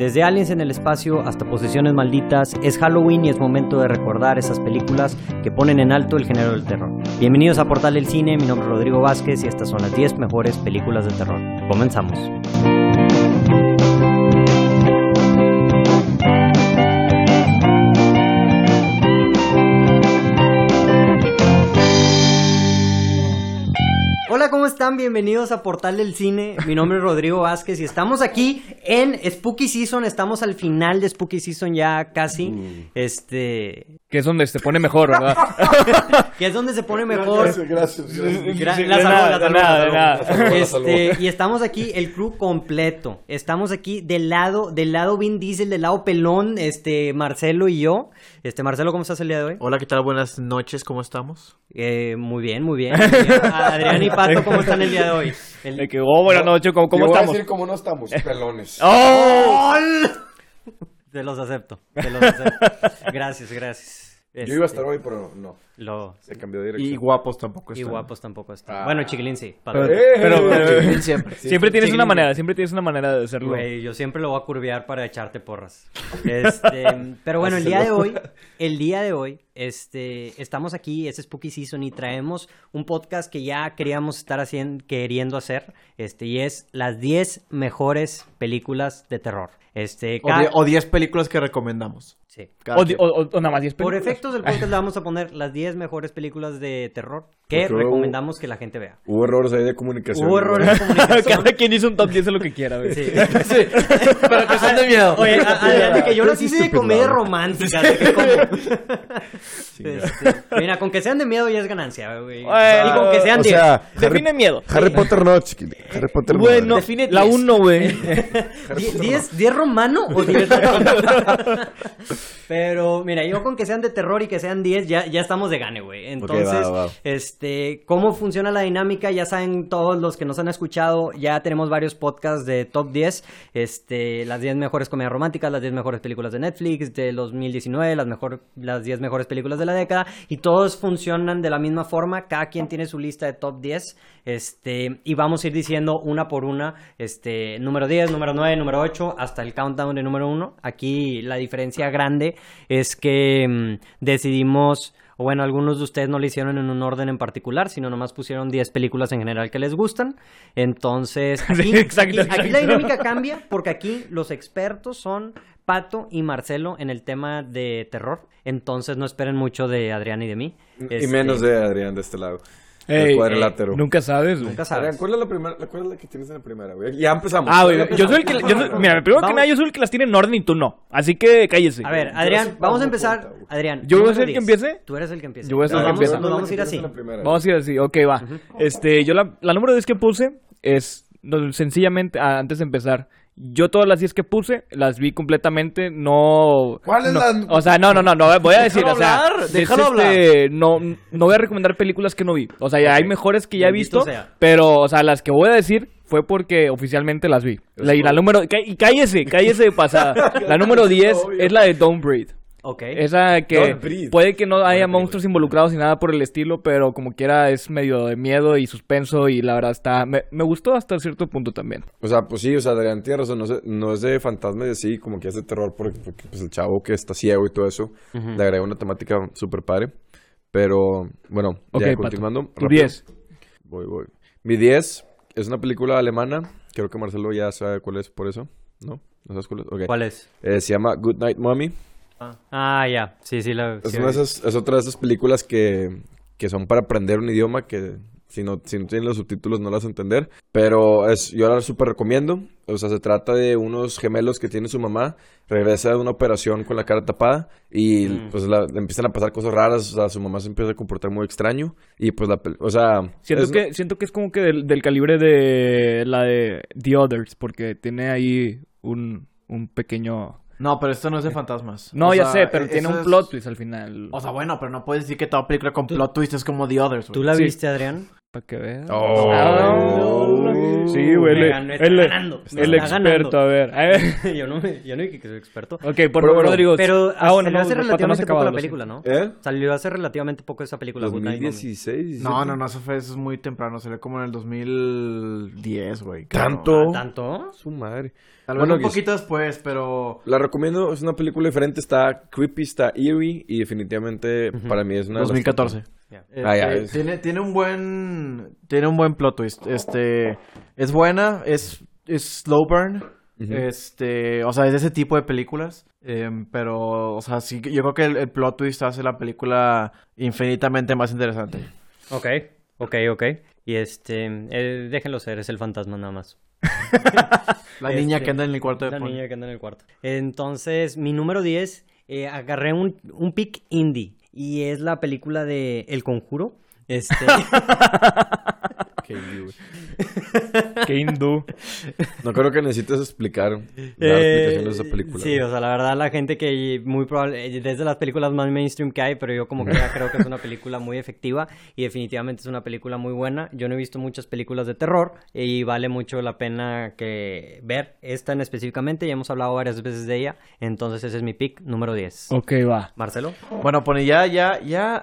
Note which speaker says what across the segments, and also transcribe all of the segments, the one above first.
Speaker 1: Desde Aliens en el espacio hasta Posesiones Malditas, es Halloween y es momento de recordar esas películas que ponen en alto el género del terror. Bienvenidos a Portal del Cine, mi nombre es Rodrigo Vázquez y estas son las 10 mejores películas de terror. Comenzamos. Bienvenidos a Portal del Cine. Mi nombre es Rodrigo Vázquez y estamos aquí en Spooky Season. Estamos al final de Spooky Season ya casi. Este.
Speaker 2: Que es donde se pone mejor, ¿verdad?
Speaker 1: que es donde se pone mejor.
Speaker 3: Gracias, gracias.
Speaker 1: Gra-
Speaker 2: Sí,
Speaker 1: la
Speaker 2: de
Speaker 1: salud,
Speaker 2: nada,
Speaker 1: la
Speaker 2: de
Speaker 1: salud,
Speaker 2: nada,
Speaker 1: la
Speaker 2: de
Speaker 1: salud.
Speaker 2: nada.
Speaker 1: Este, y estamos aquí, el crew completo. Estamos aquí del lado, del lado Vin Diesel, del lado pelón, este, Marcelo y yo. Este, Marcelo, ¿cómo estás el día de hoy?
Speaker 4: Hola, ¿qué tal? Buenas noches, ¿cómo estamos?
Speaker 1: Eh, muy bien, muy bien. muy bien. Adrián y Pato, ¿cómo están el día de hoy? El-
Speaker 2: De que, oh, buenas noches, ¿cómo, cómo
Speaker 3: Yo voy a
Speaker 2: estamos?
Speaker 3: decir cómo no estamos, pelones.
Speaker 2: ¡Oh!
Speaker 1: Te los acepto, te los acepto. Gracias, gracias.
Speaker 3: Yo iba a
Speaker 1: Este,
Speaker 3: estar hoy, pero no.
Speaker 1: Lo,
Speaker 3: Se cambió de dirección.
Speaker 4: Y guapos tampoco
Speaker 1: y
Speaker 4: están.
Speaker 1: guapos tampoco están.
Speaker 3: Ah.
Speaker 1: Bueno, Chiquilín sí.
Speaker 2: Pero,
Speaker 3: Eh,
Speaker 2: pero- pero-
Speaker 4: Chiquilín siempre.
Speaker 2: siempre tienes una manera, siempre tienes una manera de hacerlo.
Speaker 1: Güey, yo siempre lo voy a curvear para echarte porras. Este, pero bueno, el día de hoy, el día de hoy, este, estamos aquí, es Spooky Season y traemos un podcast que ya queríamos estar haciendo, queriendo hacer, este, y es las 10 mejores películas de terror. Este, cada-
Speaker 4: O 10 películas que recomendamos.
Speaker 1: Sí.
Speaker 4: Cada
Speaker 2: O, o- o- nada más 10
Speaker 1: Por
Speaker 2: películas.
Speaker 1: efectos del podcast le vamos a poner las 10 mejores películas de terror que
Speaker 3: Porque hubo-
Speaker 1: recomendamos que la gente vea.
Speaker 3: Hubo errores ahí de comunicación.
Speaker 1: Hubo errores de comunicación.
Speaker 2: Cada quien hizo un top 10 de lo que quiera, güey.
Speaker 1: Sí.
Speaker 4: Pero que son de miedo.
Speaker 1: Oye, a- de que yo las hice de comedia romántica. de que como- Este, mira, con que sean de miedo ya es ganancia, güey. Y con que sean
Speaker 3: O
Speaker 1: 10.
Speaker 3: sea,
Speaker 2: Define miedo.
Speaker 3: Harry Potter no, chiquilín. Harry Potter no.
Speaker 2: Bueno,
Speaker 4: Define
Speaker 2: la
Speaker 4: 10.
Speaker 2: 1, güey.
Speaker 1: Die- ¿10, ¿10 romano o 10 latino? Pero, mira, yo con que sean de terror y que sean 10, ya, ya estamos de gane, güey. Entonces,
Speaker 3: va, va.
Speaker 1: este, ¿cómo funciona la dinámica? Ya saben todos los que nos han escuchado, ya tenemos varios podcasts de top 10, este, las 10 mejores comedias románticas, las 10 mejores películas de Netflix de 2019, las, mejor, las 10 mejores películas de la década, y todos funcionan de la misma forma, cada quien tiene su lista de top 10, este, y vamos a ir diciendo una por una, este, número 10, número 9, número 8, hasta el countdown de número 1. Aquí la diferencia grande es que mm, decidimos, o bueno, algunos de ustedes no lo hicieron en un orden en particular, sino nomás pusieron 10 películas en general que les gustan. Entonces, aquí,
Speaker 2: Sí, exacto,
Speaker 1: aquí- aquí la dinámica cambia porque aquí los expertos son Pato y Marcelo en el tema de terror. Entonces no esperen mucho de Adrián y de mí.
Speaker 3: Y
Speaker 1: Este,
Speaker 3: menos de Adrián de este lado.
Speaker 2: Ey,
Speaker 3: el cuadrilátero.
Speaker 2: Nunca sabes, güey.
Speaker 1: Nunca sabes.
Speaker 3: ¿cuál es la primera? ¿Cuál es la que tienes en la primera, güey? Ya empezamos.
Speaker 2: Ah, güey, yo soy el que...
Speaker 3: empezamos.
Speaker 2: Yo soy- mira, primero que
Speaker 1: Vamos.
Speaker 2: nada, yo soy el que las tiene en orden y tú no. Así que cállese.
Speaker 1: A ver, Adrián, vamos a empezar.
Speaker 3: cuenta.
Speaker 1: Adrián,
Speaker 2: ¿Yo voy a ser el que
Speaker 1: 10.
Speaker 2: empiece?
Speaker 1: Tú eres el que empieza.
Speaker 2: Yo voy a ser
Speaker 1: Nos
Speaker 2: el que
Speaker 1: vamos,
Speaker 2: empieza.
Speaker 1: nos vamos a ir así.
Speaker 2: Vamos a ir así, ok, va. Este, yo la, la número 10 que puse es sencillamente, antes de empezar, yo todas las 10 que puse las vi completamente, no...
Speaker 3: ¿Cuál es
Speaker 2: no,
Speaker 3: la-
Speaker 2: O sea, no, no, no, no, voy a decir, o sea...
Speaker 4: hablar,
Speaker 2: es
Speaker 4: déjalo
Speaker 2: este, No, no voy a recomendar películas que no vi. O sea, ya hay mejores que ya he visto,
Speaker 1: sea.
Speaker 2: pero, o sea, las que voy a decir fue porque oficialmente las vi. La, y la número... Y cállese, cállese de pasada. La número 10 es la de Don't Breathe.
Speaker 1: Ok.
Speaker 2: Esa que
Speaker 3: breathe.
Speaker 2: puede que no haya monstruos involucrados ni nada por el estilo, pero como quiera es medio de miedo y suspenso y la verdad está... Me, me gustó hasta cierto punto también.
Speaker 3: O sea, pues sí, o sea, Adrián tiene razón, no, sé- no es de fantasmas y así, como que es de terror, porque, porque, pues el chavo que está ciego y todo eso, le agrega una temática súper padre. Pero, bueno,
Speaker 2: Ok,
Speaker 3: ya
Speaker 2: Pato,
Speaker 3: continuando.
Speaker 2: tu
Speaker 3: rápido.
Speaker 2: 10.
Speaker 3: Voy, voy. Mi 10 es una película alemana, creo que Marcelo ya sabe cuál es por eso, ¿no? ¿No sabes cuál es? Ok.
Speaker 1: ¿Cuál es?
Speaker 3: Eh, se llama Good Night Mommy.
Speaker 1: Ah, ya. Sí, sí, la.
Speaker 3: Es,
Speaker 1: sí,
Speaker 3: una de esas- es otra de esas películas que, que son para aprender un idioma que si no, si no tienen los subtítulos no las entender. Pero es, yo la súper recomiendo. O sea, se trata de unos gemelos que tiene su mamá. Regresa de una operación con la cara tapada. Y
Speaker 1: Mm.
Speaker 3: pues la- le empiezan a pasar cosas raras. O sea, su mamá se empieza a comportar muy extraño. Y pues la... O sea...
Speaker 2: Siento,
Speaker 3: es-
Speaker 2: que, siento que es como que del, del calibre de la de The Others, porque tiene ahí un, un pequeño...
Speaker 4: No, pero esto no es de fantasmas.
Speaker 2: No,
Speaker 4: O
Speaker 2: ya
Speaker 4: sea,
Speaker 2: sé, pero tiene un
Speaker 4: es-
Speaker 2: plot twist al final.
Speaker 4: O sea, bueno, pero no puedes decir que toda película con plot twist es como The Others, güey.
Speaker 1: ¿Tú la
Speaker 2: Sí.
Speaker 1: viste, Adrián?
Speaker 2: Para que veas.
Speaker 3: Oh.
Speaker 2: Ah, sí, güey.
Speaker 1: Me
Speaker 2: el-
Speaker 1: ganó, está
Speaker 2: el,
Speaker 1: ganando, me
Speaker 2: el
Speaker 1: está
Speaker 2: experto, a ver. A ver.
Speaker 1: yo, no me, yo no dije que soy experto.
Speaker 2: Ok, por
Speaker 3: Pero
Speaker 2: favor,
Speaker 3: bueno,
Speaker 2: Rodrigo.
Speaker 1: Pero
Speaker 2: ah, bueno,
Speaker 1: salió
Speaker 2: no,
Speaker 1: hace relativamente poco
Speaker 2: acabado,
Speaker 1: la película, ¿no?
Speaker 3: ¿Eh?
Speaker 1: Salió hace relativamente poco esa película. Good Night Mommy.
Speaker 3: 2016.
Speaker 4: No, no, no, eso fue eso es muy temprano. Salió como en el 2010, güey.
Speaker 3: ¿Tanto?
Speaker 1: ¿Tanto?
Speaker 3: Su madre.
Speaker 4: Tal vez
Speaker 3: Bueno,
Speaker 4: un poquito después, pero...
Speaker 3: La recomiendo, es una película diferente, está creepy, está eerie y definitivamente para mí es una de las-
Speaker 4: 2014.
Speaker 1: Ya.
Speaker 4: Este,
Speaker 3: Ah,
Speaker 4: tiene, tiene un buen tiene un buen plot twist. Este es buena, es, es slow burn. Este, o sea, es de ese tipo de películas. em, pero, o sea, sí, yo creo que el, el plot twist hace la película infinitamente más interesante.
Speaker 1: Ok, ok, ok. Y este, eh, déjenlo ser, es el fantasma nada más.
Speaker 4: La
Speaker 1: Este,
Speaker 4: niña que anda en el cuarto de
Speaker 1: La
Speaker 4: Pony.
Speaker 1: niña que anda en el cuarto. Entonces, mi número 10, eh, agarré un, un pick indie. Y es la película de El Conjuro. Este.
Speaker 3: Qué
Speaker 2: hindú.
Speaker 3: No creo que necesites explicar la
Speaker 1: eh,
Speaker 3: explicación de esa película.
Speaker 1: Sí, o sea, la verdad, la gente que muy probable, desde las películas más mainstream que hay, pero yo como que ya creo que es una película muy efectiva y definitivamente es una película muy buena. Yo no he visto muchas películas de terror y vale mucho la pena que ver esta en específicamente. Ya hemos hablado varias veces de ella, entonces ese es mi pick número 10.
Speaker 2: Ok, va.
Speaker 1: Marcelo.
Speaker 4: Bueno, Pony, ya, ya, ya,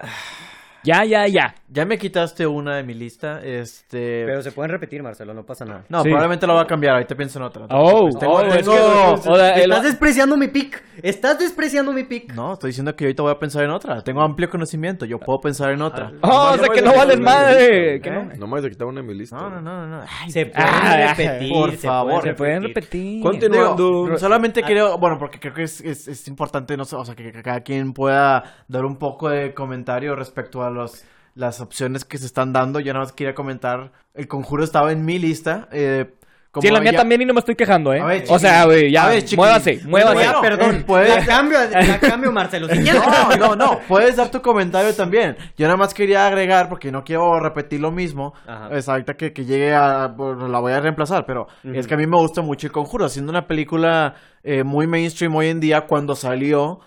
Speaker 2: Ya, ya, ya.
Speaker 4: Ya me quitaste una de mi lista. Este.
Speaker 1: Pero se pueden repetir, Marcelo, no pasa nada.
Speaker 4: No,
Speaker 2: Sí.
Speaker 4: probablemente lo va a cambiar. Ahorita pienso en otra. no
Speaker 2: Oh.
Speaker 4: Tengo-
Speaker 2: oh, es que- el-
Speaker 1: Estás despreciando mi pick. Estás despreciando mi pick.
Speaker 4: No, estoy diciendo que ahorita voy a pensar en otra. Tengo amplio conocimiento. Yo puedo pensar en otra.
Speaker 2: Oh, o sea que no vales madre. Que
Speaker 4: ¿Eh?
Speaker 2: no.
Speaker 3: No me vas a quitar una de mi lista.
Speaker 4: No, no, no, no. no. Ay,
Speaker 1: Se pueden
Speaker 2: Ah,
Speaker 1: repetir.
Speaker 4: por
Speaker 1: se
Speaker 4: favor.
Speaker 2: Se pueden repetir.
Speaker 3: Continuando.
Speaker 4: Digo, solamente quiero, bueno, porque creo que es, es, es importante, no sé, o sea, que, que cada quien pueda dar un poco de comentario respecto a los las opciones que se están dando. Yo nada más quería comentar, El Conjuro estaba en mi lista. Eh, como
Speaker 2: Sí, la mía
Speaker 4: ya-
Speaker 2: también y no me estoy quejando, ¿eh?
Speaker 4: A ver,
Speaker 2: o sea, güey, ya,
Speaker 4: A ver,
Speaker 2: muévase, muévase.
Speaker 4: Bueno,
Speaker 1: Ya, perdón.
Speaker 4: eh, puedes-
Speaker 1: La cambio, la cambio, Marcelo. Si quieres.
Speaker 4: No, no, no, puedes dar tu comentario también. Yo nada más quería agregar, porque no quiero repetir lo mismo. Es ahorita que, que llegue a. bueno, la voy a reemplazar, pero es que a mí me gusta mucho El Conjuro. Siendo una película eh, muy mainstream hoy en día, cuando salió,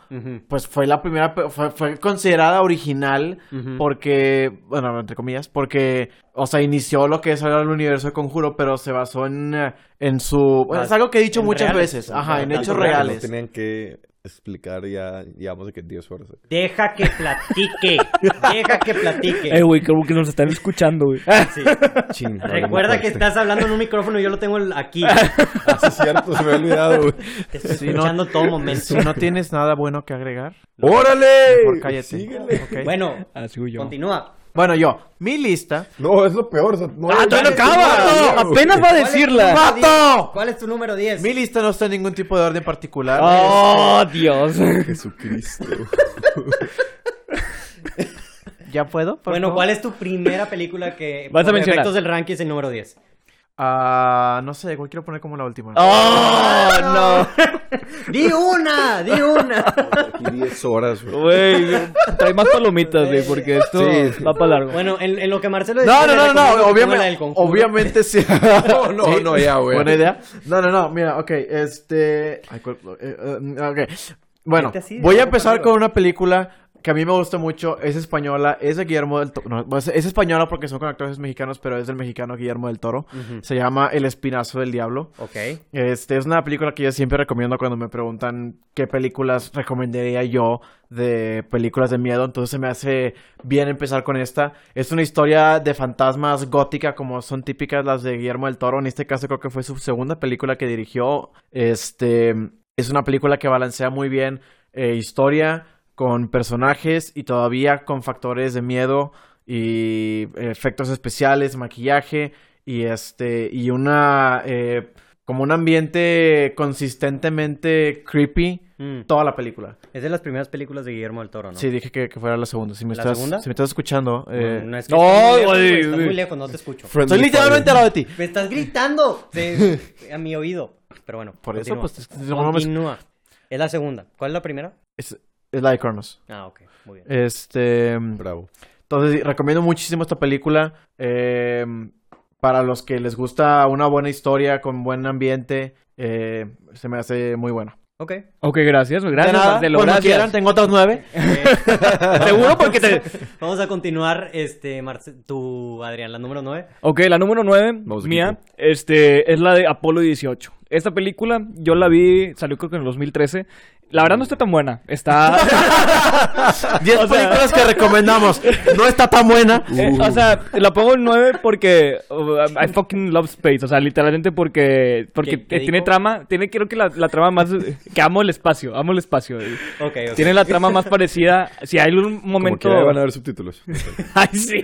Speaker 4: pues fue la primera. Fue, fue considerada original, porque. Bueno, entre comillas, porque. O sea, inició lo que es ahora el universo de Conjuro, pero se basó en, eh, en su. Bueno, es algo que he dicho muchas
Speaker 1: reales.
Speaker 4: veces. Ajá, en hechos reales.
Speaker 3: No tenían que explicar ya, digamos, de que 10 horas.
Speaker 1: Deja que platique. Deja que platique.
Speaker 2: Eh, güey, creo que nos están escuchando, güey.
Speaker 1: Sí.
Speaker 3: Chin, no,
Speaker 1: Recuerda
Speaker 3: no
Speaker 1: que estás hablando en un micrófono y yo lo tengo aquí.
Speaker 3: Ah, sí, es cierto, se me había olvidado, güey.
Speaker 1: Te estoy
Speaker 4: Si no-
Speaker 1: escuchando todo momento.
Speaker 4: Si no tienes nada bueno que agregar,
Speaker 3: ¡Órale!
Speaker 4: mejor cállate.
Speaker 3: Síguele.
Speaker 4: ¿ok?
Speaker 1: Bueno,
Speaker 2: Así yo.
Speaker 1: continúa.
Speaker 4: Bueno, yo, mi lista.
Speaker 3: No, es lo peor. o sea, no,
Speaker 2: ¡Ah, todavía no acaba! ¡Apenas va a
Speaker 1: ¿Cuál es tu
Speaker 2: decirla!
Speaker 1: número
Speaker 4: ¡Vato!
Speaker 1: 10? ¿Cuál es tu número 10?
Speaker 4: Mi lista no está en ningún tipo de orden particular.
Speaker 2: ¡Oh, Dios!
Speaker 3: Jesucristo.
Speaker 4: ¿Ya puedo?
Speaker 1: Bueno,
Speaker 4: favor?
Speaker 1: ¿cuál es tu primera película que
Speaker 2: Vas a mencionar.
Speaker 1: efectos del ranking es el número 10?
Speaker 4: Ah, no sé, ¿cuál quiero poner como la última?
Speaker 2: ¡Oh, no!
Speaker 1: ¡Di una! ¡Di una!
Speaker 3: Aquí 10 horas, güey.
Speaker 2: Trae más palomitas, güey, porque esto
Speaker 3: Sí.
Speaker 2: va para largo.
Speaker 1: Bueno, en, en lo que Marcelo
Speaker 4: No, no, no, no,
Speaker 1: la del
Speaker 4: obviamente, obviamente sí.
Speaker 3: No, no, no, ya, güey.
Speaker 4: Buena idea. No, no, no, mira, ok, este... eh, eh, ok, bueno,
Speaker 1: así,
Speaker 4: voy a empezar con una película que a mí me gusta mucho, es española, es de Guillermo del Toro, no, es es española porque son con actores mexicanos, pero es del mexicano Guillermo del Toro, se llama El Espinazo del Diablo.
Speaker 1: Ok.
Speaker 4: Este es una película que yo siempre recomiendo cuando me preguntan qué películas recomendaría yo de películas de miedo. Entonces se me hace bien empezar con esta. Es una historia de fantasmas gótica como son típicas las de Guillermo del Toro. En este caso creo que fue su segunda película que dirigió. Este es una película que balancea muy bien eh, historia con personajes y todavía con factores de miedo y efectos especiales, maquillaje y este y una eh, como un ambiente consistentemente creepy
Speaker 1: Mm.
Speaker 4: toda la película.
Speaker 1: Es de las primeras películas de Guillermo del Toro, ¿no?
Speaker 4: Sí, dije que, que fuera la segunda. Si me,
Speaker 1: ¿La
Speaker 4: estás,
Speaker 1: segunda?
Speaker 4: si me estás escuchando, eh,
Speaker 1: No, no es que
Speaker 2: No,
Speaker 1: estés muy lejos, estás muy lejos, no te escucho.
Speaker 3: Friendly
Speaker 4: estoy literalmente al lado de ti.
Speaker 1: Me estás gritando a mi oído. Pero bueno,
Speaker 4: Por eso, pues,
Speaker 1: Continúa. Es la segunda. ¿Cuál es la primera?
Speaker 4: Es, es la de Cronos.
Speaker 1: Ah, ok. Muy bien.
Speaker 4: Este.
Speaker 3: Bravo.
Speaker 4: Entonces, recomiendo muchísimo esta película. eh, para los que les gusta una buena historia con buen ambiente, eh, se me hace muy buena.
Speaker 1: Ok.
Speaker 2: Ok, gracias. Gracias,
Speaker 4: de nada,
Speaker 2: Marcelo.
Speaker 4: cuando
Speaker 2: Gracias.
Speaker 4: quieran, tengo otros nueve.
Speaker 2: Seguro porque te...
Speaker 1: Vamos a continuar, este, Marce tú, Adrián, la número 9.
Speaker 2: Ok, la número 9,
Speaker 3: Vamos,
Speaker 2: mía, este, es la de Apolo 18. Esta película, yo la vi, salió creo que en el 2013. La verdad no está tan buena. Está...
Speaker 4: Diez
Speaker 2: O sea-
Speaker 4: películas que recomendamos. No está tan buena.
Speaker 2: Eh, o sea, la pongo en 9 porque uh, I fucking love space. O sea, literalmente porque porque
Speaker 1: ¿Qué- qué
Speaker 2: tiene trama, tiene creo que la, la trama más que amo el espacio, amo el espacio. eh.
Speaker 1: Ok, ok.
Speaker 2: Tiene la trama más parecida. Si hay un
Speaker 3: Como
Speaker 2: momento
Speaker 3: que van a ver subtítulos.
Speaker 2: Ay, sí.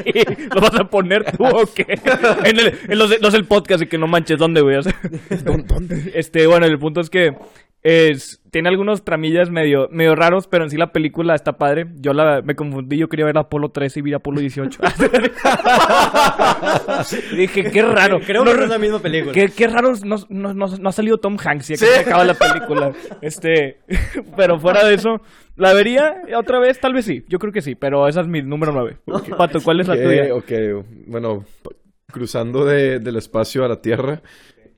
Speaker 2: ¿Lo vas a poner tú o qué? En, el, en los, los del podcast y que no manches, ¿dónde, güey? O sea, Este, bueno, el punto es que es, tiene algunos tramillas medio, medio raros, pero en sí la película está padre. Yo la, me confundí, yo quería ver Apolo 13 y vi Apolo 18. Dije, qué raro.
Speaker 1: Creo que no es la misma película.
Speaker 2: Qué, qué raro, no, no, no, no ha salido Tom Hanks ya que se acaba la película. Este, pero fuera de eso, ¿la vería otra vez? Tal vez sí, yo creo que sí, pero esa es mi número 9. Pato, ¿cuál es la tuya?
Speaker 3: ok, bueno, cruzando de- del espacio a la Tierra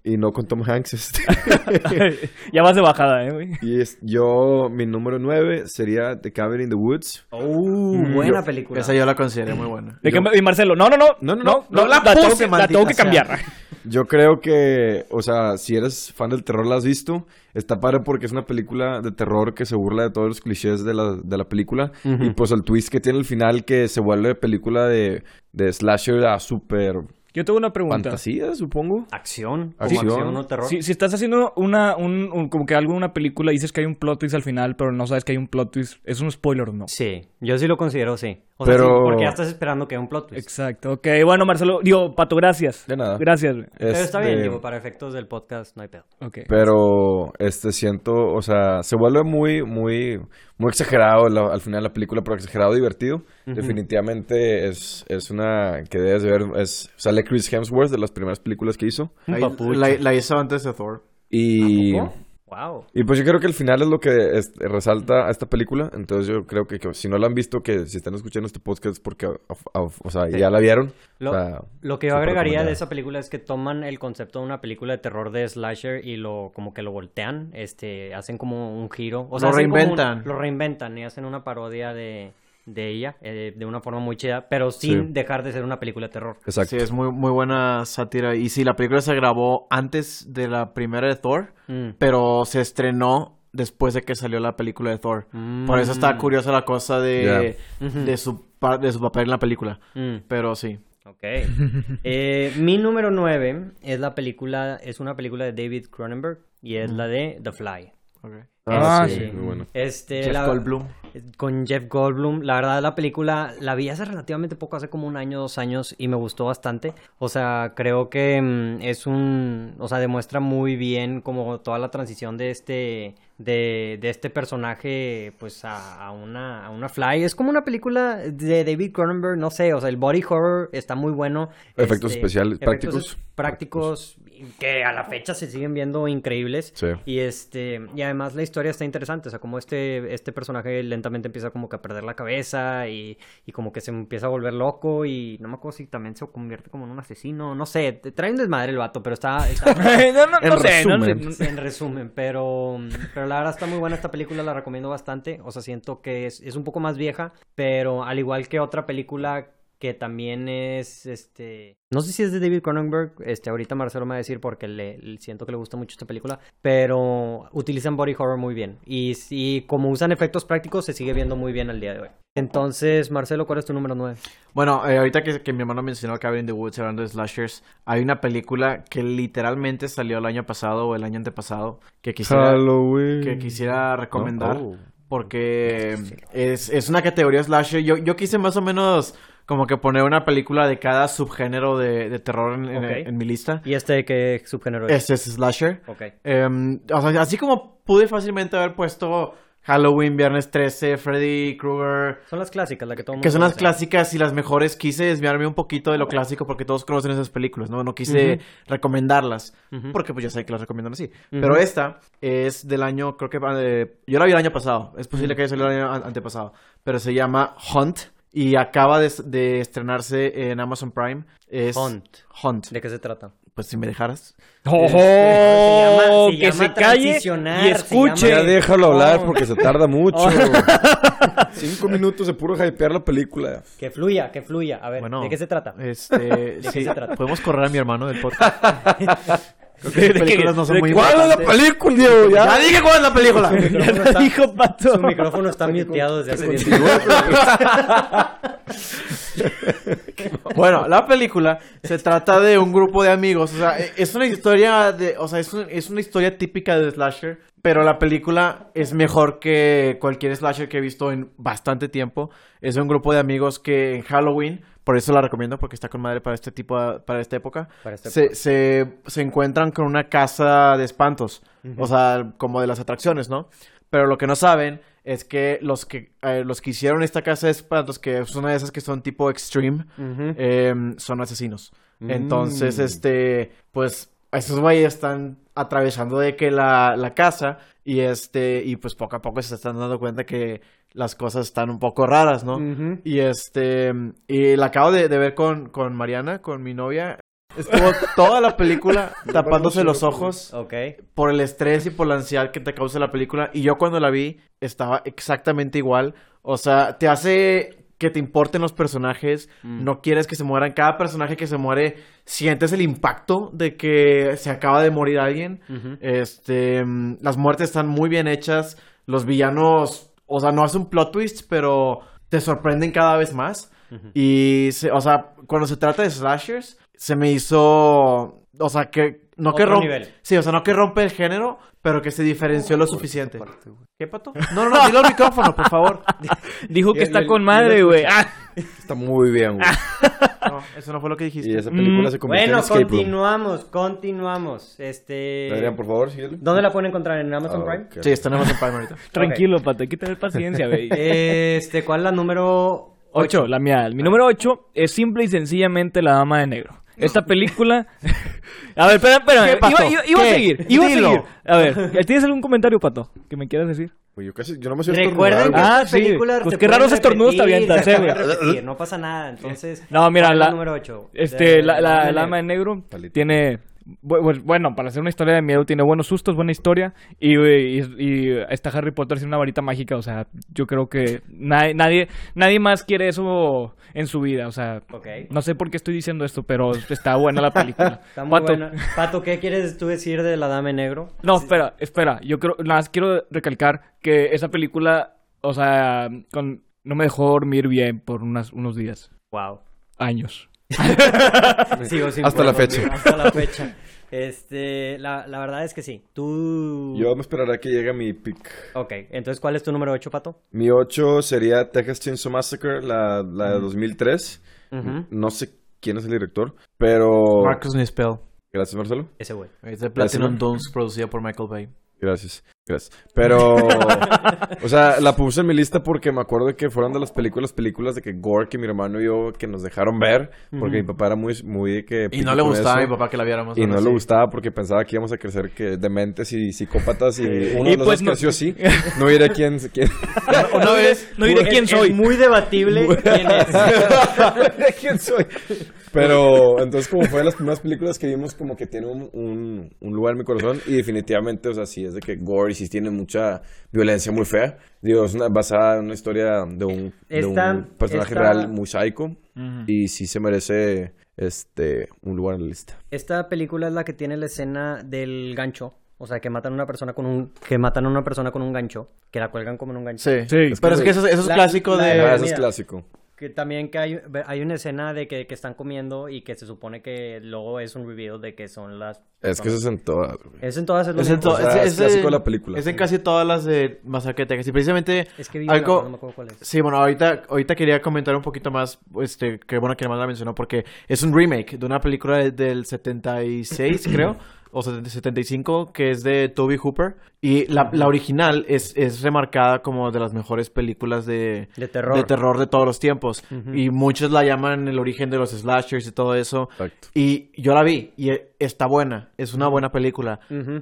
Speaker 3: y no con Tom Hanks. Este.
Speaker 2: ya vas de bajada, eh, güey.
Speaker 3: y es, yo, mi número 9 sería The Cabin in the Woods.
Speaker 1: Uh, buena película.
Speaker 4: Esa yo la consideré muy buena.
Speaker 2: ¿De me- y Marcelo, no, no, no,
Speaker 3: No, no, no,
Speaker 2: no,
Speaker 4: no la
Speaker 2: tengo
Speaker 4: puse,
Speaker 2: que, la tengo que cambiar.
Speaker 4: sea.
Speaker 3: Yo creo que, o sea, si eres fan del terror, la has visto. Está padre porque es una película de terror que se burla de todos los clichés de la, de la película. Y pues el twist que tiene al final que se vuelve película de, de slasher a super
Speaker 2: Yo tengo una pregunta.
Speaker 3: fantasía, supongo.
Speaker 1: Acción. como
Speaker 3: Acción.
Speaker 1: acción o terror.
Speaker 2: Si, si estás haciendo una, un, un- como que algo en una película y dices que hay un plot twist al final, pero no sabes que hay un plot twist, ¿es un spoiler o no?
Speaker 1: Sí, yo sí lo considero, sí. O sea,
Speaker 3: Pero-
Speaker 1: sí, porque ya estás esperando que haya un plot twist.
Speaker 2: Exacto, ok, bueno Marcelo, digo, Pato, gracias.
Speaker 3: De nada.
Speaker 2: Gracias. güey.
Speaker 1: Pero está bien,
Speaker 3: Este,
Speaker 1: digo, para efectos del podcast no hay pedo.
Speaker 2: Ok.
Speaker 3: Pero, este, siento, o sea, se vuelve muy, muy, muy exagerado la- al final de la película, pero exagerado divertido. Definitivamente es, es una que debes ver, es, sale Chris Hemsworth de las primeras películas que hizo.
Speaker 1: Papucho.
Speaker 4: la, la hizo antes de Thor.
Speaker 3: Y,
Speaker 1: Wow.
Speaker 3: y pues yo creo que el final es lo que es- resalta a esta película. Entonces yo creo que, que si no la han visto, que si están escuchando este podcast es porque, of- of- o sea, ya la vieron.
Speaker 1: Lo,
Speaker 3: O sea,
Speaker 1: lo que yo agregaría de esa película es que toman el concepto de una película de terror de slasher y lo como que lo voltean, este, hacen como un giro, o sea,
Speaker 4: Lo
Speaker 1: un-
Speaker 4: reinventan.
Speaker 1: lo reinventan y hacen una parodia de, de ella eh, de una forma muy chida, pero sin
Speaker 3: Sí.
Speaker 1: dejar de ser una película de terror.
Speaker 3: Exacto.
Speaker 4: Sí, es muy, muy buena sátira. Y sí, la película se grabó antes de la primera de Thor,
Speaker 1: Mm.
Speaker 4: pero se estrenó después de que salió la película de Thor. Por eso está curiosa la cosa de, de, su, de su papel en la película.
Speaker 1: Mm.
Speaker 4: Pero sí.
Speaker 1: Ok. Eh, mi número 9 es la película, es una película de David Cronenberg y es la de The Fly.
Speaker 2: Ah,
Speaker 3: sí,
Speaker 2: sí.
Speaker 3: muy bueno.
Speaker 1: Este,
Speaker 4: Jeff
Speaker 1: la-
Speaker 4: Goldblum.
Speaker 1: Con Jeff Goldblum. La verdad, la película la vi hace relativamente poco, hace como un año, dos años, y me gustó bastante. O sea, creo que mm, es un. O sea, demuestra muy bien como toda la transición de este. De, de este personaje, pues a, a una, a una fly. Es como una película de David Cronenberg, no sé, o sea, el body horror está muy bueno.
Speaker 3: Efectos
Speaker 1: Este,
Speaker 3: especiales,
Speaker 1: efectos
Speaker 3: prácticos.
Speaker 1: Prácticos que a la fecha se siguen viendo increíbles.
Speaker 3: Sí.
Speaker 1: Y este, y además la historia está interesante, o sea, como este, este personaje lentamente empieza como que a perder la cabeza y, y como que se empieza a volver loco y no me acuerdo si también se convierte como en un asesino, no sé, te trae un desmadre el vato, pero está, está-
Speaker 2: no, no,
Speaker 3: En
Speaker 2: no sé,
Speaker 3: resumen.
Speaker 1: en resumen, pero, pero la verdad está muy buena esta película, la recomiendo bastante, o sea, siento que es, es un poco más vieja, pero al igual que otra película que también es, este, no sé si es de David Cronenberg, este, ahorita Marcelo me va a decir porque le, le- siento que le gusta mucho esta película, pero utilizan body horror muy bien y, y como usan efectos prácticos se sigue viendo muy bien al día de hoy. Entonces, Marcelo, ¿cuál es tu número 9?
Speaker 4: Bueno, eh, ahorita que, que mi hermano mencionó Cabin in the Woods hablando de slashers, hay una película que literalmente salió el año pasado o el año antepasado que quisiera,
Speaker 3: Halloween.
Speaker 4: que quisiera recomendar.
Speaker 3: Oh.
Speaker 4: Porque es, es una categoría slasher. Yo, yo quise más o menos como que poner una película de cada subgénero de, de terror en, en-
Speaker 1: Ok.
Speaker 4: en mi lista.
Speaker 1: ¿Y este qué subgénero es?
Speaker 4: Este es slasher.
Speaker 1: Ok.
Speaker 4: Em, o sea, así como pude fácilmente haber puesto Halloween, Viernes 13, Freddy Krueger,
Speaker 1: Son las clásicas, la que todo mundo
Speaker 4: que son las clásicas y las mejores. Quise desviarme un poquito de lo clásico porque todos conocen esas películas, ¿no? No quise recomendarlas
Speaker 1: Ujú.
Speaker 4: porque pues ya sé que las recomiendan así. Pero esta es del año, creo que... eh, yo la vi el año pasado. Es posible que haya salido el año an- antepasado. Pero se llama Hunt y acaba de, de estrenarse en Amazon Prime. Es
Speaker 1: Hunt.
Speaker 4: Hunt.
Speaker 1: ¿De qué se trata?
Speaker 4: pues si me dejaras.
Speaker 2: ¡Oh!
Speaker 1: Se llama- se
Speaker 2: que
Speaker 1: llama
Speaker 2: se calle y escuche.
Speaker 3: Ya déjalo hablar porque se tarda mucho. Cinco minutos de puro hypear la película.
Speaker 1: Que fluya, que fluya. A ver,
Speaker 4: Bueno,
Speaker 1: ¿de qué se trata?
Speaker 4: Este, sí,
Speaker 1: se trata?
Speaker 4: podemos correr a mi hermano del podcast.
Speaker 2: ¿De qué-
Speaker 4: películas no son
Speaker 2: de
Speaker 4: muy
Speaker 3: ¿Cuál es la película, Diego? Ya,
Speaker 4: ¡Ya dije cuál es la película!
Speaker 2: Ya te dijo, pato.
Speaker 1: Su micrófono está muteado desde hace 10
Speaker 3: Continúa
Speaker 1: minutos.
Speaker 4: Bueno, la película se trata de un grupo de amigos. O sea, e- es una historia de. O sea, es, un- es una historia típica de Slasher. Pero la película es mejor que cualquier slasher que he visto en bastante tiempo. Es un grupo de amigos que en Halloween, por eso la recomiendo, porque está con madre para este tipo, para esta época.
Speaker 1: Para esta
Speaker 4: se, se, se encuentran con una casa de espantos. O sea, como de las atracciones, ¿no? Pero lo que no saben es que los que, eh, los que hicieron esta casa de espantos, que es una de esas que son tipo extreme, eh, son asesinos. Entonces, este, pues, esos güeyes están atravesando de que la, la casa y este, y pues poco a poco se están dando cuenta que las cosas están un poco raras, ¿no? Y este, y la acabo de, de ver con, con Mariana, con mi novia. Estuvo toda la película tapándose los ojos por el estrés y por la ansiedad que te causa la película. Y yo cuando la vi estaba exactamente igual. O sea, te hace que te importen los personajes. No quieres que se mueran. Cada personaje que se muere, sientes el impacto de que se acaba de morir alguien. Este, mm, las muertes están muy bien hechas. Los villanos, o sea, no hacen un plot twist, pero te sorprenden cada vez más. Y, se- o sea, cuando se trata de slashers, se me hizo, o sea, que no que
Speaker 1: Otro
Speaker 4: rompe,
Speaker 1: nivel.
Speaker 4: sí, o sea, no que rompe el género, pero que se diferenció lo suficiente. ¿Qué pato? No, no, no, dilo al micrófono, por favor.
Speaker 2: Dijo que está con madre, güey. Ah,
Speaker 3: Está muy bien, güey.
Speaker 4: No, eso no fue lo que dijiste.
Speaker 3: Y esa película
Speaker 2: Mm.
Speaker 3: se convirtió
Speaker 1: Bueno,
Speaker 3: en escape room.
Speaker 1: continuamos, continuamos. Este...
Speaker 3: Adrián, por favor.
Speaker 1: ¿Dónde la pueden encontrar? ¿En Amazon
Speaker 3: Ah,
Speaker 1: Prime?
Speaker 4: Sí, está en Amazon Prime ahorita.
Speaker 2: Tranquilo, pato, hay que tener paciencia, güey.
Speaker 1: Este, ¿cuál es la número
Speaker 2: 8, la mía. Mi número 8 es simple y sencillamente La Dama de Negro. Esta película... a ver, espera, espera. Iba, iba- iba a seguir, iba a seguir. A ver, ¿tienes algún comentario, Pato, que me quieras decir?
Speaker 3: Pues yo casi, yo no me sé
Speaker 1: Recuerden que
Speaker 2: Ah, sí.
Speaker 1: películas
Speaker 2: Pues qué raros estornudos te avientas,
Speaker 1: se
Speaker 2: eh, güey.
Speaker 1: No pasa nada, entonces...
Speaker 2: No, mira,
Speaker 1: ¿cuál es
Speaker 2: la,
Speaker 1: número 8?
Speaker 2: Este, la, la, la Dama de Negro tiene... bu- Bueno, para hacer una historia de miedo tiene buenos sustos, buena historia y, y, y está Harry Potter sin una varita mágica, o sea, yo creo que nadie, nadie, nadie más quiere eso en su vida, o sea, no sé por qué estoy diciendo esto, pero está buena la película.
Speaker 1: Está muy
Speaker 2: Pato.
Speaker 1: buena. Pato, ¿qué quieres tú decir de La Dama en Negro?
Speaker 2: No, espera, espera. Yo creo, nada más quiero recalcar que esa película, o sea, con, no me dejó dormir bien por unas, unos días,
Speaker 1: Wow.
Speaker 2: años.
Speaker 1: Sigo sin
Speaker 3: Hasta la fecha.
Speaker 1: Hasta la fecha. Este, la, la verdad es que sí. Tú...
Speaker 3: Yo me esperaré que llegue mi pick.
Speaker 1: Ok, entonces, ¿cuál es tu número 8, Pato?
Speaker 3: Mi 8 sería Texas Chainsaw Massacre, la, la de 2003.
Speaker 1: Ujú.
Speaker 3: No sé quién es el director, pero...
Speaker 4: Marcus Nispel.
Speaker 3: Gracias, Marcelo.
Speaker 1: Ese güey.
Speaker 4: Es de Platinum. Dunes, producida por Michael Bay.
Speaker 3: Gracias, gracias. Pero, o sea, la puse en mi lista porque me acuerdo que fueron de las películas, películas de que Gore, que mi hermano y yo, que nos dejaron ver, porque mi papá era muy, muy de que...
Speaker 4: Y no le gustaba a mi papá que la viéramos.
Speaker 3: Y no
Speaker 4: así.
Speaker 3: le gustaba porque pensaba que íbamos a crecer que dementes y psicópatas y uno
Speaker 2: Y
Speaker 3: de los
Speaker 2: pues
Speaker 3: dos
Speaker 2: no-
Speaker 3: creció así. No diré quién... quién...
Speaker 2: Una vez, no diré quién soy.
Speaker 1: Es muy debatible quién es.
Speaker 3: quién soy. Pero entonces como fue de las primeras películas que vimos como que tiene un, un, un lugar en mi corazón y definitivamente, o sea, sí es de que Gore sí tiene mucha violencia muy fea. Digo, es una, basada en una historia de un, de
Speaker 1: Esta-
Speaker 3: un personaje
Speaker 1: esta-
Speaker 3: real muy psycho y sí se merece este un lugar en la lista.
Speaker 1: Esta película es la que tiene la escena del gancho. O sea, que matan a una persona con un... Que matan a una persona con un gancho. Que la cuelgan como en un gancho.
Speaker 4: Sí.
Speaker 2: Sí.
Speaker 4: Pero es que eso, eso es
Speaker 1: La-
Speaker 4: clásico
Speaker 1: la-
Speaker 4: de...
Speaker 3: Eso es clásico.
Speaker 1: Que también que hay, hay una escena de que, que están comiendo y que se supone que luego es un reveal de que son las...
Speaker 3: Es que eso es en todas. güey.
Speaker 1: Es en todas es
Speaker 4: Es, en
Speaker 1: mismo.
Speaker 4: to-
Speaker 3: O sea, es
Speaker 4: de-
Speaker 3: clásico de la película.
Speaker 4: Es en casi todas las de Masacre de Texas. Y precisamente
Speaker 1: Es que vi
Speaker 4: algo...
Speaker 1: no me acuerdo cuál es.
Speaker 4: Sí, bueno, ahorita, ahorita quería comentar un poquito más, este, que bueno que además la mencionó, porque es un remake de una película de- del 76, creo, o 70 75, que es de Toby Hooper. Y la, la original es, es remarcada como de las mejores películas de,
Speaker 1: De terror.
Speaker 4: de terror de todos los tiempos. Y muchos la llaman el origen de los slashers y todo eso.
Speaker 3: Exacto.
Speaker 4: Y yo la vi, y e- está buena, es una buena película.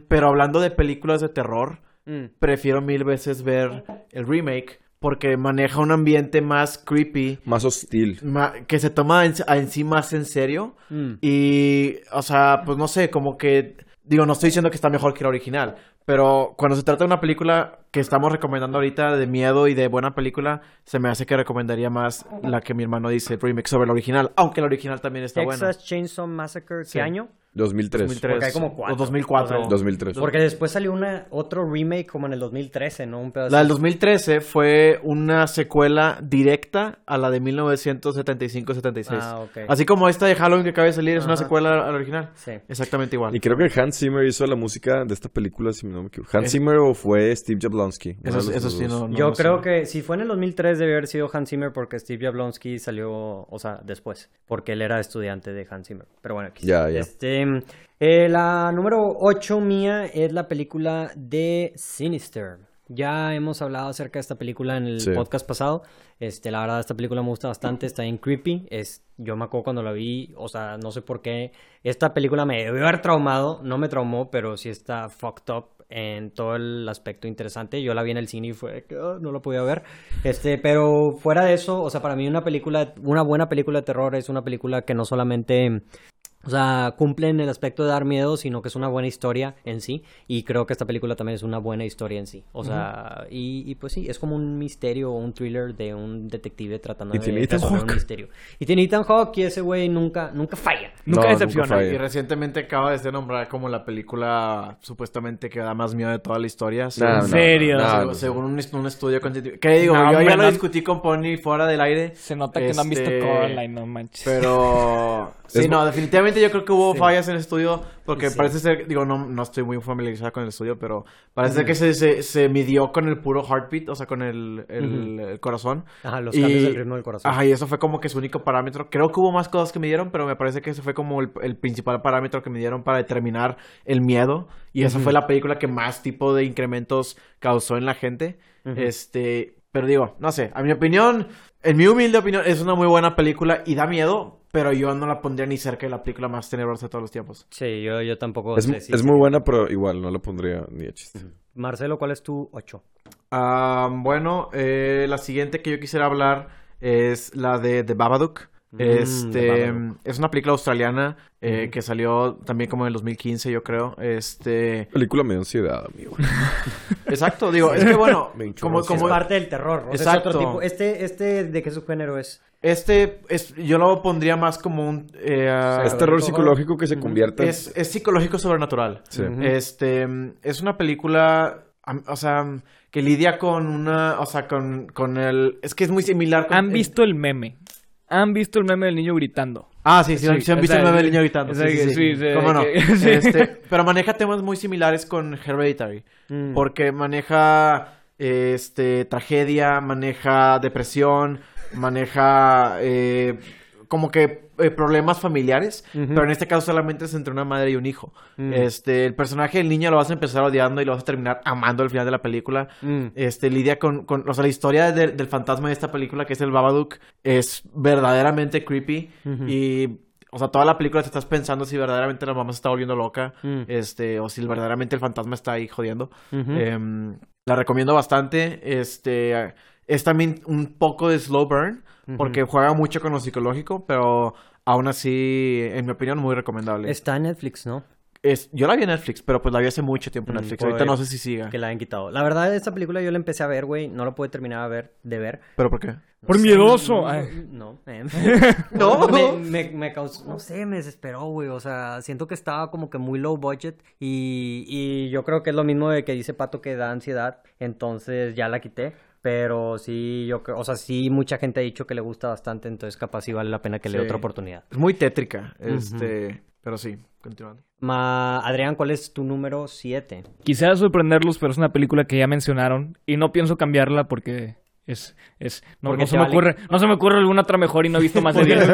Speaker 4: Pero hablando de películas de terror,
Speaker 1: Mm.
Speaker 4: prefiero mil veces ver el remake porque maneja un ambiente más creepy,
Speaker 3: Más hostil.
Speaker 4: ma- que se toma en, a en sí más en serio.
Speaker 1: Mm.
Speaker 4: Y, o sea, pues no sé, como que, digo, no estoy diciendo que está mejor que la original, pero cuando se trata de una película que estamos recomendando ahorita de miedo y de buena película, se me hace que recomendaría más la que mi hermano dice, remake sobre la original, aunque la original también está buena.
Speaker 1: Texas Chainsaw Massacre, ¿qué
Speaker 4: Sí.
Speaker 1: año?
Speaker 3: 2003.
Speaker 4: 2003.
Speaker 1: Porque hay como cuatro.
Speaker 4: O 2004.
Speaker 1: O sea,
Speaker 3: 2003.
Speaker 1: Porque después salió una otro remake como en el 2013, ¿no? Un pedazo.
Speaker 4: La del 2013 fue una secuela directa a la de 1975-76.
Speaker 1: Ah, ok.
Speaker 4: Así como esta de Halloween que acaba de salir es una
Speaker 1: Ajá.
Speaker 4: secuela a la original.
Speaker 1: Sí.
Speaker 4: Exactamente igual.
Speaker 3: Y creo que Hans Zimmer hizo la música de esta película, si no me equivoco. Hans
Speaker 4: Es-
Speaker 3: Zimmer o fue Steve Jablonsky. Uno
Speaker 4: Eso, eso sí, no, no
Speaker 1: Yo
Speaker 4: lo
Speaker 1: creo
Speaker 4: sé.
Speaker 1: que si fue en el 2003 debió haber sido Hans Zimmer porque Steve Jablonsky salió, o sea, después, porque él era estudiante de Hans Zimmer. Pero bueno, aquí.
Speaker 3: Ya, ya.
Speaker 1: Este, eh, la número 8 mía es la película de Sinister. Ya hemos hablado acerca de esta película en el
Speaker 3: Sí.
Speaker 1: podcast pasado. Este, la verdad, esta película me gusta bastante, está bien creepy. Es, yo me acuerdo cuando la vi, o sea, no sé por qué. Esta película me debió haber traumado, no me traumó, pero sí está fucked up en todo el aspecto interesante. Yo la vi en el cine y fue ah, no la podía ver. Este, pero fuera de eso, o sea, para mí una película, una buena película de terror es una película que no solamente o sea, cumple en el aspecto de dar miedo, sino que es una buena historia en sí. Y creo que esta película también es una buena historia en sí. O sea, y, y pues sí, es como un misterio o un thriller de un detective tratando de resolver un misterio. Y tiene Ethan Hawke y ese güey nunca, nunca falla.
Speaker 2: Nunca
Speaker 3: No,
Speaker 2: decepciona.
Speaker 3: nunca falla.
Speaker 4: Y recientemente acaba de ser nombrada como la película supuestamente que da más miedo de toda la historia.
Speaker 3: No,
Speaker 4: según-
Speaker 3: no,
Speaker 2: ¿En serio?
Speaker 3: no,
Speaker 4: según,
Speaker 3: no.
Speaker 4: según un, un estudio. Que digo,
Speaker 2: No,
Speaker 4: yo ya lo discutí con Pony fuera del aire.
Speaker 2: Se nota que no han visto
Speaker 4: Este,
Speaker 2: Coraline, no manches.
Speaker 4: Pero sí,
Speaker 3: Es-
Speaker 4: no, definitivamente yo creo que hubo
Speaker 1: Sí.
Speaker 4: fallas en el estudio porque
Speaker 1: Sí.
Speaker 4: parece ser, digo, no, no estoy muy familiarizado con el estudio, pero parece ser que se, se, se midió con el puro heartbeat, o sea, con el, el, el corazón.
Speaker 1: Ajá, los
Speaker 4: Y-
Speaker 1: cambios del ritmo del corazón.
Speaker 4: Ajá, y eso fue como que su único parámetro. Creo que hubo más cosas que midieron, pero me parece que ese fue como el, el principal parámetro que midieron para determinar el miedo. Y esa fue la película que más tipo de incrementos causó en la gente. Este, pero digo, no sé, a mi opinión, en mi humilde opinión, es una muy buena película y da miedo, pero yo no la pondría ni cerca de la película más tenebrosa de todos los tiempos.
Speaker 1: Sí, yo, yo tampoco
Speaker 3: Es,
Speaker 1: sé si-
Speaker 3: es muy buena, pero igual no la pondría ni de chiste.
Speaker 1: Marcelo, ¿cuál es tu 8?
Speaker 4: Ah, bueno, eh, la siguiente que yo quisiera hablar es la de The Babadook. Este
Speaker 1: The Babadook.
Speaker 4: es una película australiana eh, que salió también como en el 2015, yo creo. Este,
Speaker 3: Película me dio ansiedad, amigo.
Speaker 4: exacto, digo, es que bueno,
Speaker 3: Me
Speaker 4: como, como
Speaker 1: es parte del terror. o sea, es otro
Speaker 4: Exacto.
Speaker 1: tipo. Este, este, ¿de qué subgénero es?
Speaker 4: este es, yo lo pondría más como un eh,
Speaker 3: Es terror psicológico que se convierte en-
Speaker 4: es, es psicológico sobrenatural.
Speaker 3: Sí.
Speaker 4: Este es una película, o sea, que lidia con una, o sea, con, con el, es que es muy similar. Con,
Speaker 2: ¿Han visto el meme? ¿Han visto el meme del niño gritando?
Speaker 4: Ah, sí, sí,
Speaker 2: Sí,
Speaker 4: sí han
Speaker 2: o
Speaker 4: visto
Speaker 2: sea,
Speaker 4: el meme del niño gritando.
Speaker 2: o
Speaker 4: Sí,
Speaker 2: sea,
Speaker 4: sí, sí.
Speaker 2: sí, sí,
Speaker 4: ¿Cómo no?
Speaker 2: que- sí.
Speaker 4: Este, pero maneja temas muy similares con Hereditary.
Speaker 1: Mm.
Speaker 4: Porque maneja este tragedia, maneja depresión, maneja eh, como que eh, problemas familiares, pero en este caso solamente es entre una madre y un hijo.
Speaker 1: Mm.
Speaker 4: Este, el personaje del niño lo vas a empezar odiando y lo vas a terminar amando al final de la película.
Speaker 1: Mm.
Speaker 4: Este, lidia con, con, o sea, la historia de- del fantasma de esta película, que es el Babadook, es verdaderamente creepy y... O sea, toda la película te estás pensando si verdaderamente la mamá se está volviendo loca,
Speaker 1: Mm.
Speaker 4: este, o si verdaderamente el fantasma está ahí jodiendo. Em, la recomiendo bastante. Este es también un poco de slow burn porque juega mucho con lo psicológico, pero aún así, en mi opinión, muy recomendable.
Speaker 1: Está en Netflix, ¿no?
Speaker 4: Es, yo la vi en Netflix, pero pues la vi hace mucho tiempo en
Speaker 1: Mm,
Speaker 4: Netflix.
Speaker 1: por
Speaker 4: Ahorita no sé si siga.
Speaker 1: Que la han quitado. La verdad, esta película yo la empecé a ver, güey. No la pude terminar a ver, de ver.
Speaker 4: ¿Pero por qué?
Speaker 2: Por
Speaker 1: sé,
Speaker 2: miedoso.
Speaker 1: No, no, eh.
Speaker 4: No.
Speaker 1: Me, me, me causó, no sé, me desesperó, güey. O sea, siento que estaba como que muy low budget. Y, y yo creo que es lo mismo de que dice Pato que da ansiedad. Entonces ya la quité. Pero sí, yo creo, o sea, sí, mucha gente ha dicho que le gusta bastante. Entonces capaz sí vale la pena que le dé
Speaker 4: Sí.
Speaker 1: otra oportunidad.
Speaker 4: Es muy tétrica, este, pero sí, continuando.
Speaker 1: Ma, Adrián, ¿cuál es tu número 7?
Speaker 2: Quisiera sorprenderlos, pero es una película que ya mencionaron y no pienso cambiarla porque es, es, no,
Speaker 1: Porque
Speaker 2: no se me
Speaker 1: vale.
Speaker 2: ocurre, no se me ocurre alguna otra mejor y no he visto más de 10.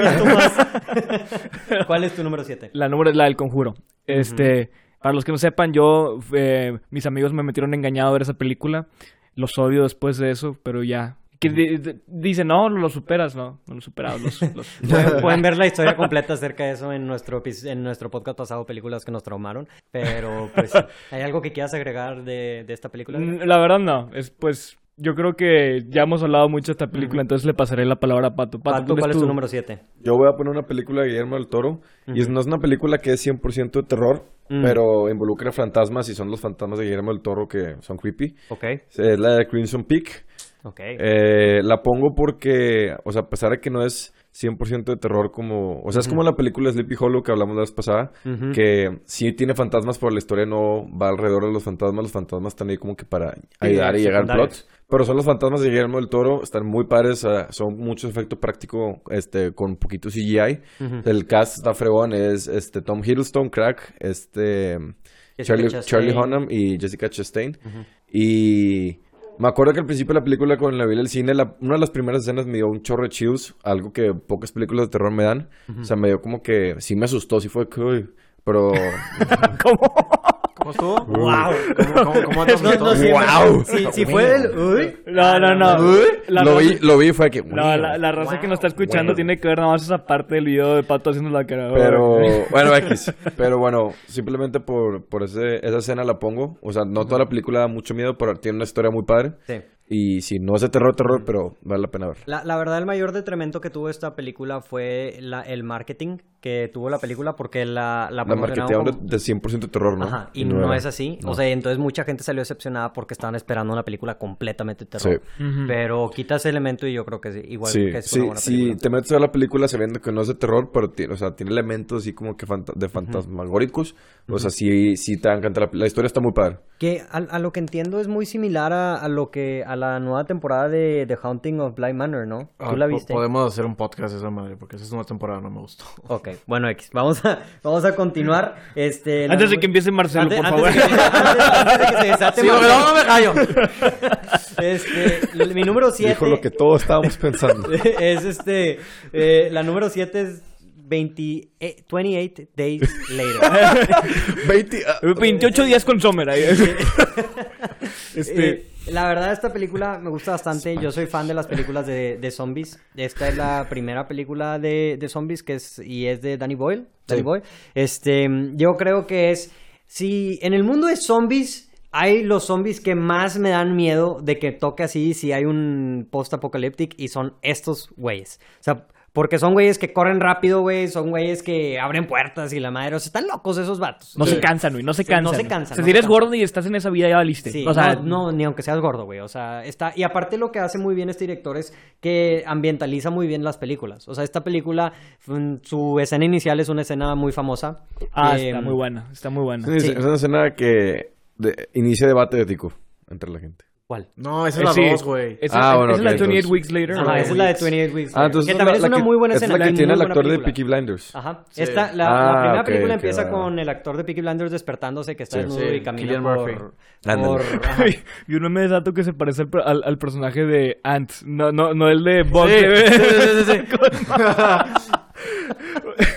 Speaker 1: ¿Cuál es tu número 7?
Speaker 2: La número es la del conjuro. Este, para los que no sepan, yo, eh, mis amigos me metieron engañado a ver esa película. Los odio después de eso, pero ya. Que di- di- dicen, no, lo superas, no, no lo superas. Los, los-
Speaker 1: Pueden, pueden ver la historia completa acerca de eso en nuestro, en nuestro podcast pasado, películas que nos traumaron. Pero, pues, ¿hay algo que quieras agregar de, de esta película?
Speaker 2: Mm, La verdad no, es pues yo creo que ya hemos hablado mucho de esta película, entonces le pasaré la palabra a Pato. Pato,
Speaker 1: Pato, ¿cuál es tu número 7?
Speaker 3: Yo voy a poner una película de Guillermo del Toro. Y es- no es una película que es 100% de terror, pero involucra fantasmas y son los fantasmas de Guillermo del Toro que son creepy.
Speaker 1: Ok,
Speaker 3: Es la de Crimson Peak.
Speaker 1: ok.
Speaker 3: Eh, la pongo porque, o sea, a pesar de que no es 100% de terror como... O sea, es como la película Sleepy Hollow que hablamos la vez pasada, que sí tiene fantasmas, pero la historia no va alrededor de los fantasmas. Los fantasmas están ahí como que para ayudar y llegar al plot. Pero son los fantasmas de Guillermo del Toro, están muy padres, son muchos efectos prácticos este, con poquito CGI. El cast está fregón, es este, Tom Hiddleston, Crack, este, Charlie. Charlie Hunnam y Jessica Chastain. Y me acuerdo que al principio de la película, cuando la vi en el cine, la- una de las primeras escenas me dio un chorro de chills, algo que pocas películas de terror me dan. O sea, me dio como que sí me asustó, sí fue que, uy, pero...
Speaker 4: ¿Cómo estuvo?
Speaker 1: ¡Wow!
Speaker 4: ¿Cómo, cómo, cómo
Speaker 1: No, no, sí,
Speaker 3: ¡Wow!
Speaker 1: Si, si fue el... Uy.
Speaker 2: No, no, no. La
Speaker 3: lo,
Speaker 2: raza-
Speaker 3: vi, lo vi y fue que...
Speaker 2: No, la, la raza que nos está escuchando
Speaker 3: Wow.
Speaker 2: tiene que ver nada más esa parte del video de Pato haciendo la cara.
Speaker 3: Pero, bueno, X. Pero bueno, simplemente por, por ese, esa escena la pongo. O sea, no toda la película da mucho miedo, pero tiene una historia muy padre.
Speaker 1: Sí.
Speaker 3: Y si no es de terror, terror, pero vale la pena verla.
Speaker 1: La, la verdad, el mayor detrimento que tuvo esta película fue la, el marketing que tuvo la película porque la, la
Speaker 3: La marketearon de,
Speaker 1: como-
Speaker 3: de 100% terror, ¿no?
Speaker 1: Ajá, y no,
Speaker 3: era.
Speaker 1: es así.
Speaker 3: No.
Speaker 1: O sea, entonces mucha gente salió decepcionada porque estaban esperando una película completamente de terror.
Speaker 3: Sí.
Speaker 1: Pero quita ese elemento y yo creo que sí, igual
Speaker 3: Sí,
Speaker 1: que es
Speaker 3: sí,
Speaker 1: una buena
Speaker 3: si
Speaker 1: película.
Speaker 3: te metes a ver la película sabiendo que no es de terror, pero tiene, o sea, tiene elementos así como que fanta- de fantasmagóricos. O sea, sí, sí te va a encantar. La, la historia está muy padre.
Speaker 1: Que a, a lo que entiendo es muy similar a, a lo que a la nueva temporada de The Haunting of Bly Manor, ¿no?
Speaker 4: Ah,
Speaker 1: ¿Tú la
Speaker 4: po-
Speaker 1: viste?
Speaker 4: Podemos hacer un podcast de esa madre, porque esa es una temporada no me gustó.
Speaker 1: Ok, bueno, X. Vamos a, vamos a continuar. Este, la
Speaker 2: Antes de que empiece Marcelo,
Speaker 1: Antes-
Speaker 2: por
Speaker 1: antes
Speaker 2: favor.
Speaker 1: de que- antes- antes de que se desate
Speaker 4: Sí,
Speaker 1: Marcelo.
Speaker 4: no, no me callo.
Speaker 1: Este, mi número 7
Speaker 3: Dijo lo que todos estábamos pensando.
Speaker 1: es este eh, la número 7 es 20, eh, 28 Days Later.
Speaker 3: 20, ah,
Speaker 2: 28 días con Sommer ahí. este,
Speaker 1: Eh, la verdad, esta película me gusta bastante. Yo soy fan de las películas de, de zombies. Esta es la primera película de, de zombies que es y es de Danny Boyle. Danny
Speaker 3: Sí.
Speaker 1: Boyle. Este, yo creo que es si en el mundo de zombies hay los zombies que más me dan miedo de que toque así si hay un post apocalíptico y son estos güeyes. O sea, porque son güeyes que corren rápido, güey, son güeyes que abren puertas y la madre, o sea, están locos esos vatos.
Speaker 2: no
Speaker 3: Sí.
Speaker 2: se cansan, güey, no se
Speaker 1: Sí, no
Speaker 2: cansan.
Speaker 1: se cansan,
Speaker 2: O sea,
Speaker 1: no
Speaker 2: si
Speaker 1: se
Speaker 2: eres
Speaker 1: cansan.
Speaker 2: gordo y estás en esa vida, ya valiste.
Speaker 1: Sí,
Speaker 2: o sea,
Speaker 1: no, no, ni aunque seas gordo, güey. O sea, está. Y aparte, lo que hace muy bien este director es que ambientaliza muy bien las películas. O sea, esta película, mm, su escena inicial es una escena muy famosa.
Speaker 2: Ah,
Speaker 1: Eh,
Speaker 2: está muy buena, está muy buena.
Speaker 3: Es,
Speaker 1: Sí.
Speaker 3: es una escena que de- inicia debate ético entre la gente.
Speaker 1: ¿Cuál?
Speaker 4: No, esa
Speaker 2: Eh,
Speaker 4: es la
Speaker 2: sí.
Speaker 4: 2, güey.
Speaker 2: Esa,
Speaker 3: Ah, bueno,
Speaker 2: esa es la
Speaker 3: ok,
Speaker 2: 28
Speaker 3: entonces.
Speaker 2: Weeks Later.
Speaker 1: Ajá, esa es la de 28 Weeks.
Speaker 3: Ah, entonces
Speaker 1: que
Speaker 3: es
Speaker 1: también
Speaker 3: la-
Speaker 1: es
Speaker 3: la
Speaker 1: una
Speaker 3: que-
Speaker 1: muy buena escena.
Speaker 3: Es la que tiene el actor de. Peaky Blinders.
Speaker 1: Ajá.
Speaker 4: Sí.
Speaker 1: Esta, la,
Speaker 3: Ah,
Speaker 1: la primera película empieza con el actor de Peaky Blinders despertándose que está
Speaker 3: Sí.
Speaker 1: desnudo
Speaker 4: Sí,
Speaker 1: y camina por... Por.
Speaker 2: Y un meme de dato que se parece al, per- al- al personaje de Ant. No, no, no el de Bug.
Speaker 4: Sí, sí, sí,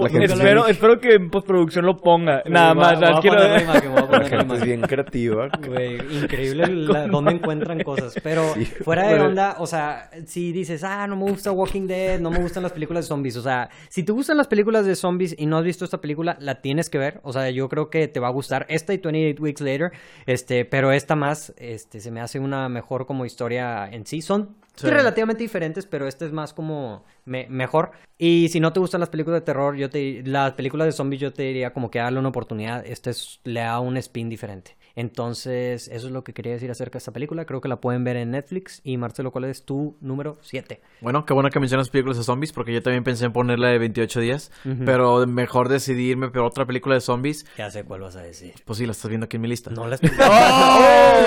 Speaker 3: la gente,
Speaker 2: espero, espero que en postproducción lo ponga. Nada
Speaker 1: Voy a-
Speaker 2: más.
Speaker 1: voy
Speaker 2: quiero-
Speaker 1: la imagen, voy a
Speaker 3: la
Speaker 1: poner la
Speaker 3: gente es bien creativa.
Speaker 1: Güey, increíble la- dónde encuentran cosas. Pero fuera de onda, o sea, si dices, ah, no me gusta Walking Dead, no me gustan las películas de zombies. O sea, si te gustan las películas de zombies y no has visto esta película, la tienes que ver. O sea, yo creo que te va a gustar esta y 28 Weeks Later. Este, pero esta más, este, se me hace una mejor como historia en sí. Son
Speaker 4: Sí.
Speaker 1: relativamente diferentes, pero esta es más como me- mejor. Y si no te gustan las películas de terror, yo te las películas de zombies yo te diría como que darle una oportunidad. Este es, le da un spin diferente. Entonces, eso es lo que quería decir acerca de esta película. Creo que la pueden ver en Netflix. Y Marcelo, ¿cuál es tu número 7?
Speaker 4: Bueno, qué bueno que mencionas películas de zombies, porque yo también pensé en ponerla de 28 días, pero mejor decidirme por otra película de zombies.
Speaker 1: Ya sé cuál vas a decir.
Speaker 4: Pues sí, la estás viendo aquí en mi lista.
Speaker 1: No la estoy viendo.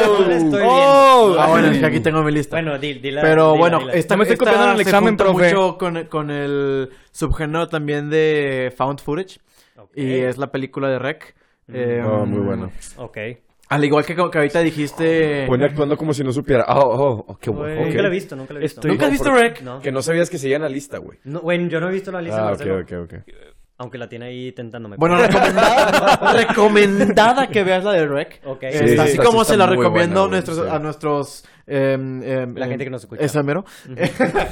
Speaker 1: No la estoy
Speaker 2: ¡Oh!
Speaker 4: Ah, bueno, es que aquí tengo mi lista.
Speaker 1: Bueno, di, dila-
Speaker 4: Pero bueno, esta
Speaker 2: Me estoy
Speaker 4: esta
Speaker 2: copiando en el examen, profe.
Speaker 4: mucho con, con el subgénero también de found footage.
Speaker 1: Ok.
Speaker 4: Y es la película de Rec. Eh,
Speaker 3: Oh, muy bueno.
Speaker 1: Ok.
Speaker 4: Al igual que, que ahorita dijiste...
Speaker 3: Pone actuando como si no supiera. Oh, oh, oh, qué bueno.
Speaker 2: Güey.
Speaker 3: ok.
Speaker 1: Nunca la he visto, nunca la he visto.
Speaker 2: Estoy-
Speaker 4: ¿Nunca has visto Rec?
Speaker 1: No.
Speaker 3: Que no sabías que seguía en la lista, güey.
Speaker 1: No, bueno, yo no he visto la lista.
Speaker 3: Ah, ok, ok, ok.
Speaker 1: Aunque la tiene ahí tentándome.
Speaker 4: Bueno, recomendada, recomendada que veas la de Rec.
Speaker 1: Ok.
Speaker 4: Este,
Speaker 3: Sí,
Speaker 4: así como se la recomiendo
Speaker 3: buena, güey,
Speaker 4: nuestros,
Speaker 3: sí.
Speaker 4: a nuestros... em, em,
Speaker 1: La gente que nos escucha.
Speaker 4: ese mero.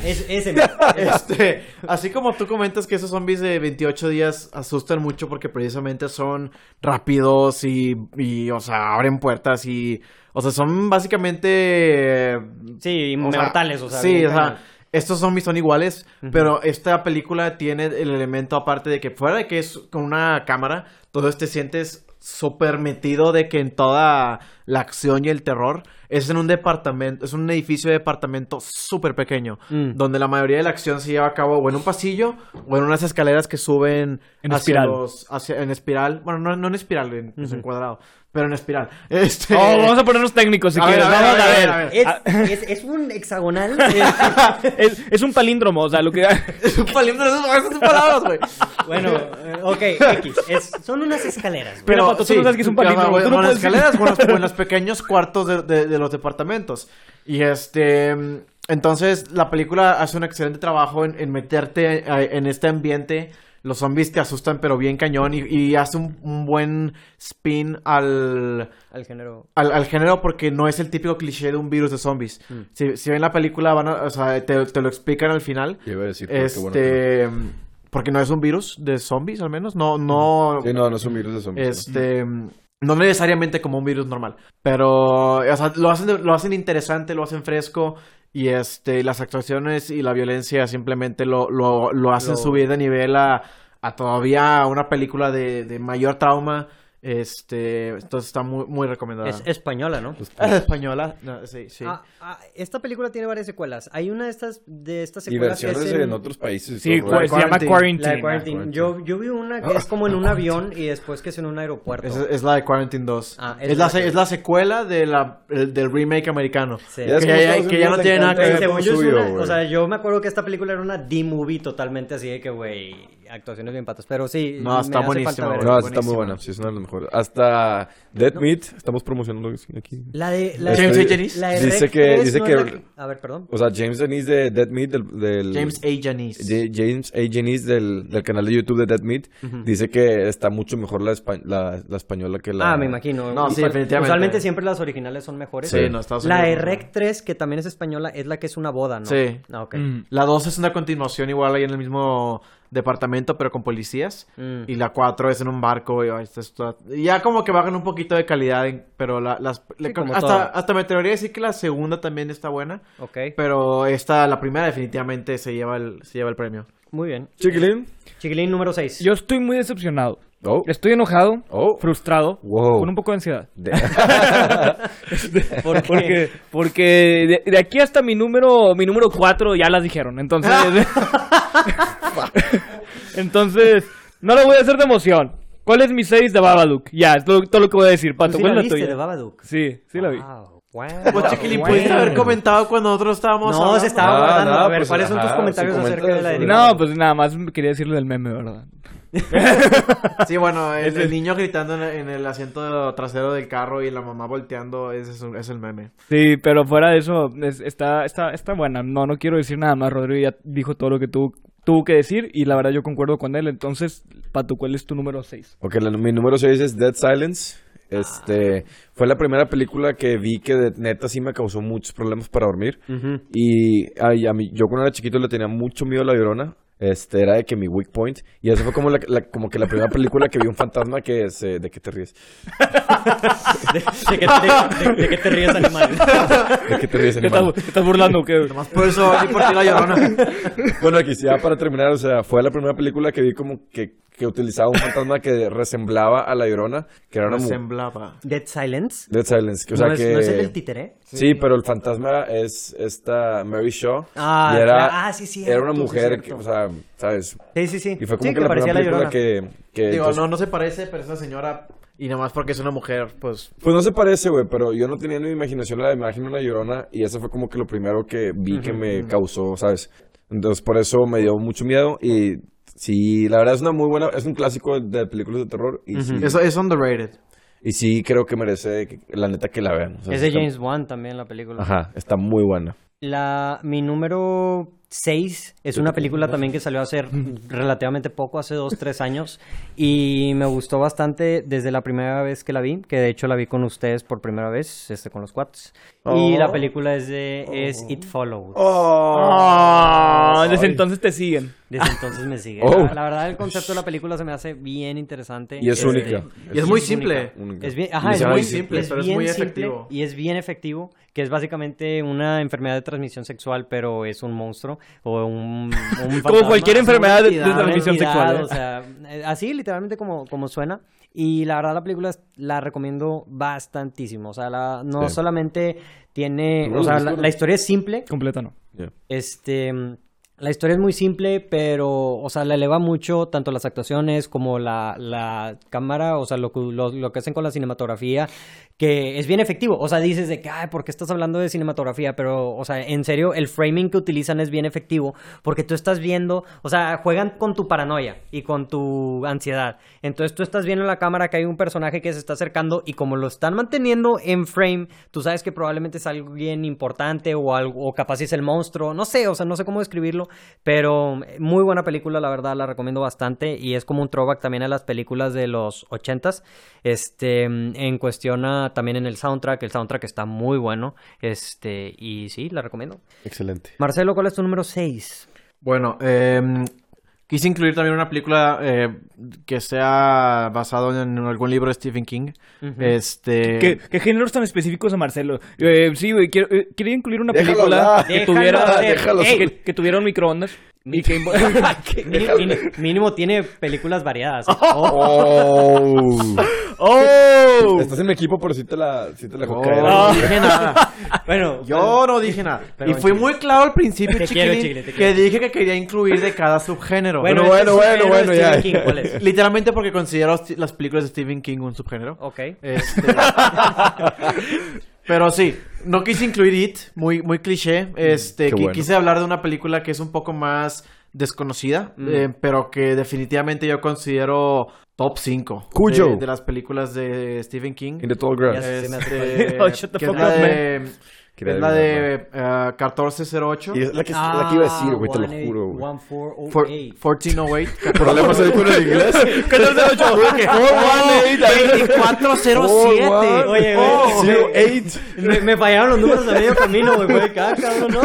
Speaker 1: es, ese.
Speaker 4: Este, así como tú comentas que esos zombies de 28 días asustan mucho porque precisamente son rápidos y, y, o sea, abren puertas y, o sea, son básicamente... eh,
Speaker 1: Sí,
Speaker 4: o sea,
Speaker 1: inmortales, o sea.
Speaker 4: Sí, o sea. Estos zombies son iguales, pero esta película tiene el elemento aparte de que fuera de que es con una cámara, todo te sientes súper metido de que en toda la acción y el terror es en un departamento, es un edificio de departamento súper pequeño,
Speaker 1: Mm.
Speaker 4: donde la mayoría de la acción se lleva a cabo o en un pasillo o en unas escaleras que suben
Speaker 2: En
Speaker 4: hacia
Speaker 2: espiral.
Speaker 4: los- hacia- en espiral, bueno, no, no en espiral, en, pues, en cuadrado, pero en espiral. Este,
Speaker 2: Oh, vamos a ponernos técnicos si
Speaker 4: A ver,
Speaker 2: quieres.
Speaker 4: a ver,
Speaker 2: vamos
Speaker 4: a
Speaker 2: a
Speaker 4: ver,
Speaker 2: ver.
Speaker 4: a ver.
Speaker 1: Es,
Speaker 2: Ah,
Speaker 1: es, es un hexagonal.
Speaker 2: es, es un palíndromo, o sea, lo que...
Speaker 4: es un palíndromo esas- palabras, güey.
Speaker 1: bueno, eh, ok, X. Es, son unas escaleras. güey.
Speaker 2: Pero, Pato, tú no sabes que es un palíndromo,
Speaker 4: Bueno,
Speaker 2: tú no
Speaker 4: escaleras o en los, pequeños cuartos de, de- de los departamentos. Y este... mm, Entonces, la película hace un excelente trabajo en, en meterte en este ambiente. Los zombies te asustan, pero bien cañón. Y, y hace un, un buen spin al,
Speaker 1: Al género.
Speaker 4: al, al género porque no es el típico cliché de un virus de zombies. Si, si ven la película, van a, o sea, te, te lo explican al final.
Speaker 3: Yo iba a decir, pero qué bueno
Speaker 4: Este... Porque no es un virus de zombies, al menos. No, no...
Speaker 3: Sí, no, no es un virus de zombies.
Speaker 4: Este, no necesariamente como un virus normal, pero o sea, lo hacen lo hacen interesante, lo hacen fresco y este las actuaciones y la violencia simplemente lo, lo, lo hacen
Speaker 1: Lo-
Speaker 4: subir de nivel a, a todavía una película de, de mayor trauma. Este, entonces está muy muy recomendada.
Speaker 1: Es española, ¿no?
Speaker 4: Es española, no, sí, sí.
Speaker 1: Ah, ah, esta película tiene varias secuelas. Hay una de estas, de estas
Speaker 3: Y
Speaker 1: secuelas que es
Speaker 3: versiones
Speaker 1: en-
Speaker 3: en otros países. y
Speaker 2: Sí,
Speaker 3: güey.
Speaker 2: se llama
Speaker 4: Quarantine.
Speaker 2: Quarantine.
Speaker 1: La de Quarantine.
Speaker 3: Quarantine.
Speaker 1: Yo, yo vi una que es como en un avión y después que es en un aeropuerto.
Speaker 4: Es, es la de Quarantine 2.
Speaker 1: Ah,
Speaker 4: es,
Speaker 1: es
Speaker 4: la,
Speaker 1: que-
Speaker 4: es la secuela de la, el- del remake americano.
Speaker 1: Sí.
Speaker 4: Que ya-
Speaker 3: Estados
Speaker 4: que ya no tiene nada que ver
Speaker 1: es
Speaker 3: suyo,
Speaker 1: una-
Speaker 3: güey.
Speaker 1: o sea, yo me acuerdo que esta película era una D-movie totalmente así de que, güey, actuaciones bien patas. Pero sí,
Speaker 4: No, está güey.
Speaker 3: No, está muy buena. Sí, es una de las mejores. Hasta Dead Meat, estamos promocionando aquí.
Speaker 1: La de... La
Speaker 4: James A. Janice.
Speaker 1: la de
Speaker 3: Dice que-
Speaker 1: 3
Speaker 3: dice
Speaker 1: no
Speaker 3: que-
Speaker 1: la A ver, perdón.
Speaker 3: O sea, James Denise de Dead Meat, del... del-
Speaker 4: James A. Janice.
Speaker 3: de- James A. Janice del, del canal de YouTube de Dead Meat, dice que está mucho mejor la, espa- la, la española que la...
Speaker 1: Ah, me imagino.
Speaker 4: No, sí, definitivamente.
Speaker 1: Usualmente siempre las originales son mejores.
Speaker 3: Sí,
Speaker 4: no, Estados
Speaker 1: La de Rec 3, que también es española, es la que es una boda, ¿no?
Speaker 4: Sí.
Speaker 1: Ah, ok.
Speaker 2: Mm.
Speaker 4: La 2 es una continuación igual ahí en el mismo departamento, pero con policías.
Speaker 1: Mm.
Speaker 4: Y la 4 es en un barco. Y, ay, esto está- y ya como que bajan un poquito de calidad, en- pero la- las... le-
Speaker 1: como
Speaker 4: hasta, hasta me atrevería a decir que la segunda también está buena.
Speaker 1: Ok,
Speaker 4: Pero esta, la primera definitivamente se lleva el, se lleva el premio.
Speaker 1: muy bien.
Speaker 3: Chiquilín.
Speaker 1: Chiquilín número 6.
Speaker 2: Yo estoy muy decepcionado.
Speaker 3: Oh.
Speaker 2: Estoy enojado,
Speaker 3: Oh.
Speaker 2: frustrado,
Speaker 3: Wow.
Speaker 2: con un poco de ansiedad.
Speaker 3: De-
Speaker 1: ¿Por qué?
Speaker 2: Porque, porque de, de aquí hasta mi número, mi número 4 ya las dijeron. Entonces, entonces, no lo voy a hacer de emoción. ¿Cuál es mi 6 de Babadook? Ya, es todo, todo lo que voy a decir, Pato.
Speaker 1: ¿Tú sí
Speaker 2: ¿Cuál
Speaker 1: la
Speaker 2: es la tuya?
Speaker 1: de Babadook?
Speaker 2: Sí, sí la vi.
Speaker 1: Wow. Wow.
Speaker 4: Pues Chiquilín, pudiste haber comentado cuando nosotros estábamos
Speaker 1: No,
Speaker 4: hablando?
Speaker 1: se estaba
Speaker 3: Ah,
Speaker 1: guardando.
Speaker 3: no,
Speaker 1: a ver,
Speaker 3: pues,
Speaker 1: ¿cuáles son tus comentarios acerca de la de
Speaker 2: No, pues nada más quería decirle del meme, ¿verdad?
Speaker 4: Sí, bueno, el, el niño gritando en el, en el asiento trasero del carro y la mamá volteando, ese es, es el meme.
Speaker 2: Sí, pero fuera de eso, es- está, está, está buena. No, no quiero decir nada más. Rodrigo ya dijo todo lo que tuvo, tuvo que decir y la verdad yo concuerdo con él. Entonces, Pato, ¿cuál es tu número 6?
Speaker 3: Ok, la- mi número 6 es Dead Silence. Este, fue la primera película que vi que de neta sí me causó muchos problemas para dormir. Y ay, a mí, yo cuando era chiquito le tenía mucho miedo a la llorona. Este, era de que mi weak point. Y eso fue como, la, la- como que la primera película que vi un fantasma que se... ¿De qué te ríes?
Speaker 1: ¿De, de qué- de- de- de qué te ríes, animal?
Speaker 3: ¿De qué te ríes,
Speaker 2: ¿Te
Speaker 3: animal?
Speaker 2: estás, te estás burlando o qué?
Speaker 4: Nomás por eso, y por ti la llorona.
Speaker 3: Bueno, aquí sí, ya para terminar, o sea, fue la primera película que vi como que, que utilizaba un fantasma que resemblaba a la llorona, que era una mu-
Speaker 4: Semblaba.
Speaker 1: Dead Silence.
Speaker 3: Dead Silence. Que, o sea,
Speaker 1: ¿No, es,
Speaker 3: que...
Speaker 1: ¿No es el del títere?
Speaker 3: Sí, pero el fantasma es esta Mary Shaw.
Speaker 1: Ah,
Speaker 3: y era,
Speaker 1: claro. Ah, sí, cierto,
Speaker 3: Era una
Speaker 1: sí,
Speaker 3: mujer, que, o sea, ¿sabes?
Speaker 1: Sí, sí, sí.
Speaker 3: Y fue como
Speaker 1: Sí,
Speaker 3: que, la
Speaker 1: parecía
Speaker 3: primera
Speaker 1: la
Speaker 3: película
Speaker 1: llorona.
Speaker 3: que... que
Speaker 4: Digo,
Speaker 3: pues,
Speaker 4: no, no se parece, pero es una señora. Y nada más porque es una mujer, pues.
Speaker 3: Pues no se parece, güey, pero yo no tenía en mi imaginación la imagen de una llorona y eso fue como que lo primero que vi que me causó, ¿sabes? Entonces por eso me dio mucho miedo y sí, la verdad es una muy buena, es un clásico de películas de terror y, sí,
Speaker 4: Eso es underrated.
Speaker 3: y sí creo que merece, que- la neta, que la vean. O sea,
Speaker 1: Es de
Speaker 3: está-
Speaker 1: James Wan también la película.
Speaker 3: Ajá, está muy buena.
Speaker 1: La, mi número 6 es una película también que salió hace relativamente poco, hace dos, tres años, y me gustó bastante desde la primera vez que la vi, que de hecho la vi con ustedes por primera vez, este, con los cuates. Y la película es de es It Follows.
Speaker 2: Ah, desde entonces te siguen.
Speaker 1: Desde entonces me sigue.
Speaker 3: Oh.
Speaker 1: La, la verdad, el concepto de la película se me hace bien interesante.
Speaker 3: Y es
Speaker 1: Este,
Speaker 3: única.
Speaker 4: Y es muy
Speaker 1: es
Speaker 4: simple.
Speaker 3: Única.
Speaker 1: Es bien, ajá,
Speaker 3: es
Speaker 1: es
Speaker 3: muy
Speaker 1: muy
Speaker 4: simple,
Speaker 1: es
Speaker 4: pero es muy
Speaker 1: simple
Speaker 4: efectivo.
Speaker 1: Y es bien efectivo, que es básicamente una enfermedad de transmisión sexual, pero es un monstruo o un, un
Speaker 2: Como cualquier enfermedad de, transmisión sexual. ¿eh?
Speaker 1: O sea, eh, así literalmente como, como suena. Y la verdad la película es- la recomiendo bastantísimo. O sea, la- no
Speaker 3: Sí.
Speaker 1: solamente tiene...
Speaker 3: ¿Tú
Speaker 1: O sea, la, historia es simple.
Speaker 2: Completa no.
Speaker 1: Este, la historia es muy simple, pero, o sea, la eleva mucho tanto las actuaciones como la, la cámara, o sea, lo, lo, lo que hacen con la cinematografía, que es bien efectivo. O sea, dices de que, ay, ¿por qué estás hablando de cinematografía? Pero, o sea, en serio, el framing que utilizan es bien efectivo, porque tú estás viendo, o sea, juegan con tu paranoia y con tu ansiedad. Entonces tú estás viendo en la cámara que hay un personaje que se está acercando y como lo están manteniendo en frame, tú sabes que probablemente es alguien importante o algo, o capaz es el monstruo, no sé, o sea, no sé cómo describirlo, pero muy buena película, la verdad, la recomiendo bastante y es como un throwback también a las películas de los ochentas, este, en cuestión a, también en el soundtrack, el soundtrack está muy bueno, este, y sí, la recomiendo.
Speaker 3: Excelente.
Speaker 1: Marcelo, ¿cuál es tu número 6?
Speaker 4: Bueno, eh, quise incluir también una película eh, que sea basado en algún libro de Stephen King. Este.
Speaker 2: ¿Qué, qué géneros tan específicos de Marcelo? Eh, sí, güey, quiero, eh, quería incluir una
Speaker 3: Déjalo
Speaker 2: película
Speaker 3: hablar.
Speaker 2: que
Speaker 1: Déjalo
Speaker 2: tuviera,
Speaker 3: déjalo
Speaker 2: que tuviera un microondas. Y que
Speaker 1: Mínimo, tiene películas variadas. ¿eh?
Speaker 3: Oh.
Speaker 2: ¡Oh!
Speaker 3: Estás en mi equipo, pero sí te la, sí te la dejó
Speaker 4: No,
Speaker 3: caer.
Speaker 4: no dije nada.
Speaker 1: Bueno,
Speaker 4: Yo no dije nada.
Speaker 1: Pero
Speaker 4: y fui muy claro al principio,
Speaker 1: Te quiero,
Speaker 4: chiquilín,
Speaker 1: chicle, te
Speaker 4: que dije que quería incluir de cada subgénero.
Speaker 3: Bueno, bueno, bueno, bueno, ya.
Speaker 1: Stephen King, ¿cuál es?
Speaker 4: Literalmente porque considero las películas de Stephen King un subgénero.
Speaker 1: Ok.
Speaker 4: Este, Pero sí, no quise incluir It, muy, muy cliché. Este,
Speaker 3: Qué
Speaker 4: qui-
Speaker 3: bueno.
Speaker 4: quise hablar de una película que es un poco más desconocida,
Speaker 1: Mm.
Speaker 4: eh, pero que definitivamente yo considero top 5
Speaker 3: Cuyo.
Speaker 4: de, de las películas de Stephen King.
Speaker 3: In the tall grass.
Speaker 4: Este, que es la de, es la de eh, 1408.
Speaker 3: Y es la que, la que iba a decir, güey, te lo
Speaker 1: Ah,
Speaker 3: juro, güey.
Speaker 1: 1408.
Speaker 4: For- 1408.
Speaker 3: Problemas ahí con el inglés.
Speaker 4: 1408.
Speaker 3: Oh,
Speaker 4: 2407.
Speaker 3: one.
Speaker 1: Oye,
Speaker 4: Oh,
Speaker 1: güey.
Speaker 3: Zero eight.
Speaker 1: Me, me fallaron los números a medio camino, güey. Güey, cada cabrón, ¿no?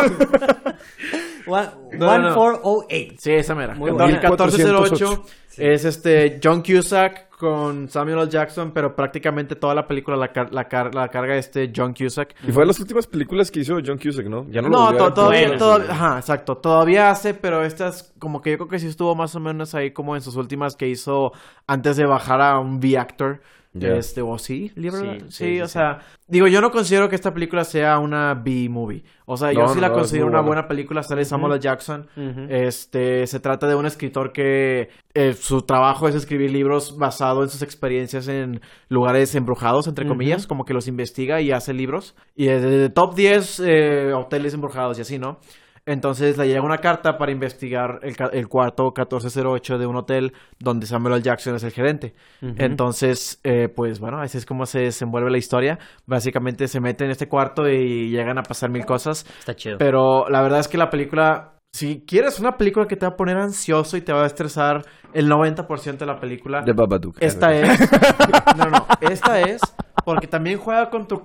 Speaker 1: One-
Speaker 4: No, no, no.
Speaker 1: 1408.
Speaker 4: Sí, esa mera.
Speaker 1: Muy
Speaker 4: 14-
Speaker 1: buena.
Speaker 4: 1408 es este John Cusack con Samuel L. Jackson, pero prácticamente toda la película la, car- la, car- la carga este John Cusack.
Speaker 3: Y fue de las últimas películas que hizo John Cusack, ¿no? Ya no, lo
Speaker 4: No, to- todavía,
Speaker 1: Bueno,
Speaker 4: todavía- ajá, exacto. Todavía hace, pero esta es como que yo creo que sí estuvo más o menos ahí como en sus últimas que hizo antes de bajar a un V-Actor.
Speaker 3: Ya.
Speaker 4: Este, o sí, libro.
Speaker 1: Sí,
Speaker 4: Sí,
Speaker 1: sí, sí,
Speaker 4: o sea, digo, yo no considero que esta película sea una B-movie. O sea, yo sí
Speaker 3: no,
Speaker 4: la considero una
Speaker 3: buena.
Speaker 4: buena película. Sale Samuel L. Jackson.
Speaker 1: Ujú.
Speaker 4: Este, se trata de un escritor que eh, su trabajo es escribir libros basado en sus experiencias en lugares embrujados, entre comillas, como que los investiga y hace libros. Y es de, de top 10 eh, hoteles embrujados y así, ¿no? Entonces le llega una carta para investigar el, cuarto 1408 de un hotel donde Samuel L. Jackson es el gerente. Entonces, eh, pues bueno, así es como se desenvuelve la historia. Básicamente se mete en este cuarto y llegan a pasar mil cosas.
Speaker 1: Está chido.
Speaker 4: Pero la verdad es que la película, si quieres una película que te va a poner ansioso y te va a estresar el 90% de la película,
Speaker 3: De Babadook.
Speaker 4: esta es. No, no, esta es porque también juega con tu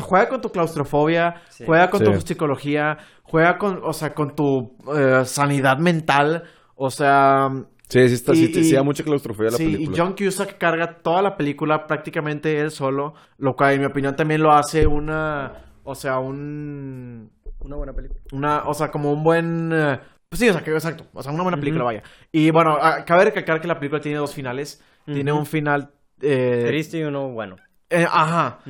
Speaker 4: juega con tu claustrofobia,
Speaker 1: Sí.
Speaker 4: juega con
Speaker 3: Sí.
Speaker 4: tu psicología, juega con, o sea, con tu eh, sanidad mental, o sea,
Speaker 3: Sí, sí, está, sí,
Speaker 4: Y-
Speaker 3: sí
Speaker 4: y-
Speaker 3: da mucha claustrofobia la
Speaker 4: sí,
Speaker 3: película.
Speaker 4: y John Cusack carga toda la película prácticamente él solo, lo cual en mi opinión también lo hace una, o sea, un
Speaker 1: Una buena película.
Speaker 4: una, o sea, como un buen... eh, pues sí, o sea, que, exacto. O sea, una buena película, vaya. Y bueno, cabe recalcar que la película tiene dos finales. Tiene un final... eh,
Speaker 1: Triste y uno bueno.
Speaker 4: Eh, ajá.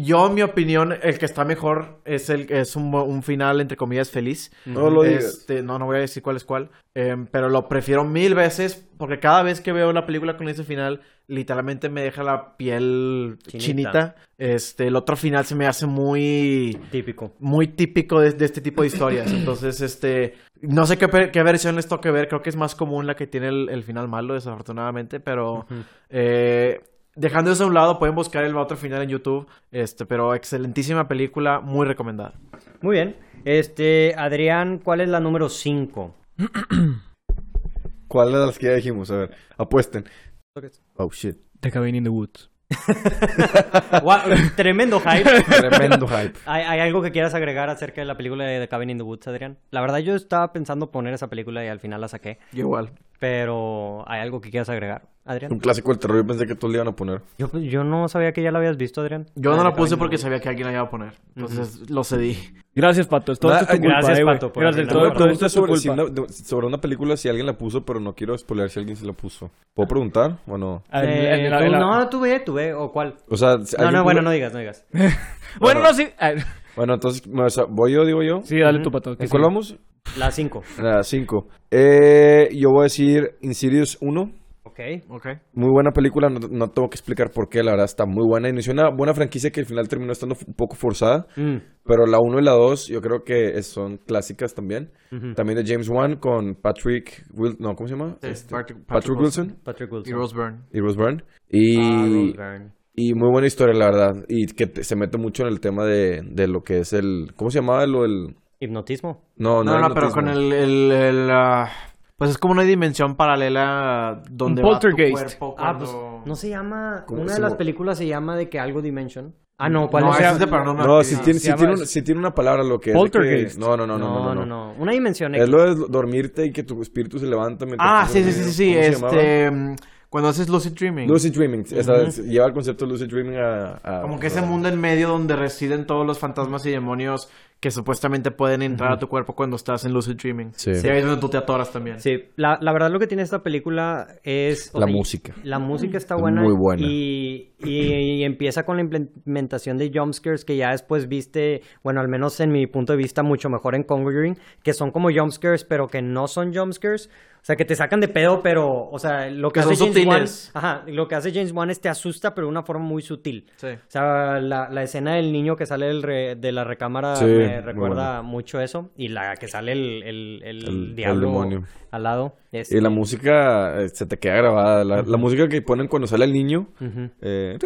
Speaker 4: Yo, en mi opinión, el que está mejor es el es un, un final, entre comillas, feliz.
Speaker 3: No lo digas.
Speaker 4: Este, no, no voy a decir cuál es cuál. Eh, pero lo prefiero mil veces porque cada vez que veo la película con ese final, literalmente me deja la piel
Speaker 1: Chinita.
Speaker 4: chinita. Este, el otro final se me hace muy
Speaker 1: Típico.
Speaker 4: muy típico de, de este tipo de historias. Entonces, este, no sé qué, qué versión les toque ver. Creo que es más común la que tiene el, el final malo, desafortunadamente. Pero, eh, dejando eso a un lado, pueden buscar el otro final en YouTube. Este, pero excelentísima película, muy recomendada.
Speaker 1: Muy bien. Este, Adrián, ¿cuál es la número 5?
Speaker 3: ¿Cuál de las que ya dijimos? A ver, apuesten. Oh, shit.
Speaker 2: The Cabin in the Woods.
Speaker 1: tremendo hype.
Speaker 3: Tremendo hype.
Speaker 1: ¿Hay, hay algo que quieras agregar acerca de la película de The Cabin in the Woods, Adrián? La verdad yo estaba pensando poner esa película y al final la saqué.
Speaker 4: Yo igual.
Speaker 1: Pero ¿hay algo que quieras agregar, Adrián?
Speaker 3: Un clásico del terror, yo pensé que todos le iban a poner.
Speaker 1: Yo, yo no sabía que ya la habías visto, Adrián.
Speaker 4: Yo no
Speaker 1: Ah,
Speaker 4: la puse porque sabía que alguien la iba a poner. Entonces lo cedí.
Speaker 2: Gracias, Pato. Esto,
Speaker 3: Ah,
Speaker 2: esto es tu culpa,
Speaker 1: gracias,
Speaker 2: eh, güey.
Speaker 1: Pato, por
Speaker 2: Gracias, todo, todo esto es tu
Speaker 3: sobre, si
Speaker 2: culpa.
Speaker 3: una, de- sobre una película si alguien la puso, pero no quiero spoilear si alguien se la puso. ¿Puedo preguntar o no?
Speaker 2: Ah,
Speaker 1: Eh, tú- No, tú ve, tú ve, o cuál.
Speaker 3: O sea, si
Speaker 1: No,
Speaker 3: alguien
Speaker 1: no, bueno, no digas, no digas.
Speaker 2: Bueno, no, sí. Ah,
Speaker 3: Bueno, entonces, ¿voy yo, digo yo?
Speaker 2: Sí, dale tu Pato.
Speaker 3: ¿En cuál vamos?
Speaker 1: La 5.
Speaker 3: La 5. Eh, yo voy a decir Insidious 1.
Speaker 1: Ok.
Speaker 4: Ok.
Speaker 3: Muy buena película, no, no tengo que explicar por qué, la verdad está muy buena. Inició una buena franquicia que al final terminó estando un poco forzada,
Speaker 1: Mm.
Speaker 3: pero la 1 y la 2 yo creo que son clásicas también. También de James Wan con Patrick Wil- no, ¿cómo se llama?
Speaker 4: Sí,
Speaker 3: Este,
Speaker 4: Patrick-
Speaker 3: Patrick,
Speaker 4: Patrick
Speaker 3: Wilson
Speaker 1: Patrick
Speaker 4: Y
Speaker 1: Wilson.
Speaker 4: Rose Byrne.
Speaker 3: y Rose Byrne. Y,
Speaker 1: Ah, Rose Byrne.
Speaker 3: Y muy buena historia, la verdad. Y que te- se mete mucho en el tema de, de lo que es el... ¿Cómo se llamaba lo del...?
Speaker 1: ¿Hipnotismo?
Speaker 3: No, no,
Speaker 4: No, no, pero con el... el, el, ah, pues es como una dimensión paralela donde
Speaker 2: Un
Speaker 4: va tu
Speaker 1: Ah, pues no se llama.
Speaker 3: ¿Cómo
Speaker 1: Una
Speaker 3: se
Speaker 1: de las películas se llama de que algo Dimension. Ah, no, ¿cuál
Speaker 4: No,
Speaker 1: es?
Speaker 3: No,
Speaker 4: Activity.
Speaker 3: si tiene,
Speaker 2: se
Speaker 3: si tiene, un- si tiene una palabra lo que es que-
Speaker 2: Poltergeist.
Speaker 3: No, no, no, no, no, no.
Speaker 1: Una dimensión
Speaker 3: Es lo de dormirte y que tu espíritu se levanta mientras
Speaker 4: Ah, sí, sí, sí, sí. Este... Cuando haces lucid dreaming.
Speaker 3: Lucid Dreaming. esa es- lleva el concepto de Lucid Dreaming a... a-
Speaker 4: Como que ese mundo en medio donde residen todos los fantasmas y demonios que supuestamente pueden entrar a tu cuerpo cuando estás en lucid dreaming.
Speaker 3: Sí.
Speaker 4: Y ahí es donde tú te atoras también.
Speaker 1: Sí, la, la verdad lo que tiene esta película es...
Speaker 3: La
Speaker 1: sea,
Speaker 3: música.
Speaker 1: La música está
Speaker 3: Es
Speaker 1: buena.
Speaker 3: muy buena.
Speaker 1: Y, y- y empieza con la implementación de jumpscares que ya después viste, bueno, al menos en mi punto de vista, mucho mejor en Conjuring, que son como jumpscares, pero que no son jumpscares. O sea, que te sacan de pedo, pero, o sea, lo que,
Speaker 4: Que
Speaker 1: hace
Speaker 4: son
Speaker 1: James Wan...
Speaker 4: sutiles.
Speaker 1: Ajá, lo que hace James Wan es te asusta, pero de una forma muy sutil.
Speaker 4: Sí.
Speaker 1: O sea, la, la escena del niño que sale del re- de la recámara
Speaker 3: Sí,
Speaker 1: me recuerda mucho eso. Y la que sale el, el, el,
Speaker 3: El- el
Speaker 1: diablo
Speaker 3: demonio.
Speaker 1: al lado.
Speaker 3: Y la música eh, se te queda grabada. La, la música que ponen cuando sale el niño.
Speaker 1: Ujú.
Speaker 3: eh,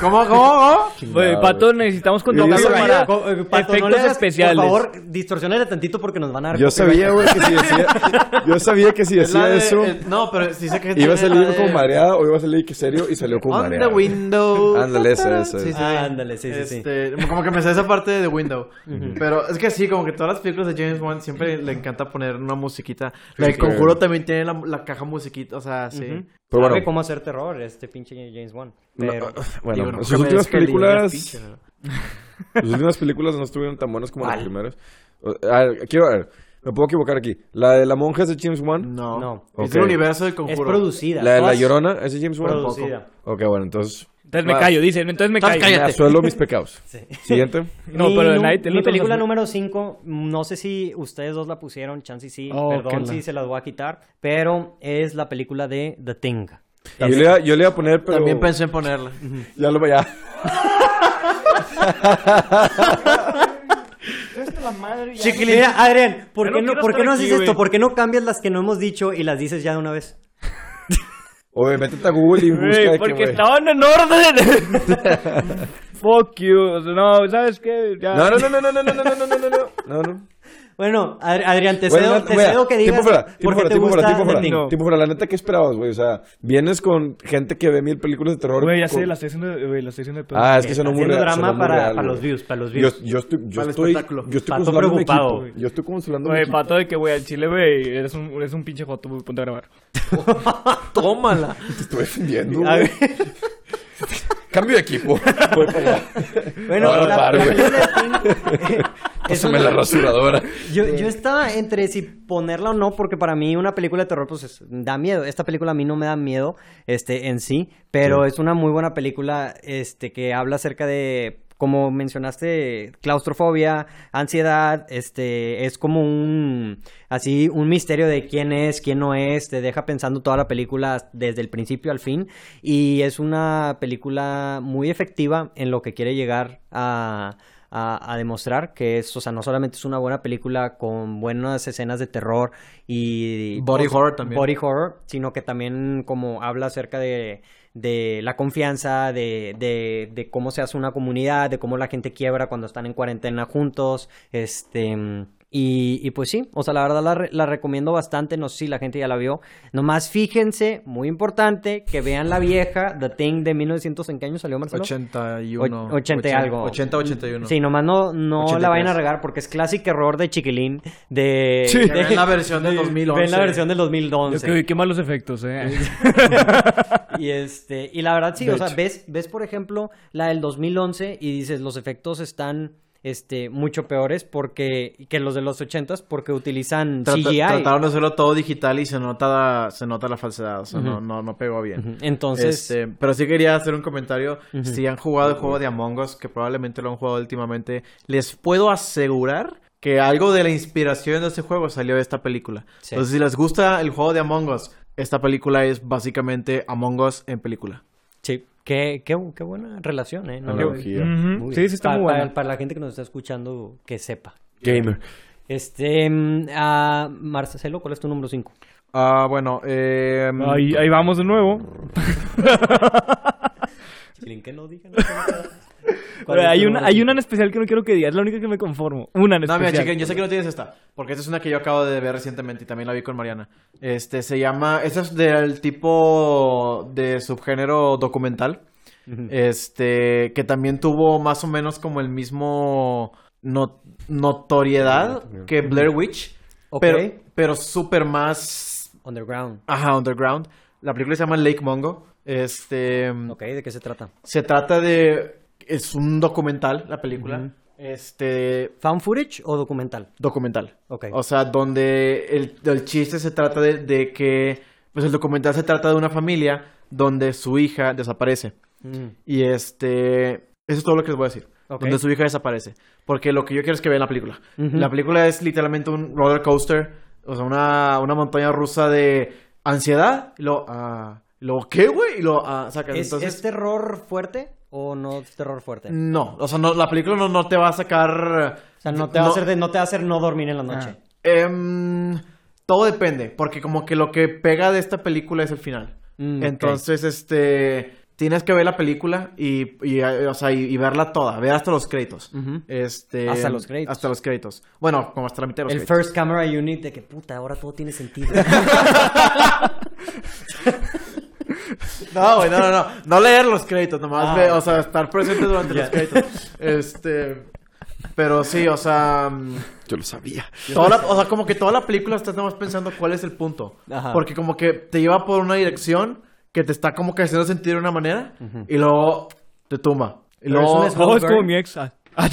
Speaker 4: ¿Cómo, cómo, cómo?
Speaker 2: Pato, necesitamos
Speaker 3: sabía-
Speaker 2: para
Speaker 1: Co- eh, Pato, no
Speaker 2: efectos
Speaker 1: hagas-
Speaker 2: especiales.
Speaker 1: Por favor, distorsionale tantito porque nos van a dar
Speaker 3: Yo sabía, güey, que si decía... Yo sabía que si decía
Speaker 4: de-
Speaker 3: eso...
Speaker 4: eh, no, pero sí sé que
Speaker 3: Iba a salir
Speaker 4: de-
Speaker 3: como mareado o iba a salir que serio y salió como
Speaker 4: On
Speaker 3: mareado.
Speaker 4: the window.
Speaker 3: Ándale, esa,
Speaker 4: Sí, sí,
Speaker 1: Ah, ándale, sí, sí, sí.
Speaker 4: Este, Como que me sé esa parte de The Window. Pero es que sí, como que todas las películas de James Wan siempre le encanta poner una musiquita. La del. Conjuro también tiene la, la caja musiquita, o sea, sí.
Speaker 3: Pero
Speaker 1: Sabe
Speaker 3: bueno.
Speaker 1: cómo hacer terror este pinche James Wan.
Speaker 3: No,
Speaker 1: Pero...
Speaker 3: bueno,
Speaker 4: Digo, no,
Speaker 3: sus últimas películas...
Speaker 4: pinche, ¿no?
Speaker 3: Sus últimas películas no estuvieron tan buenas como las primeras. A ver, quiero ver. Me puedo equivocar aquí. La de la monja es de James Wan.
Speaker 4: No.
Speaker 1: No.
Speaker 4: Es
Speaker 3: Ok.
Speaker 4: el universo del
Speaker 1: Es
Speaker 4: Conjuro.
Speaker 1: producida.
Speaker 3: La de la llorona es de James Wan.
Speaker 1: Producida.
Speaker 3: Ok, bueno, entonces.
Speaker 2: Entonces me callo, dicen. Entonces me callo.
Speaker 3: Me
Speaker 4: cállate.
Speaker 3: asuelo mis pecados.
Speaker 1: Sí.
Speaker 3: Siguiente.
Speaker 2: No,
Speaker 1: mi,
Speaker 2: pero Night, el
Speaker 1: mi película número 5, no sé si ustedes dos la pusieron, chance sí,
Speaker 2: Oh,
Speaker 1: perdón
Speaker 2: la-
Speaker 1: si se las voy a quitar, pero es la película de The Thing.
Speaker 3: Yo le, iba, yo le iba a poner, pero.
Speaker 4: También pensé en ponerla.
Speaker 3: Ya lo ya.
Speaker 1: Mira, Adrián, ¿por qué
Speaker 2: no
Speaker 1: ¿por qué no
Speaker 2: aquí,
Speaker 1: haces esto? ¿Por qué no cambias las que no hemos dicho y las dices ya de una vez?
Speaker 3: Oye, métete a Google y busca
Speaker 2: Güey,
Speaker 3: de qué,
Speaker 2: porque
Speaker 3: güey.
Speaker 2: estaban en orden. Fuck you. O sea, No, ¿sabes qué? Ya.
Speaker 3: No, no, no, no, no, no, no, no, no, no, no, no, no, no.
Speaker 1: Bueno, Ad- Adrián, te
Speaker 3: Bueno,
Speaker 1: cedo,
Speaker 3: no,
Speaker 1: te cedo que
Speaker 3: tiempo
Speaker 1: digas
Speaker 3: fuera,
Speaker 1: por
Speaker 3: tiempo
Speaker 1: qué
Speaker 3: fuera,
Speaker 1: te
Speaker 3: tiempo
Speaker 1: gusta
Speaker 3: fuera, tiempo fuera.
Speaker 2: No.
Speaker 3: Tiempo fuera, la neta, ¿qué esperabas, güey? O sea, vienes con gente que ve mil películas de terror.
Speaker 2: Güey, ya
Speaker 3: con-
Speaker 2: sé, la estoy haciendo, güey, la estoy haciendo de pedo.
Speaker 3: Ah, es que sonó muy real.
Speaker 1: drama para,
Speaker 3: real,
Speaker 1: para los views, para los
Speaker 3: Yo,
Speaker 1: views.
Speaker 3: yo estoy, yo
Speaker 4: Para el
Speaker 3: estoy,
Speaker 4: espectáculo.
Speaker 3: yo estoy
Speaker 1: Pato preocupado,
Speaker 3: equipo. Yo estoy consolando
Speaker 2: Güey, pato de que, güey, al chile, güey, eres un, eres un pinche joto, güey, ponte a grabar.
Speaker 4: Tómala.
Speaker 3: Te estoy defendiendo,
Speaker 1: A
Speaker 3: güey. Cambio de equipo. Allá.
Speaker 1: bueno,
Speaker 3: No,
Speaker 1: la,
Speaker 3: paro,
Speaker 1: la
Speaker 3: güey. Pásame rasuradora.
Speaker 1: Yo, yo estaba entre si ponerla o no, porque para mí una película de terror pues es- da miedo. Esta película a mí no me da miedo este, en sí, pero
Speaker 3: Sí.
Speaker 1: es una muy buena película este, que habla acerca de, como mencionaste, claustrofobia, ansiedad, este, es como un, así, un misterio de quién es, quién no es, te deja pensando toda la película desde el principio al fin, y es una película muy efectiva en lo que quiere llegar a a, a demostrar que es, o sea, no solamente es una buena película con buenas escenas de terror y...
Speaker 4: Body horror también.
Speaker 1: Body horror, sino que también como habla acerca de, de la confianza, de, de, de cómo se hace una comunidad, de cómo la gente quiebra cuando están en cuarentena juntos, este... Y, y pues sí, o sea, la verdad la, re- la recomiendo bastante, no sé si la gente ya la vio. Nomás fíjense, muy importante, que vean la vieja, The Thing de 1900, ¿en qué año salió Marcelo?
Speaker 4: 81.
Speaker 1: Och- 80 y algo.
Speaker 4: 80, 81.
Speaker 1: Sí, nomás no, no la
Speaker 4: 83.
Speaker 1: vayan a regar porque es clásico error de chiquilín de...
Speaker 2: Sí.
Speaker 1: de-
Speaker 4: Ven la versión del 2011.
Speaker 1: Ven la versión del 2011.
Speaker 2: Ok, qué malos efectos, eh.
Speaker 1: Y este, y la verdad sí,
Speaker 4: De
Speaker 1: o sea,
Speaker 4: hecho.
Speaker 1: ves, ves por ejemplo la del 2011 y dices los efectos están este mucho peores porque que los de los 80s porque utilizan
Speaker 4: Trata-
Speaker 1: CGI.
Speaker 4: Trataron de hacerlo todo digital y se nota, se nota la falsedad. O sea,
Speaker 1: Ujú.
Speaker 4: no, no, no pegó bien.
Speaker 1: Ujú, Entonces,
Speaker 4: Este, pero sí quería hacer un comentario.
Speaker 1: Ujú.
Speaker 4: Si han jugado el juego de Among Us, que probablemente lo han jugado últimamente, les puedo asegurar que algo de la inspiración de este juego salió de esta película.
Speaker 1: Sí.
Speaker 4: Entonces, si les gusta el juego de Among Us, esta película es básicamente Among Us en película.
Speaker 1: sí, qué, qué, qué buena relación, ¿eh? No, muy
Speaker 2: Sí, sí está
Speaker 1: Pa-
Speaker 2: muy
Speaker 1: para,
Speaker 2: buena.
Speaker 1: para la gente que nos está escuchando que sepa.
Speaker 3: Gamer.
Speaker 1: Este, ah, Marcelo, ¿cuál es tu número 5?
Speaker 4: Ah, bueno, eh,
Speaker 2: Ahí, ahí vamos de nuevo.
Speaker 1: que no digan.
Speaker 2: hay, una, hay una en especial que no quiero que digas, es la única que me conformo. Una en
Speaker 4: No, mira,
Speaker 2: especial.
Speaker 4: chequen, yo sé que no tienes esta, porque esta es una que yo acabo de ver recientemente y también la vi con Mariana. Este, se llama, esta es del tipo de subgénero documental, este, que también tuvo más o menos como el mismo no- notoriedad que Blair Witch,
Speaker 1: Ok.
Speaker 4: pero, pero súper más,
Speaker 1: Underground.
Speaker 4: ajá, underground. La película se llama Lake Mongo, este...
Speaker 1: Ok, ¿de qué se trata?
Speaker 4: Se trata de. Es un documental, la película. Este.
Speaker 1: ¿Found footage o documental?
Speaker 4: Documental.
Speaker 1: Ok.
Speaker 4: O sea, donde el, el chiste se trata de, de que. Pues el documental se trata de una familia donde su hija desaparece.
Speaker 1: Mm,
Speaker 4: Y este. Eso es todo lo que les voy a decir.
Speaker 1: Ok.
Speaker 4: Donde su hija desaparece. Porque lo que yo quiero es que vean la película. La película es literalmente un roller coaster. O sea, una, una montaña rusa de ansiedad. Y luego. ah, luego, ¿qué, güey? Y luego. ah, sacas.
Speaker 1: ¿Es,
Speaker 4: Entonces.
Speaker 1: ¿Es terror fuerte o no terror fuerte?
Speaker 4: No, o sea, no, la película no, no te va a sacar...
Speaker 1: O sea, no te, va a hacer de- no te va a hacer no dormir en la noche.
Speaker 4: Em, todo depende, porque como que lo que pega de esta película es el final.
Speaker 1: Mm.
Speaker 4: Entonces, este... Tienes que ver la película y, y, o sea, y, y verla toda, ver hasta los créditos. Este...
Speaker 1: Hasta los créditos.
Speaker 4: Hasta los créditos. Bueno, como hasta la mitad de los
Speaker 1: El
Speaker 4: créditos.
Speaker 1: first camera unit de que puta, ahora todo tiene sentido.
Speaker 4: No, güey, no, no, no. No leer los créditos, nomás
Speaker 1: Ah.
Speaker 4: ve- o sea, estar presente durante
Speaker 1: Ya.
Speaker 4: los créditos. Este... Pero sí, o sea... mm,
Speaker 3: Yo lo sabía.
Speaker 4: Toda la- o sea, como que toda la película estás nada más pensando cuál es el punto.
Speaker 1: Ajá.
Speaker 4: Porque como que te lleva por una dirección que te está como que haciendo sentir de una manera y luego te tumba. Y luego
Speaker 1: es
Speaker 2: Oh, es como mi ex. Ah,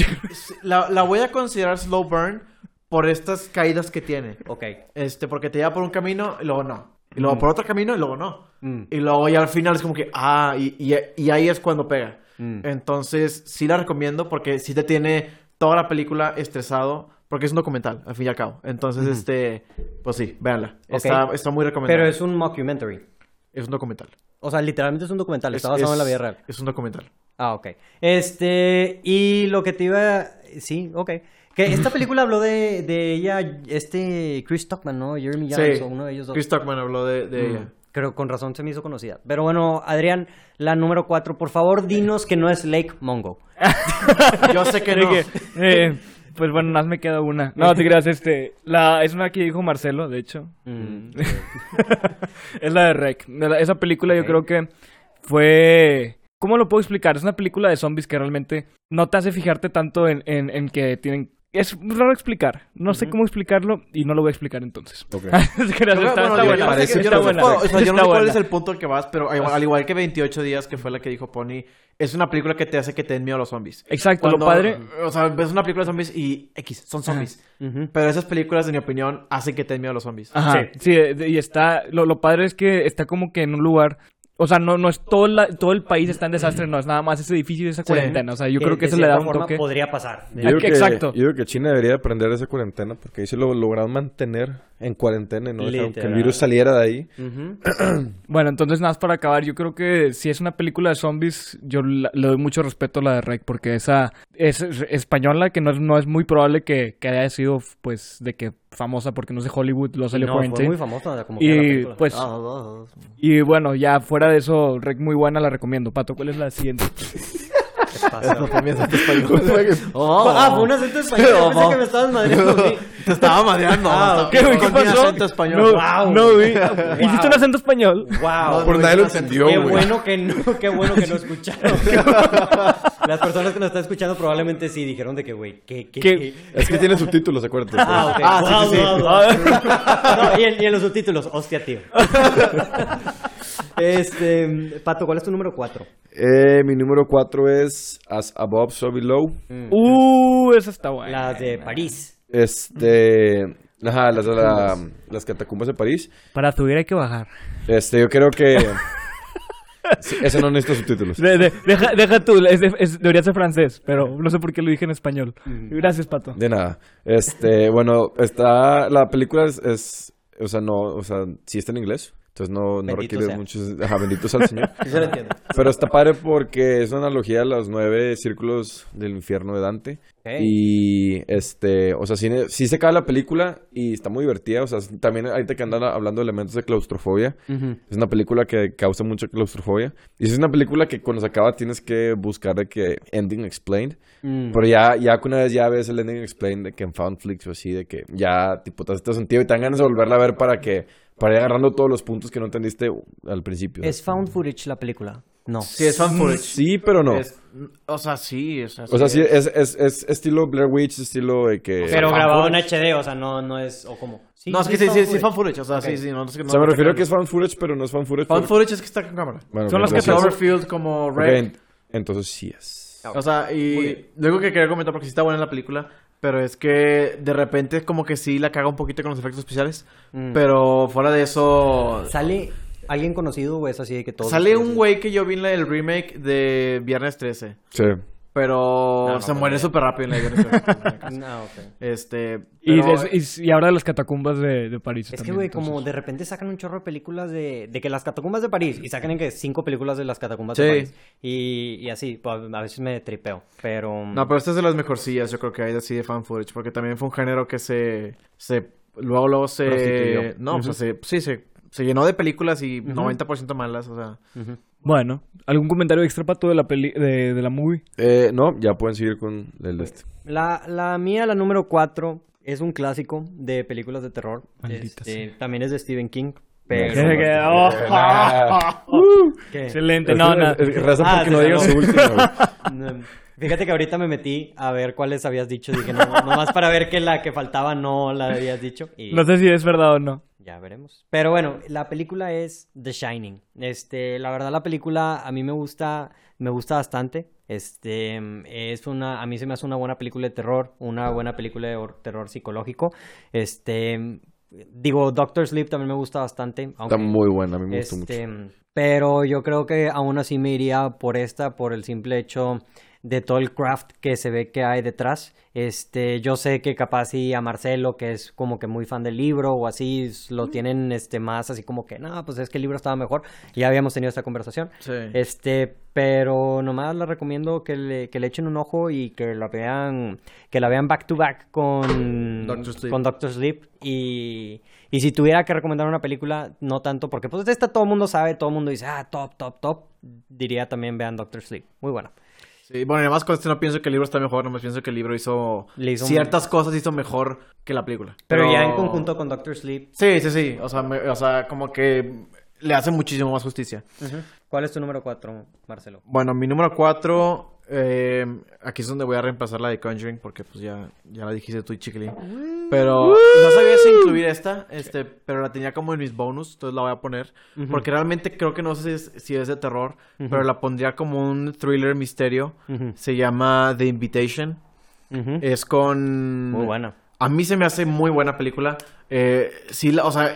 Speaker 4: la, la voy a considerar slow burn por estas caídas que tiene.
Speaker 1: ok.
Speaker 4: Este, porque te lleva por un camino y luego no. Y luego por otro camino y luego no.
Speaker 1: Mm.
Speaker 4: Y luego ya al final es como que, ah, y, y, y ahí es cuando pega.
Speaker 1: Mm.
Speaker 4: Entonces, sí la recomiendo porque sí te tiene toda la película estresado. Porque es un documental, al fin y al cabo. Entonces, este, pues sí, véanla.
Speaker 1: Ok.
Speaker 4: Está, está muy recomendable.
Speaker 1: Pero es un mockumentary.
Speaker 4: Es un documental.
Speaker 1: O sea, literalmente es un documental. Está
Speaker 4: Es-
Speaker 1: basado en la
Speaker 4: es-
Speaker 1: vida real.
Speaker 4: Es un documental.
Speaker 1: Ah, ok. Este, y lo que te iba... Sí, ok. Que esta película habló de, de ella, este Chris Tuckman, ¿no? Jeremy Irons
Speaker 4: Sí.
Speaker 1: o uno de ellos dos.
Speaker 4: Chris Tuckman habló de, de
Speaker 1: Mm,
Speaker 4: ella.
Speaker 1: Creo con razón se me hizo conocida. Pero bueno, Adrián, la número cuatro, por favor, dinos que no es Lake Mongo.
Speaker 4: Yo sé que no.
Speaker 2: Dije, eh, pues bueno, nada más me queda una. No, te creas, este. La, es una que dijo Marcelo, de hecho.
Speaker 1: Mm,
Speaker 2: es la de Rec. Esa película yo creo que fue... ¿Cómo lo puedo explicar? Es una película de zombies que realmente no te hace fijarte tanto en, en, en que tienen... Es raro explicar. No sé
Speaker 1: Ujú.
Speaker 2: cómo explicarlo y no lo voy a explicar entonces. Está,
Speaker 4: bueno,
Speaker 2: está
Speaker 4: yo-
Speaker 2: buena.
Speaker 4: yo no sé
Speaker 3: Parece
Speaker 4: qué- yo
Speaker 2: está
Speaker 4: no sé
Speaker 2: buena.
Speaker 4: cuál- o sea, yo no
Speaker 2: Está
Speaker 4: sé cuál
Speaker 2: buena.
Speaker 4: es el punto al que vas, pero al, al igual que 28 días, que fue la que dijo Pony, es una película que te hace que te den miedo a los zombies.
Speaker 2: Exacto,
Speaker 4: Cuando-
Speaker 2: lo padre...
Speaker 4: O sea, ves una película de zombies y X, son zombies.
Speaker 1: ujú.
Speaker 4: Pero esas películas, en mi opinión, hacen que te den miedo a los zombies.
Speaker 2: Ajá, sí, de- y está, lo, lo padre es que está como que en un lugar, o sea, no, no es todo, la- todo el país está en desastre, no es nada más ese edificio y esa cuarentena, o sea, yo creo que
Speaker 1: de
Speaker 2: eso le da un
Speaker 1: forma
Speaker 2: toque.
Speaker 1: podría pasar.
Speaker 3: Yo creo, que,
Speaker 2: Exacto.
Speaker 3: yo creo que China debería aprender de esa cuarentena porque ahí se lo lograron mantener en cuarentena, ¿no? Dejaron que el virus saliera de ahí.
Speaker 2: Bueno, entonces nada más para acabar, yo creo que si es una película de zombies, yo la- le doy mucho respeto a la de Rec, porque esa es es española, que no es, no es muy probable que, que haya sido, pues, de que famosa, porque no es de Hollywood, lo salió
Speaker 1: no,
Speaker 2: por
Speaker 1: fue muy sea, como que
Speaker 2: Y pues,
Speaker 4: ah.
Speaker 2: y bueno, ya fuera de eso, Rec muy buena, la recomiendo. Pato, ¿cuál es la siguiente?
Speaker 1: ¿Qué
Speaker 4: también es español. Oh.
Speaker 1: Ah, fue un acento español. Yo pensé que me estabas madreando a mí.
Speaker 4: Te estaba mareando.
Speaker 1: Ah,
Speaker 4: ¿Qué,
Speaker 2: güey? ¿Qué pasó?
Speaker 4: acento español.
Speaker 2: No,
Speaker 1: Wow.
Speaker 2: no, güey.
Speaker 1: Wow.
Speaker 2: ¿Hiciste un acento español?
Speaker 1: Wow.
Speaker 3: Por nadie lo entendió,
Speaker 1: Qué
Speaker 3: güey.
Speaker 1: bueno que no, qué bueno que no escucharon. Las personas que nos están escuchando probablemente sí dijeron de que, güey, ¿qué, qué,
Speaker 2: ¿Qué?
Speaker 1: qué?
Speaker 3: Es que tiene subtítulos, acuérdate.
Speaker 1: Ah, ok.
Speaker 4: Ah, sí,
Speaker 1: Wow,
Speaker 4: sí, sí.
Speaker 1: wow, wow. No, y, en, y en los subtítulos, hostia, tío. Este, Pato, ¿cuál es tu número 4?
Speaker 3: Eh, mi número 4 es As Above, So Below.
Speaker 2: Uh, esa está buena.
Speaker 1: La de París.
Speaker 3: Este... Ajá, las de la- las catacumbas de París.
Speaker 2: Para subir hay que bajar.
Speaker 3: Este, yo creo que... Sí, ese no necesita subtítulos.
Speaker 2: De- de- deja, deja tú, es de- es- debería ser francés, pero no sé por qué lo dije en español. Gracias, Pato.
Speaker 3: De nada. Este, bueno, está... La película es... es- o sea, no... O sea, sí está en inglés. Entonces no, no
Speaker 1: Bendito
Speaker 3: requiere
Speaker 1: sea.
Speaker 3: muchos... Ajá, bendito sea el Señor.
Speaker 4: Sí, se lo entiendo.
Speaker 3: Pero está padre porque es una analogía a los nueve círculos del infierno de Dante.
Speaker 1: Ok.
Speaker 3: Y este, o sea, sí, sí se acaba la película y está muy divertida. O sea, también ahorita que andan hablando de elementos de claustrofobia. Es una película que causa mucha claustrofobia. Y es una película que cuando se acaba tienes que buscar de que ending explained.
Speaker 1: Mm.
Speaker 3: Pero ya, ya que una vez ya ves el ending explained de que en Foundflix o así, de que ya tipo te hace sentido y te dan ganas de volverla a ver para que, para ir agarrando todos los puntos que no entendiste al principio.
Speaker 1: ¿Es found footage la película? No.
Speaker 4: Sí, es fan footage.
Speaker 3: Sí, pero no.
Speaker 4: Es- o sea, sí. O sea,
Speaker 3: O sea, sí, es, es, es estilo Blair Witch, estilo de que...
Speaker 1: Pero
Speaker 4: fan
Speaker 1: grabado en. HD, o sea, no, no es... ¿O cómo?
Speaker 4: No, es que sí, sí, sí, fan footage. O sea,
Speaker 1: Ok.
Speaker 4: sí, sí. No, es que no,
Speaker 3: o sea, me refiero
Speaker 4: te
Speaker 3: que es found footage, pero no es found footage.
Speaker 4: Fan footage es que está con cámara.
Speaker 3: Bueno,
Speaker 2: Son los que te
Speaker 4: Cloverfield como Red.
Speaker 3: en- entonces sí es.
Speaker 4: O sea, y luego que quería comentar, porque sí está buena la película, pero es que de repente como que sí la caga un poquito con los efectos especiales,
Speaker 1: Mm.
Speaker 4: pero fuera de eso...
Speaker 1: ¿Sale alguien conocido o es así de que todo...
Speaker 4: Sale un güey que yo vi en la- el remake de Viernes 13,
Speaker 3: Sí.
Speaker 4: Pero
Speaker 1: No, no,
Speaker 4: se
Speaker 1: no,
Speaker 4: muere súper rápido en la 13.
Speaker 1: No, ok.
Speaker 4: este...
Speaker 2: Y,
Speaker 4: pero-
Speaker 2: des- y, y ahora de las catacumbas de, de París.
Speaker 1: Es que, güey,
Speaker 2: entonces.
Speaker 1: como de repente sacan un chorro de películas de, de que las catacumbas de París y sacan en que cinco películas de las catacumbas de. París. Y, y así, pues, a veces me tripeo, pero...
Speaker 4: No, pero esta es de las mejorcillas, yo creo que hay de así de fan footage, porque también fue un género que se... se luego, luego se...
Speaker 3: Prostituyó.
Speaker 4: No, o sea, se, sí, se, se llenó de películas y 90% malas, o sea...
Speaker 1: Ujú.
Speaker 2: Bueno, ¿algún comentario extra, Pato, de la, peli de, de la movie?
Speaker 3: Eh, no, ya pueden seguir con el de este.
Speaker 1: La, la mía, la número cuatro, es un clásico de películas de terror.
Speaker 2: Maldita
Speaker 1: Este, También es de Stephen King, pero...
Speaker 2: Que- oh,
Speaker 1: ¿Qué?
Speaker 2: Excelente, no, no.
Speaker 3: Raza
Speaker 1: Ah,
Speaker 3: porque no digas
Speaker 1: salvó.
Speaker 3: su último,
Speaker 1: Fíjate que ahorita me metí a ver cuáles habías dicho. Dije, no, nomás para ver que la que faltaba no la habías dicho. Y
Speaker 2: No sé si es verdad o no.
Speaker 1: Ya veremos. Pero bueno, la película es The Shining. Este, la verdad la película a mí me gusta, me gusta bastante. Este, es una, a mí se me hace una buena película de terror, una buena película de terror psicológico. Este, digo, Doctor Sleep también me gusta bastante.
Speaker 3: Está muy buena, a mí me gustó
Speaker 1: este,
Speaker 3: mucho.
Speaker 1: Pero yo creo que aún así me iría por esta, por el simple hecho de todo el craft que se ve que hay detrás. Este, yo sé que capaz sí a Marcelo, que es como que muy fan del libro o así, lo tienen este más así como que, no, pues es que el libro estaba mejor. Ya habíamos tenido esta conversación.
Speaker 4: Sí.
Speaker 1: Este, pero nomás les recomiendo que le, que le echen un ojo y que la vean, que la vean back to back con
Speaker 4: Doctor Sleep.
Speaker 1: con Doctor Sleep y, y si tuviera que recomendar una película, no tanto, porque pues esta todo el mundo sabe, todo el mundo dice, ah, top, top, top, diría también vean Doctor Sleep, muy bueno.
Speaker 4: Sí, bueno, además con este no pienso que el libro está mejor, nomás pienso que el libro hizo, ciertas cosas hizo mejor que la película.
Speaker 1: Pero, ya en conjunto con Doctor Sleep,
Speaker 4: Sí, sí, sí, o sea, me- o sea, como que le hace muchísimo más justicia.
Speaker 1: ¿cuál es tu número 4, Marcelo?
Speaker 4: Bueno, mi número 4, aquí es donde voy a reemplazar la de Conjuring, porque pues ya, ya la dijiste tú y Chiquilín. Pero no sabía si incluir esta, este, pero la tenía como en mis bonus, entonces la voy a poner. Porque realmente creo que no sé si es, si es de terror, pero la pondría como un thriller misterio. Se llama The Invitation. Es con...
Speaker 1: Muy buena.
Speaker 4: A mí se me hace muy buena película. Eh, sí, la- o sea,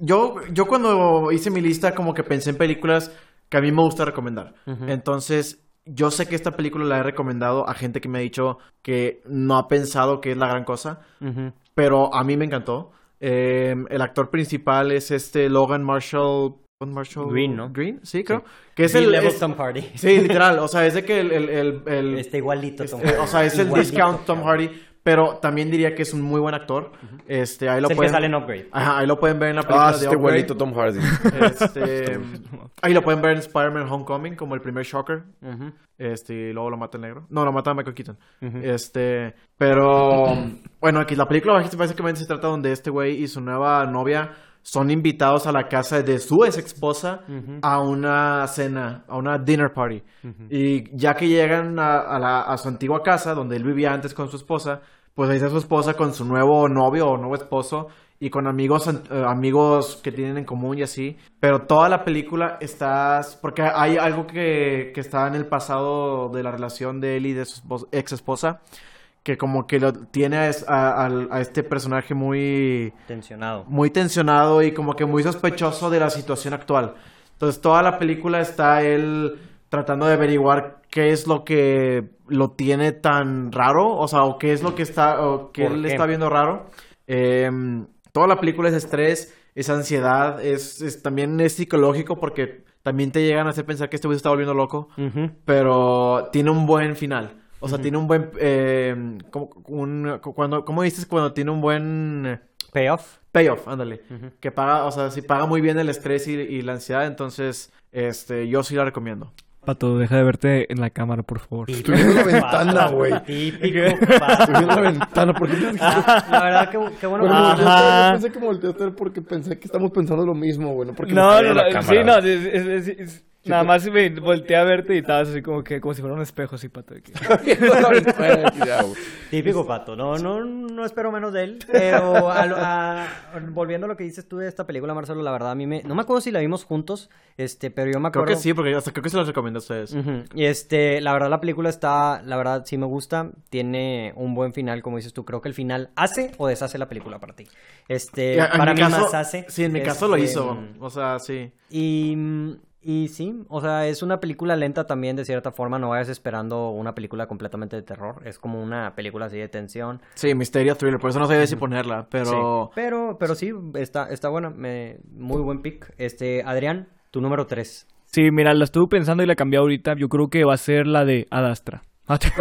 Speaker 4: yo, yo cuando hice mi lista como que pensé en películas que a mí me gusta recomendar. Entonces, yo sé que esta película la he recomendado a gente que me ha dicho que no ha pensado que es la gran cosa, pero a mí me encantó. Eh, el actor principal es este Logan Marshall. Marshall
Speaker 1: Green, ¿no?
Speaker 4: Green, sí, creo. Que es el.
Speaker 1: Level
Speaker 4: es-
Speaker 1: Tom Hardy.
Speaker 4: Sí, literal. O sea, es de que el. el, el, el-
Speaker 1: Está igualito Tom Hardy.
Speaker 4: o sea, es el
Speaker 1: Igualito
Speaker 4: discount Tom Hardy. Pero también diría que es un muy buen actor. Este, ahí lo
Speaker 1: Es el que
Speaker 4: pueden.
Speaker 1: sale en Upgrade.
Speaker 4: Ajá, ahí lo pueden ver en la película
Speaker 3: Ah,
Speaker 4: de
Speaker 3: este
Speaker 4: Upgrade.
Speaker 3: igualito Tom Hardy.
Speaker 4: Este, ahí lo pueden ver en Spider-Man Homecoming como el primer Shocker. Este, y luego lo mata el negro. No, lo mata Michael Keaton. Este, pero bueno, aquí la película básicamente se trata donde este güey y su nueva novia son invitados a la casa de su ex esposa a una cena, a una dinner party. Y ya que llegan a, a la- a su antigua casa, donde él vivía antes con su esposa, pues ahí está su esposa con su nuevo novio o nuevo esposo y con amigos eh, amigos que tienen en común y así. Pero toda la película está... Porque hay algo que, que está en el pasado de la relación de él y de su esposa- ex esposa que como que lo tiene a, es- a- este personaje muy
Speaker 1: Tensionado.
Speaker 4: muy tensionado y como que muy sospechoso de la situación actual. Entonces toda la película está él tratando de averiguar qué es lo que lo tiene tan raro, o sea, o qué es lo que está, o qué
Speaker 1: ¿Por
Speaker 4: él
Speaker 1: qué?
Speaker 4: está viendo raro. Eh, toda la película es estrés, es ansiedad, es, es- también es psicológico porque también te llegan a hacer pensar que este güey se está volviendo loco, pero tiene un buen final. O sea, tiene un buen... Eh, como, un, cuando, ¿Cómo dices cuando tiene un buen
Speaker 1: Payoff.
Speaker 4: payoff, ándale. Que paga, o sea, si paga muy bien el estrés y, y la ansiedad, entonces, este, yo sí la recomiendo.
Speaker 2: Pato, deja de verte en la cámara, por favor.
Speaker 3: Estoy viendo la ventana, güey.
Speaker 1: Típico.
Speaker 3: Estoy viendo la ventana. ¿Por qué?
Speaker 1: Ah, la verdad, qué bueno.
Speaker 3: Bueno,
Speaker 2: Ajá.
Speaker 3: pensé que volteaste porque pensé que estamos pensando lo mismo, güey. No, porque
Speaker 2: No,
Speaker 3: estoy
Speaker 2: no,
Speaker 3: la
Speaker 2: sí, no, es- es- es- nada más me volteé a verte y estabas así como que, como si fuera un espejo así, Pato.
Speaker 1: Típico pato, no, no, no espero menos de él, pero a lo- a- volviendo a lo que dices tú de esta película, Marcelo, la verdad a mí me, no me acuerdo si la vimos juntos, este, pero yo me
Speaker 4: Creo
Speaker 1: acuerdo.
Speaker 4: que sí, porque hasta creo que se las recomiendo a ustedes.
Speaker 1: Y este, la verdad la película está, la verdad sí me gusta, tiene un buen final, como dices tú, creo que el final hace o deshace la película para ti. Este,
Speaker 4: en
Speaker 1: para mí
Speaker 4: caso-
Speaker 1: más hace.
Speaker 4: Sí, en mi caso lo
Speaker 1: Este,
Speaker 4: hizo. O sea, sí.
Speaker 1: Y, y sí, o sea, es una película lenta también de cierta forma, no vayas esperando una película completamente de terror, es como una película así de tensión.
Speaker 4: Sí, misterio thriller, por eso no sabía si ponerla, pero...
Speaker 1: Sí. Pero, pero sí, está, está buena, me, muy buen pick. Este, Adrián, tu número 3.
Speaker 2: Sí, mira, la estuve pensando y la cambié ahorita. Yo creo que va a ser la de Adastra.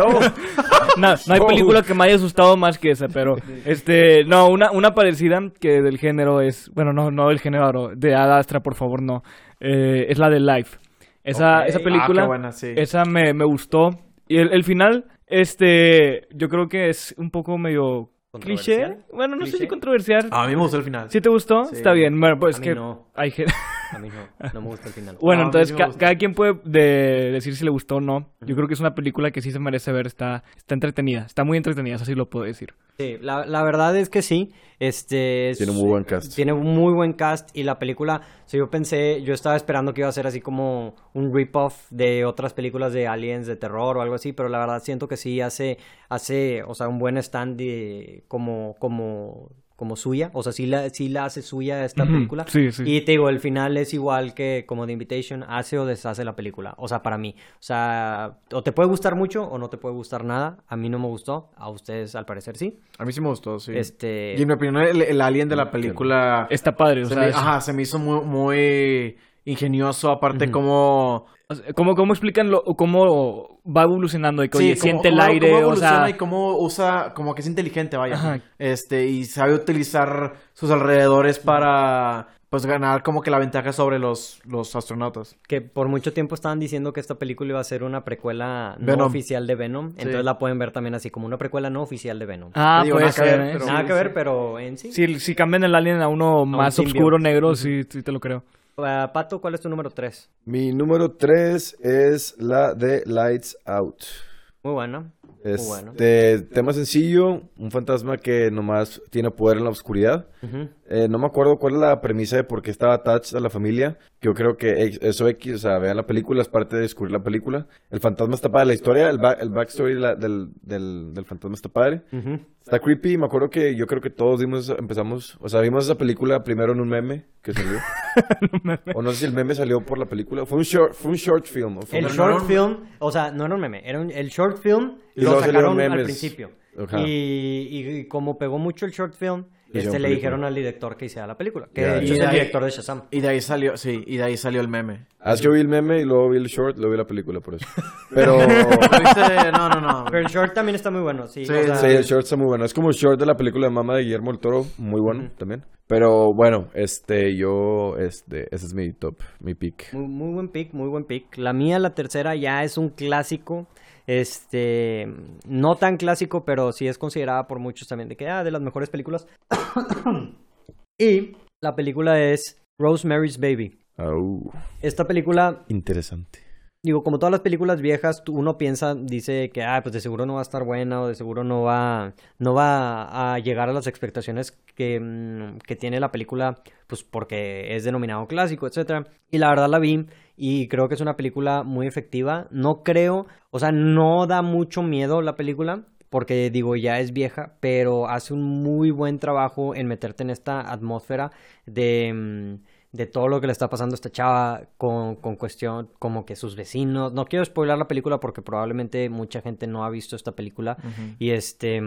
Speaker 2: no, no hay película que me haya asustado más que esa, pero este, no, una, una parecida que del género es, bueno, no, no del género, de Adastra, por favor, no. Eh, es la de Life. Esa, esa
Speaker 4: Ah,
Speaker 2: película,
Speaker 4: qué buena, sí.
Speaker 2: esa me, me gustó. Y el, el final, este, yo creo que es un poco medio cliché. Bueno, no sé si controversial.
Speaker 4: A mí me gustó el final.
Speaker 2: ¿Sí te gustó?
Speaker 4: Sí.
Speaker 2: Está bien. Bueno, pues
Speaker 1: A mí
Speaker 2: que
Speaker 1: no.
Speaker 2: hay
Speaker 1: A mí no, no me gusta el final.
Speaker 2: Bueno,
Speaker 4: No,
Speaker 2: entonces ca- cada quien puede de- decir si le gustó o no. Yo creo que es una película que sí se merece ver. Está, está entretenida. Está muy entretenida, eso sí lo puedo decir.
Speaker 1: Sí, la, la verdad es que sí. Este, es-
Speaker 3: Tiene muy buen cast.
Speaker 1: Tiene muy buen cast y la película, o sea, yo pensé, yo estaba esperando que iba a ser así como un rip-off de otras películas de aliens de terror o algo así, pero la verdad siento que sí hace, hace, o sea, un buen stand de, como, como, como suya, o sea, sí la, sí la hace suya esta película.
Speaker 2: sí, sí.
Speaker 1: Y te digo, el final es igual que como The Invitation, hace o deshace la película, o sea, para mí. O sea, o te puede gustar mucho o no te puede gustar nada. A mí no me gustó, a ustedes al parecer sí.
Speaker 4: A mí sí me gustó, sí.
Speaker 1: Este...
Speaker 4: Y en mi opinión, el, el alien de la película...
Speaker 2: Está padre, o
Speaker 4: se
Speaker 2: sea,
Speaker 4: me,
Speaker 2: es-
Speaker 4: ajá, se me hizo muy, muy ingenioso. Aparte, como...
Speaker 2: o sea, ¿cómo, ¿Cómo explican lo, cómo va evolucionando? Que, oye,
Speaker 4: Sí,
Speaker 2: siente
Speaker 4: cómo-
Speaker 2: el
Speaker 4: cómo-
Speaker 2: aire,
Speaker 4: cómo
Speaker 2: o
Speaker 4: evoluciona
Speaker 2: sea...
Speaker 4: y cómo usa, como que es inteligente, vaya.
Speaker 2: Ajá.
Speaker 4: Este, y sabe utilizar sus alrededores para, pues, ganar como que la ventaja sobre los, los astronautas.
Speaker 1: que por mucho tiempo estaban diciendo que esta película iba a ser una precuela no
Speaker 4: Venom.
Speaker 1: oficial de Venom, entonces la pueden ver también así como una precuela no oficial de Venom.
Speaker 2: Ah,
Speaker 4: Digo,
Speaker 2: puede
Speaker 4: nada que ver,
Speaker 2: ¿eh?
Speaker 4: pero-
Speaker 1: Nada
Speaker 4: sí,
Speaker 1: que ver,
Speaker 4: sí.
Speaker 1: pero en sí.
Speaker 2: Si, si cambian el alien a uno más oscuro, negro, sí, sí te lo creo.
Speaker 1: Ah, Pato, ¿cuál es tu número 3?
Speaker 3: Mi número 3 es la de Lights Out.
Speaker 1: Muy buena.
Speaker 3: Este tema sencillo, un fantasma que nomás tiene poder en la oscuridad.
Speaker 1: Ujú.
Speaker 3: Eh, no me acuerdo cuál es la premisa de por qué estaba attached a la familia. que Yo creo que eso X, o sea, vean la película, es parte de descubrir la película. El fantasma está padre, la historia, el, ba- el backstory la- del, del, del fantasma está padre.
Speaker 1: Ujú.
Speaker 3: Está creepy, me acuerdo que yo creo que todos vimos, empezamos, o sea, vimos esa película primero en un meme que salió. o no sé si el meme salió por la película. Fue un short, fue un short film. fue
Speaker 1: El
Speaker 3: un-
Speaker 1: short film, o sea, no era un meme, era un- el short film
Speaker 3: Y
Speaker 1: lo sacaron al
Speaker 3: memes.
Speaker 1: principio.
Speaker 3: Ajá.
Speaker 1: Y, y como pegó mucho el short film, este le dijeron al director que hiciera la película, que
Speaker 3: Ya,
Speaker 1: de hecho es
Speaker 4: Y
Speaker 1: el
Speaker 4: ahí-
Speaker 1: director de Shazam.
Speaker 4: Y de ahí salió, sí, y de ahí salió el meme.
Speaker 3: Ah, es que vi el meme y luego vi el short, luego vi la película por eso. Pero...
Speaker 4: No, no, no.
Speaker 1: Pero el short también está muy bueno, sí.
Speaker 4: Sí,
Speaker 1: o sea,
Speaker 3: Sí, el short está muy bueno. Es como el short de la película de Mamá de Guillermo del Toro, muy bueno también. Pero bueno, este, yo, este, ese es mi top, mi pick.
Speaker 1: Muy, muy buen pick, muy buen pick. La mía, la tercera, ya es un clásico. Este, no tan clásico, pero sí es considerada por muchos también de que, ah, de las mejores películas. y la película es Rosemary's Baby.
Speaker 3: Au,
Speaker 1: Esta película
Speaker 3: interesante.
Speaker 1: Digo, como todas las películas viejas, uno piensa, dice que, ah, pues de seguro no va a estar buena o de seguro no va, no va a llegar a las expectaciones que, mm, que tiene la película, pues porque es denominado clásico, etcétera. Y la verdad la vi y creo que es una película muy efectiva. No creo, o sea, no da mucho miedo la película. Porque digo, ya es vieja, pero hace un muy buen trabajo en meterte en esta atmósfera de, mm, de todo lo que le está pasando a esta chava con, con cuestión como que sus vecinos. No quiero spoilar la película porque probablemente mucha gente no ha visto esta película. Y este.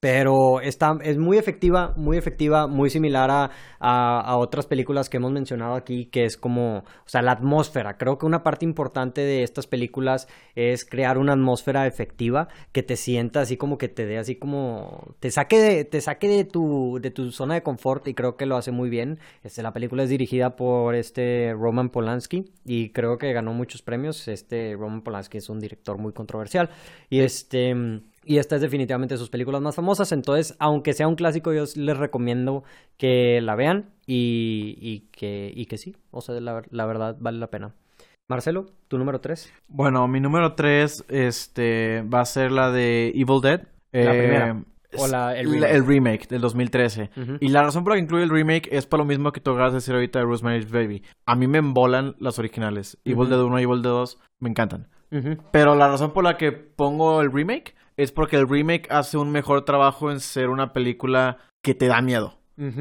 Speaker 1: Pero está, es muy efectiva, muy efectiva, muy similar a, a, otras películas que hemos mencionado aquí, que es como, o sea, la atmósfera. Creo que una parte importante de estas películas es crear una atmósfera efectiva que te sienta así como que te dé así como, te saque de, te saque de tu, de tu zona de confort y creo que lo hace muy bien. Este, la película es dirigida por este Roman Polanski y creo que ganó muchos premios. Este Roman Polanski es un director muy controversial y este y esta es definitivamente de sus películas más famosas. Entonces, aunque sea un clásico, yo les recomiendo que la vean y, y que, y que sí. O sea, la, la verdad vale la pena. Marcelo, tu número 3.
Speaker 4: Bueno, mi número 3 este, va a ser la de Evil Dead.
Speaker 1: La
Speaker 4: Eh,
Speaker 1: primera. O la- el remake.
Speaker 4: el remake del 2013.
Speaker 1: Ujú.
Speaker 4: Y la razón por la que incluye el remake es por lo mismo que tú acabas de decir ahorita de Rosemary's Baby. A mí me embolan las originales. Evil Dead 1 y Evil Dead 2 me encantan. Pero la razón por la que pongo el remake es porque el remake hace un mejor trabajo en ser una película que te da miedo.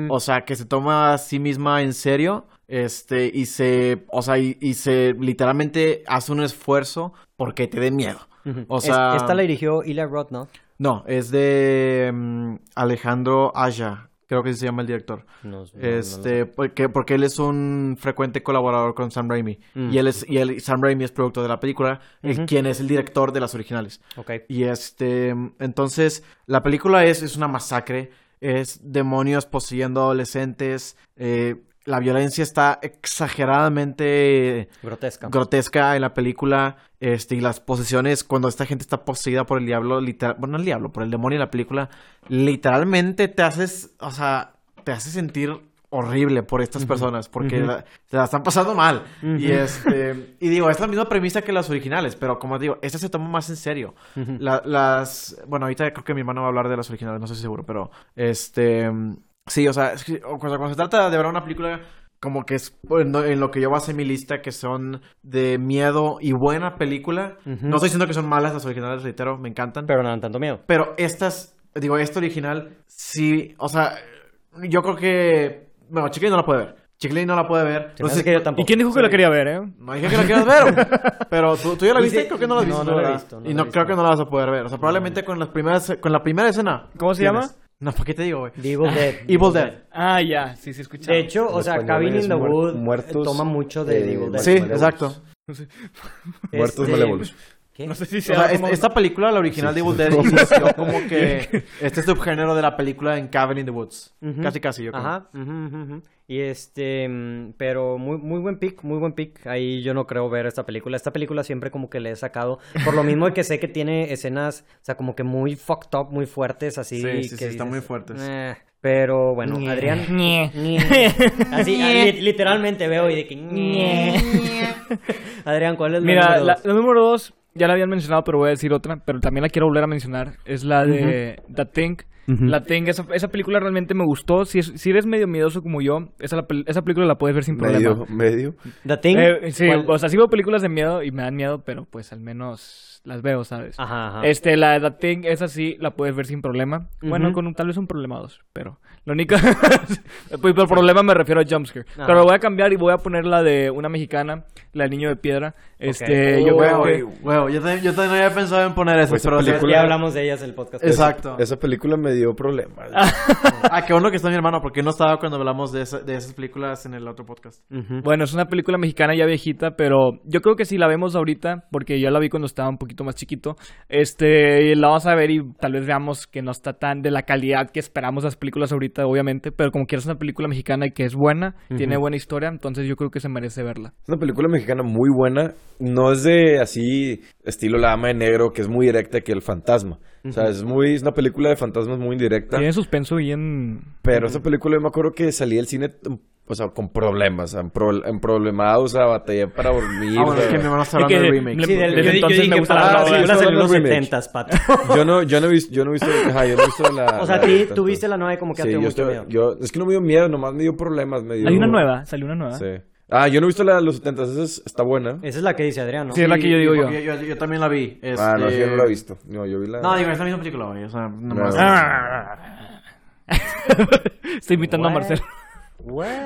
Speaker 4: O sea, que se toma a sí misma en serio, este, y se, o sea, y, y se literalmente hace un esfuerzo porque te dé miedo. O
Speaker 1: Es- esta la dirigió Eli Roth, ¿no?
Speaker 4: no, es de mm, Alejandro Aya, creo que se llama el director.
Speaker 1: No, no
Speaker 4: Este, porque, porque él es un frecuente colaborador con Sam Raimi.
Speaker 1: Mm.
Speaker 4: Y él es, y él, Sam Raimi es productor de la película,
Speaker 1: Ujú.
Speaker 4: quien es el director de las originales.
Speaker 1: Ok.
Speaker 4: Y este, entonces, la película es, es una masacre, es demonios poseyendo adolescentes, eh, la violencia está exageradamente
Speaker 1: Grotesca.
Speaker 4: grotesca en la película, este, y las posesiones, cuando esta gente está poseída por el diablo, literal, bueno, no el diablo, por el demonio en la película, literalmente te haces, o sea, te hace sentir horrible por estas personas, porque la- te la están pasando mal. Y este, y digo, es la misma premisa que las originales, pero como digo, esta se toma más en serio. La- las, bueno, ahorita creo que mi hermano va a hablar de las originales, no estoy seguro, pero este, sí, o sea, es que, o sea, cuando se trata de ver una película como que es bueno, en lo que yo basé mi lista que son de miedo y buena película. No estoy diciendo que son malas las originales, reitero, me encantan.
Speaker 1: Pero no dan tanto miedo.
Speaker 4: Pero estas, digo, esta original, sí, o sea, yo creo que, bueno, Chiquilín no la puede ver. Chiquilín no la puede ver.
Speaker 1: Hace que yo tampoco.
Speaker 2: ¿Y quién dijo que la quería ver, eh?
Speaker 4: No dije que la quieras ver, pero tú, tú ya la viste,
Speaker 1: Dice-
Speaker 4: creo que no la has
Speaker 1: no,
Speaker 4: visto.
Speaker 1: no la he visto, no
Speaker 4: y no
Speaker 1: he
Speaker 4: creo
Speaker 1: visto.
Speaker 4: que no la vas a poder ver. O sea, probablemente con las primeras, con la primera escena.
Speaker 2: ¿Cómo se
Speaker 4: ¿tienes?
Speaker 2: llama?
Speaker 4: No, ¿para qué te digo, güey?
Speaker 1: The Evil Dead.
Speaker 4: Evil Dead.
Speaker 2: Ah, ya, sí, sí, escuché.
Speaker 1: De hecho, o
Speaker 3: En
Speaker 1: sea, Cabin in the
Speaker 3: muer-
Speaker 1: Wood
Speaker 3: muertos,
Speaker 1: toma mucho de The Evil Dead.
Speaker 4: Sí,
Speaker 3: Malévolos.
Speaker 4: exacto.
Speaker 3: Muertos
Speaker 1: Este,
Speaker 3: malévolos.
Speaker 1: ¿Qué?
Speaker 2: No sé si
Speaker 4: O
Speaker 2: sea
Speaker 4: sea,
Speaker 2: como-
Speaker 4: es- esta película, la original de Evil Dead, inició como que este subgénero de la película en Cabin in the Woods.
Speaker 1: Ujú.
Speaker 4: Casi, casi, yo creo.
Speaker 1: Ajá, ujú, ujú, ujú. Y este, pero muy, muy buen pick, muy buen pick. Ahí yo no creo ver esta película. Esta película siempre como que le he sacado, por lo mismo que sé que tiene escenas, o sea, como que muy fucked up, muy fuertes, así.
Speaker 4: Sí, sí,
Speaker 1: que
Speaker 4: sí, están
Speaker 1: dices,
Speaker 4: muy fuertes.
Speaker 1: "Eh". Pero bueno,
Speaker 2: Ñe.
Speaker 1: Adrián.
Speaker 2: Ñe.
Speaker 1: Ñe. Así, li- literalmente veo y de que. Ñe. Adrián, ¿cuál es la
Speaker 2: Mira,
Speaker 1: número
Speaker 2: la,
Speaker 1: dos?
Speaker 2: la número dos, ya la habían mencionado, pero voy a decir otra, pero también la quiero volver a mencionar. Es la de The Thing. La Thing, esa, esa película realmente me gustó. Si, es- si eres medio miedoso como yo, esa, la pel- esa película la puedes ver sin
Speaker 3: Medio,
Speaker 2: problema.
Speaker 3: medio.
Speaker 1: The Thing.
Speaker 2: Eh, sí,
Speaker 1: ¿Cuál?
Speaker 2: o sea, sí veo películas de miedo y me dan miedo, pero pues al menos las veo, ¿sabes?
Speaker 1: Ajá, ajá.
Speaker 2: Este, la de The Thing, esa sí la puedes ver sin problema. Bueno,
Speaker 1: Ujú.
Speaker 2: con un- tal vez un problema dos, pero la única... pues por problema me refiero a jumpscare.
Speaker 1: Ajá.
Speaker 2: Pero lo voy a cambiar y voy a poner la de una mexicana, la del niño de piedra. Este, yo
Speaker 4: Oh,
Speaker 2: creo que...
Speaker 4: yo, también, yo también había pensado en poner eso,
Speaker 3: Pues esa
Speaker 4: pero
Speaker 3: película-
Speaker 1: Ya hablamos de ellas en el podcast.
Speaker 4: Exacto.
Speaker 3: Esa película me dio problemas.
Speaker 4: Ah, qué bueno que está mi hermano, porque no estaba cuando hablamos de, esa- de esas películas en el otro podcast.
Speaker 1: Ujú.
Speaker 2: Bueno, es una película mexicana ya viejita, pero yo creo que si la vemos ahorita, porque yo la vi cuando estaba un poquito más chiquito, este, la vamos a ver y tal vez veamos que no está tan de la calidad que esperamos las películas ahorita, obviamente, pero como quieras es una película mexicana y que es buena, tiene buena historia, entonces yo creo que se merece verla.
Speaker 3: Es una película mexicana muy buena. No es de así estilo La Dama de Negro, que es muy directa que El Fantasma. O sea, es muy es una película de fantasmas muy indirecta.
Speaker 2: Tiene suspenso bien...
Speaker 3: Pero esa película yo me acuerdo que salí del cine, o sea, con problemas, en, pro- en problemado, o sea, batallé para dormir.
Speaker 4: Ah, bueno, es que mi hermano está
Speaker 2: Es
Speaker 4: hablando
Speaker 2: que
Speaker 4: de remake.
Speaker 1: Sí, del-
Speaker 2: desde
Speaker 1: yo- yo
Speaker 2: entonces
Speaker 1: dije
Speaker 2: me gusta
Speaker 1: para
Speaker 2: la
Speaker 1: las películas de los
Speaker 3: hablando de
Speaker 1: 70 pato.
Speaker 3: yo no, yo no he visto, yo no he visto, ajá, yo no he visto la...
Speaker 1: O sea, a ti, viste la nueva y como que
Speaker 3: Sí,
Speaker 1: te dio
Speaker 3: yo,
Speaker 1: mucho
Speaker 3: estoy-
Speaker 1: miedo.
Speaker 3: yo, es que no me dio miedo, nomás me dio problemas, me dio...
Speaker 2: Hay una nueva, salió una nueva.
Speaker 3: Sí. Ah, yo no he visto la de los 70, esa es- está buena.
Speaker 1: Esa es la que dice Adrián, ¿no?
Speaker 2: Sí, es la que yo digo yo.
Speaker 4: yo. yo también la vi.
Speaker 3: Ah, no,
Speaker 4: este-
Speaker 3: yo no la he visto. No, yo vi la...
Speaker 4: No, digo, es la misma película, güey. O sea, nomás.
Speaker 3: No.
Speaker 2: Ah. Estoy imitando a? Marcelo.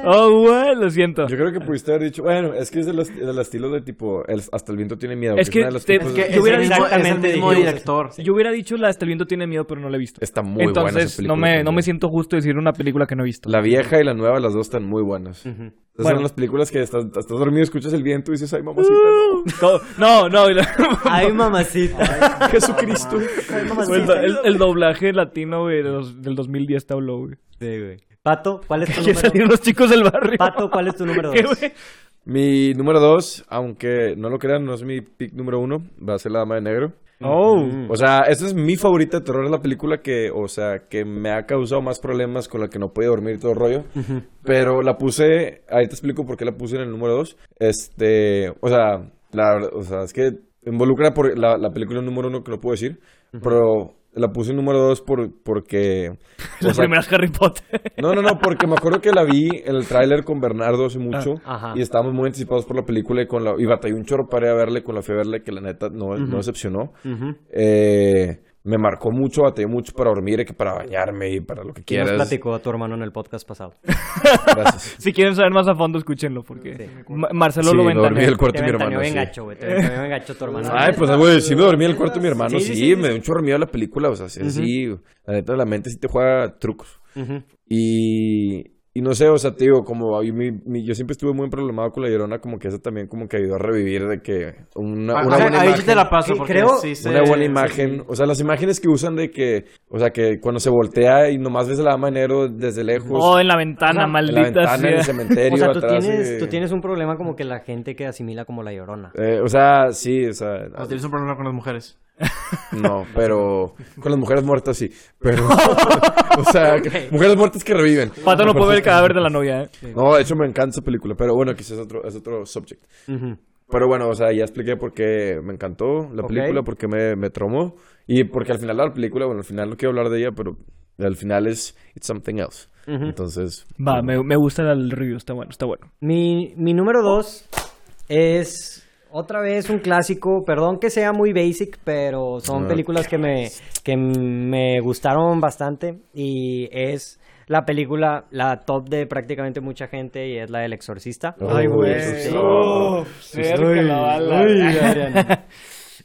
Speaker 2: Oh, what? Lo siento.
Speaker 3: Yo creo que pudiste haber dicho, bueno, es que es del, est- del estilo de tipo, el- hasta el viento tiene miedo.
Speaker 2: Es que
Speaker 3: las
Speaker 2: te-
Speaker 4: Es que
Speaker 2: Yo
Speaker 4: es
Speaker 2: hubiera dicho
Speaker 4: es el
Speaker 1: exactamente
Speaker 4: mismo director.
Speaker 2: Yo hubiera dicho la Hasta el viento tiene miedo, pero no la he visto.
Speaker 3: Está muy buena esa
Speaker 2: Entonces,
Speaker 3: película.
Speaker 2: no me, no me siento justo decir una película que no he visto.
Speaker 3: La vieja y la nueva, las dos están muy buenas. Esas
Speaker 2: Bueno.
Speaker 3: son las películas que estás, estás dormido, escuchas el viento y dices, ay, mamacita,
Speaker 2: Todo- No, no. el-
Speaker 1: Ay, mamacita.
Speaker 3: no. Jesucristo.
Speaker 1: Ay,
Speaker 2: Fue el,
Speaker 1: mamacita.
Speaker 2: el- el doblaje latino, güey, de los- del 2010 te habló, güey.
Speaker 1: Sí, güey. Pato, ¿cuál es tu número?
Speaker 2: salieron los chicos del barrio.
Speaker 1: Pato, ¿cuál es tu número
Speaker 2: ¿Qué,
Speaker 1: dos?
Speaker 3: Mi número dos, aunque no lo crean, no es mi pick número uno, va a ser La Dama de Negro.
Speaker 2: Oh.
Speaker 3: O sea, esta es mi favorita de terror, es la película que, o sea, que me ha causado más problemas con la que no podía dormir y todo el rollo. Pero la puse, ahí te explico por qué la puse en el número 2. Este, o sea, la, verdad- o sea, es que involucra por la, la película número uno que no puedo decir, pero la puse en número 2 por, porque...
Speaker 2: Las
Speaker 3: sea,
Speaker 2: primeras Harry Potter.
Speaker 3: no, no, no, porque me acuerdo que la vi en el tráiler con Bernardo hace mucho
Speaker 1: Ah, ajá.
Speaker 3: y estábamos muy anticipados por la película y con la y batallé un chorro para ir a verle con la fe verle que la neta no, no decepcionó.
Speaker 1: Ujú.
Speaker 3: Eh, me marcó mucho, batallé mucho para dormir y que para bañarme y para lo que
Speaker 1: ¿Quién nos
Speaker 3: quieras.
Speaker 1: platicó a tu hermano en el podcast pasado?
Speaker 3: Gracias.
Speaker 2: Si quieren saber más a fondo, escúchenlo, porque
Speaker 1: Sí.
Speaker 2: Ma- Marcelo
Speaker 3: Sí,
Speaker 2: lo
Speaker 3: me dormí
Speaker 2: ventaneó.
Speaker 3: el cuarto de mi
Speaker 1: ventaneó
Speaker 3: hermano.
Speaker 1: bien
Speaker 3: sí.
Speaker 1: gacho, güey. Te ventaneó bien gacho tu hermano.
Speaker 3: Ay, pues, güey, sí me dormí en el cuarto de mi hermano,
Speaker 1: Sí,
Speaker 3: sí,
Speaker 1: sí, sí,
Speaker 3: me dio un chorro la película, o sea, sí, sí, la neta, la mente sí te juega trucos.
Speaker 1: Ujú.
Speaker 3: Y, y no sé, o sea, te digo, como mi- mi- yo siempre estuve muy problemado con la Llorona, como que eso también como que ayudó a revivir de que una,
Speaker 4: Ah,
Speaker 3: una
Speaker 4: o sea,
Speaker 3: buena
Speaker 4: ahí
Speaker 3: imagen,
Speaker 4: te la paso porque
Speaker 1: creo-
Speaker 4: sí
Speaker 3: una buena imagen, o sea, las imágenes que usan de que, o sea, que cuando se voltea y nomás ves a la dama de negro desde lejos,
Speaker 2: Oh, en la ventana,
Speaker 1: O sea,
Speaker 3: en la
Speaker 2: maldita
Speaker 3: ventana, en el
Speaker 2: sea.
Speaker 3: cementerio,
Speaker 1: O sea, tú
Speaker 3: atrás,
Speaker 1: tienes,
Speaker 3: y-
Speaker 1: tú tienes un problema como que la gente que asimila como la llorona.
Speaker 3: Eh, o sea, sí, o sea,
Speaker 4: O tienes un problema con las mujeres.
Speaker 3: No, pero con las mujeres muertas sí, pero, o sea, que- mujeres muertas que reviven.
Speaker 2: Pato no puede ver el cadáver de la novia, ¿eh?
Speaker 3: No, de hecho me encanta esa película, pero bueno, quizás es otro, es otro subject.
Speaker 1: Ujú.
Speaker 3: Pero bueno, o sea, ya expliqué por qué me encantó la
Speaker 1: Ok.
Speaker 3: película, por qué me, me traumó. Y porque al final la película, bueno, al final no quiero hablar de ella, pero al final es It's Something Else.
Speaker 1: Ujú.
Speaker 3: Entonces,
Speaker 2: Va, me, me gusta el review, está bueno, está bueno.
Speaker 1: Mi, mi número dos es otra vez un clásico. Perdón que sea muy basic, pero son
Speaker 3: Ah.
Speaker 1: películas que me, que me gustaron bastante. Y es la película, la top de prácticamente mucha gente, y es la del Exorcista.
Speaker 3: Ay, güey.
Speaker 1: Sí.
Speaker 2: Oh, cerca la bala.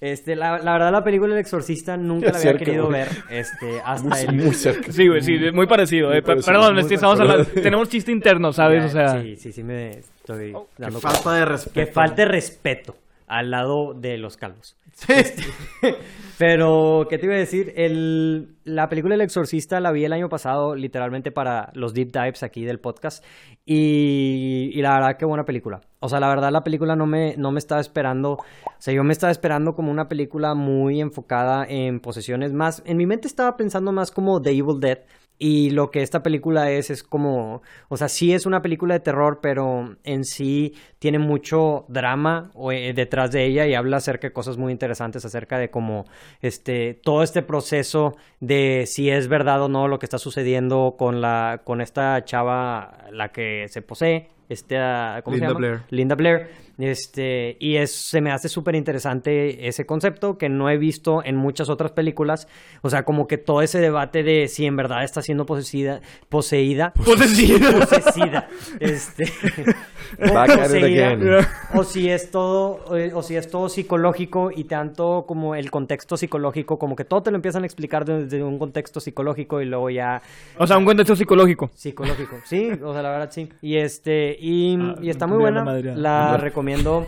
Speaker 1: Este, la, la verdad, la película El Exorcista nunca
Speaker 3: Ya
Speaker 1: la había
Speaker 3: cerca,
Speaker 1: querido
Speaker 3: güey.
Speaker 1: ver. Este, hasta
Speaker 3: muy,
Speaker 1: el.
Speaker 3: muy cerca.
Speaker 2: Sí, güey, sí, muy parecido. eh.
Speaker 3: Parecido,
Speaker 2: Perdón,
Speaker 3: muy
Speaker 2: estamos hablando. Tenemos chiste interno, ¿sabes? O sea.
Speaker 1: Sí, sí, sí, me estoy dando cuenta.
Speaker 4: falta de respeto.
Speaker 1: Que falte respeto al lado de los calvos. Este, Pero, ¿qué te iba a decir? El, la película El Exorcista la vi el año pasado, literalmente para los deep dives aquí del podcast. Y, y la verdad, qué buena película. O sea, la verdad, la película no me, no me estaba esperando. O sea, yo me estaba esperando como una película muy enfocada en posesiones más. En mi mente estaba pensando más como The Evil Dead. Y lo que esta película es, es como, o sea, sí es una película de terror, pero en sí tiene mucho drama o, eh, detrás de ella y habla acerca de cosas muy interesantes, acerca de cómo, este, todo este proceso de si es verdad o no lo que está sucediendo con la, con esta chava, la que se posee, esta, ¿cómo
Speaker 4: Linda
Speaker 1: se llama?
Speaker 4: Blair.
Speaker 1: Linda Blair. Este, y es, se me hace súper interesante ese concepto que no he visto en muchas otras películas. O sea, como que todo ese debate de si en verdad está siendo poseída, poseída, este,
Speaker 3: at it
Speaker 1: poseída,
Speaker 3: again.
Speaker 1: o si es todo, eh, o si es todo psicológico y tanto como el contexto psicológico, como que todo te lo empiezan a explicar desde un contexto psicológico y luego ya
Speaker 2: O sea, un contexto psicológico.
Speaker 1: psicológico, sí, o sea, la verdad sí. Y este, y,
Speaker 2: Ah,
Speaker 1: y está muy buena,
Speaker 2: la
Speaker 1: la recomiendo,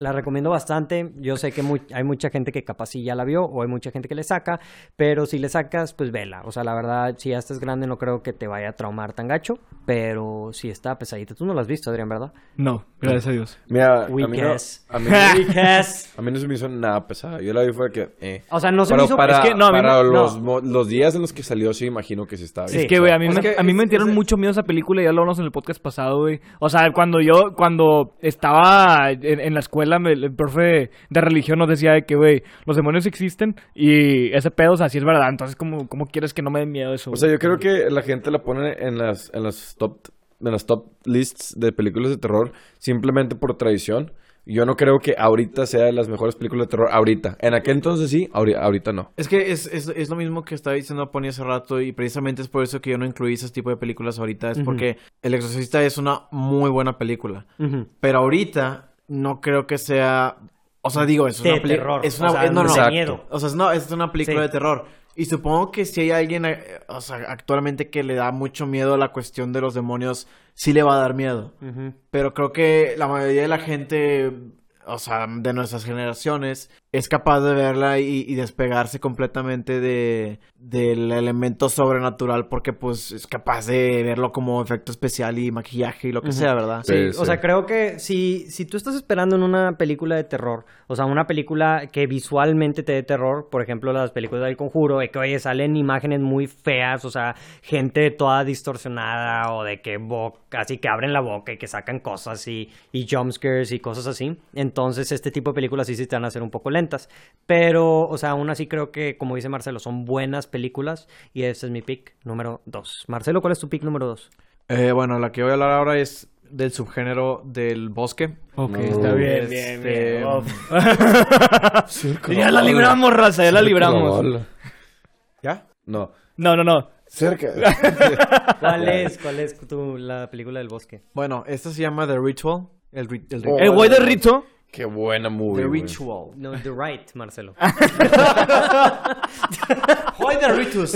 Speaker 1: la recomiendo bastante. Yo sé que mu- hay mucha gente que capaz sí ya la vio, o hay mucha gente que le saca, pero si le sacas, pues vela. O sea, la verdad, si ya estás grande, no creo que te vaya a traumar tan gacho, pero sí está pesadita. Tú no la has visto, Adrián, ¿verdad?
Speaker 2: No, gracias a Dios.
Speaker 3: Mira, a
Speaker 1: Weak
Speaker 3: mí, no,
Speaker 1: ass.
Speaker 3: a, mí no, a mí no se me hizo nada pesada. Yo la vi fue que... Eh.
Speaker 1: O sea, no se
Speaker 3: Pero
Speaker 1: me hizo...
Speaker 3: para,
Speaker 2: es que no, a mí
Speaker 3: para
Speaker 2: no-
Speaker 3: los,
Speaker 1: no.
Speaker 3: mo- los días en los que salió, sí imagino que sí estaba
Speaker 1: Sí.
Speaker 3: bien.
Speaker 2: Es que, güey, a mí,
Speaker 4: O sea,
Speaker 2: me,
Speaker 4: que
Speaker 2: a mí me metieron
Speaker 4: es-
Speaker 2: mucho miedo esa película, ya lo hablamos en el podcast pasado, güey. O sea, cuando yo, cuando estaba en, en la escuela, me- el profe de religión nos decía de que, güey, los demonios existen y ese pedo, o sea, sí es verdad. Entonces, ¿cómo, cómo quieres que no me dé miedo eso?
Speaker 3: O sea, yo creo que la gente la pone en las, en las top en las top lists de películas de terror simplemente por tradición. Yo no creo que ahorita sea de las mejores películas de terror. Ahorita. En aquel entonces sí, ahori- ahorita no.
Speaker 4: Es que es, es, es lo mismo que estaba diciendo Pony hace rato y precisamente es por eso que yo no incluí ese tipo de películas ahorita. Es
Speaker 1: Ujú.
Speaker 4: porque El Exorcista es una muy buena película.
Speaker 1: Ujú.
Speaker 4: Pero ahorita no creo que sea... O sea, digo, es
Speaker 1: De
Speaker 4: una
Speaker 1: terror,
Speaker 4: Es una,
Speaker 1: o sea,
Speaker 4: es- no, no.
Speaker 1: de miedo.
Speaker 4: O sea, no, es una película
Speaker 1: Sí.
Speaker 4: de terror. Y supongo que si hay alguien, eh, o sea, actualmente que le da mucho miedo a la cuestión de los demonios, sí le va a dar miedo. Pero creo que la mayoría de la gente, o sea, de nuestras generaciones, es capaz de verla y, y despegarse completamente de del elemento sobrenatural porque pues es capaz de verlo como efecto especial y maquillaje y lo que sea, ¿verdad?
Speaker 1: Sí,
Speaker 3: Sí,
Speaker 1: o sea, creo que si, si tú estás esperando en una película de terror, o sea, una película que visualmente te dé terror, por ejemplo, las películas del conjuro, de que, oye, salen imágenes muy feas, o sea, gente toda distorsionada, o de que boca, así que abren la boca y que sacan cosas y, y jumpscares y cosas así, entonces este tipo de películas sí se te van a hacer un poco lentas. Pero, o sea, aún así creo que, como dice Marcelo, son buenas películas y este es mi pick número dos. Marcelo, ¿cuál es tu pick número dos?
Speaker 4: Eh, bueno, la que voy a hablar ahora es del subgénero del bosque.
Speaker 2: Ok,
Speaker 3: No,
Speaker 2: está bien, bien,
Speaker 4: este,
Speaker 2: bien. Uf. ya la libramos, raza, ya la libramos.
Speaker 4: ¿Ya?
Speaker 3: No.
Speaker 2: No, no, no.
Speaker 3: Cerca.
Speaker 1: ¿Cuál es, cuál es tu, la película del bosque?
Speaker 4: Bueno, esta se llama The Ritual. El, ri- el
Speaker 3: Oh.
Speaker 4: ritual.
Speaker 2: El güey de Rito.
Speaker 3: Qué buena movie.
Speaker 4: The. Ritual.
Speaker 1: No, The Right, Marcelo.
Speaker 4: Hoy The Ritus.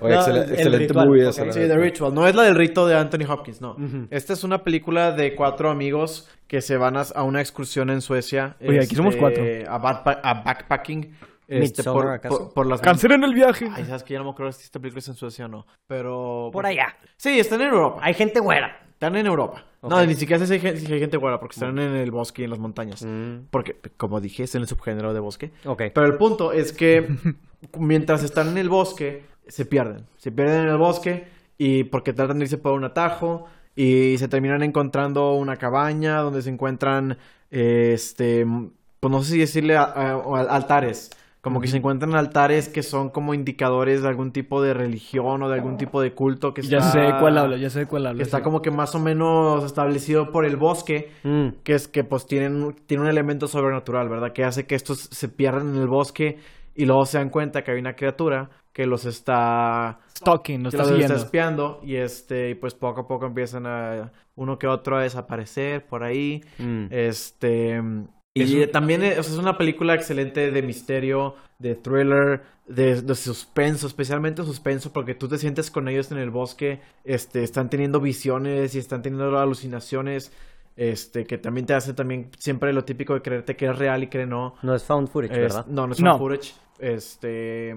Speaker 3: Oye,
Speaker 1: No,
Speaker 3: excel-
Speaker 1: el
Speaker 3: excelente
Speaker 1: ritual,
Speaker 3: movie esa. la
Speaker 4: Sí. The Ritual. No es la del rito de Anthony Hopkins, no.
Speaker 1: Ujú.
Speaker 4: Esta es una película de cuatro amigos que se van a, a una excursión en Suecia.
Speaker 2: Oye, aquí somos cuatro.
Speaker 4: A, backpa- a backpacking. Este, por,
Speaker 1: ¿acaso?
Speaker 4: por, por las...
Speaker 2: Cáncer en el viaje.
Speaker 4: Ay, sabes que ya no me acuerdo si esta película es en Suecia o no. Pero...
Speaker 1: Por allá.
Speaker 4: Sí, están en Europa.
Speaker 1: Hay gente güera.
Speaker 4: Están en Europa. No, ni siquiera si hay gente guarda, porque están en el bosque y en las montañas.
Speaker 1: Mm,
Speaker 4: Porque, como dije, es en el subgénero de bosque. Pero el punto es que mientras están en el bosque, se pierden. Se pierden en el bosque y porque tratan de irse por un atajo y se terminan encontrando una cabaña donde se encuentran, eh, este, pues no sé si decirle a- a- altares. Como que se encuentran altares que son como indicadores de algún tipo de religión o de algún tipo de culto que
Speaker 2: Ya
Speaker 4: está-
Speaker 2: sé de cuál habla, ya sé de cuál habla.
Speaker 4: que está como que más o menos establecido por el bosque
Speaker 1: Mm,
Speaker 4: que es que pues tienen tiene un elemento sobrenatural, ¿verdad? Que hace que estos se pierdan en el bosque y luego se dan cuenta que hay una criatura que los está
Speaker 2: Stalking,
Speaker 4: que
Speaker 2: está
Speaker 4: los está espiando y este y pues poco a poco empiezan a uno que otro a desaparecer por ahí.
Speaker 1: mm.
Speaker 4: Este y
Speaker 1: Es un-
Speaker 4: también o sea, es una película excelente de misterio, de thriller, de, de suspenso, especialmente suspenso, porque tú te sientes con ellos en el bosque, este, están teniendo visiones y están teniendo alucinaciones, este, que también te hace también siempre lo típico de creerte que es real y que no.
Speaker 1: No es found footage,
Speaker 4: Es-
Speaker 1: ¿verdad?
Speaker 4: no, no es
Speaker 2: No.
Speaker 4: found footage. Este.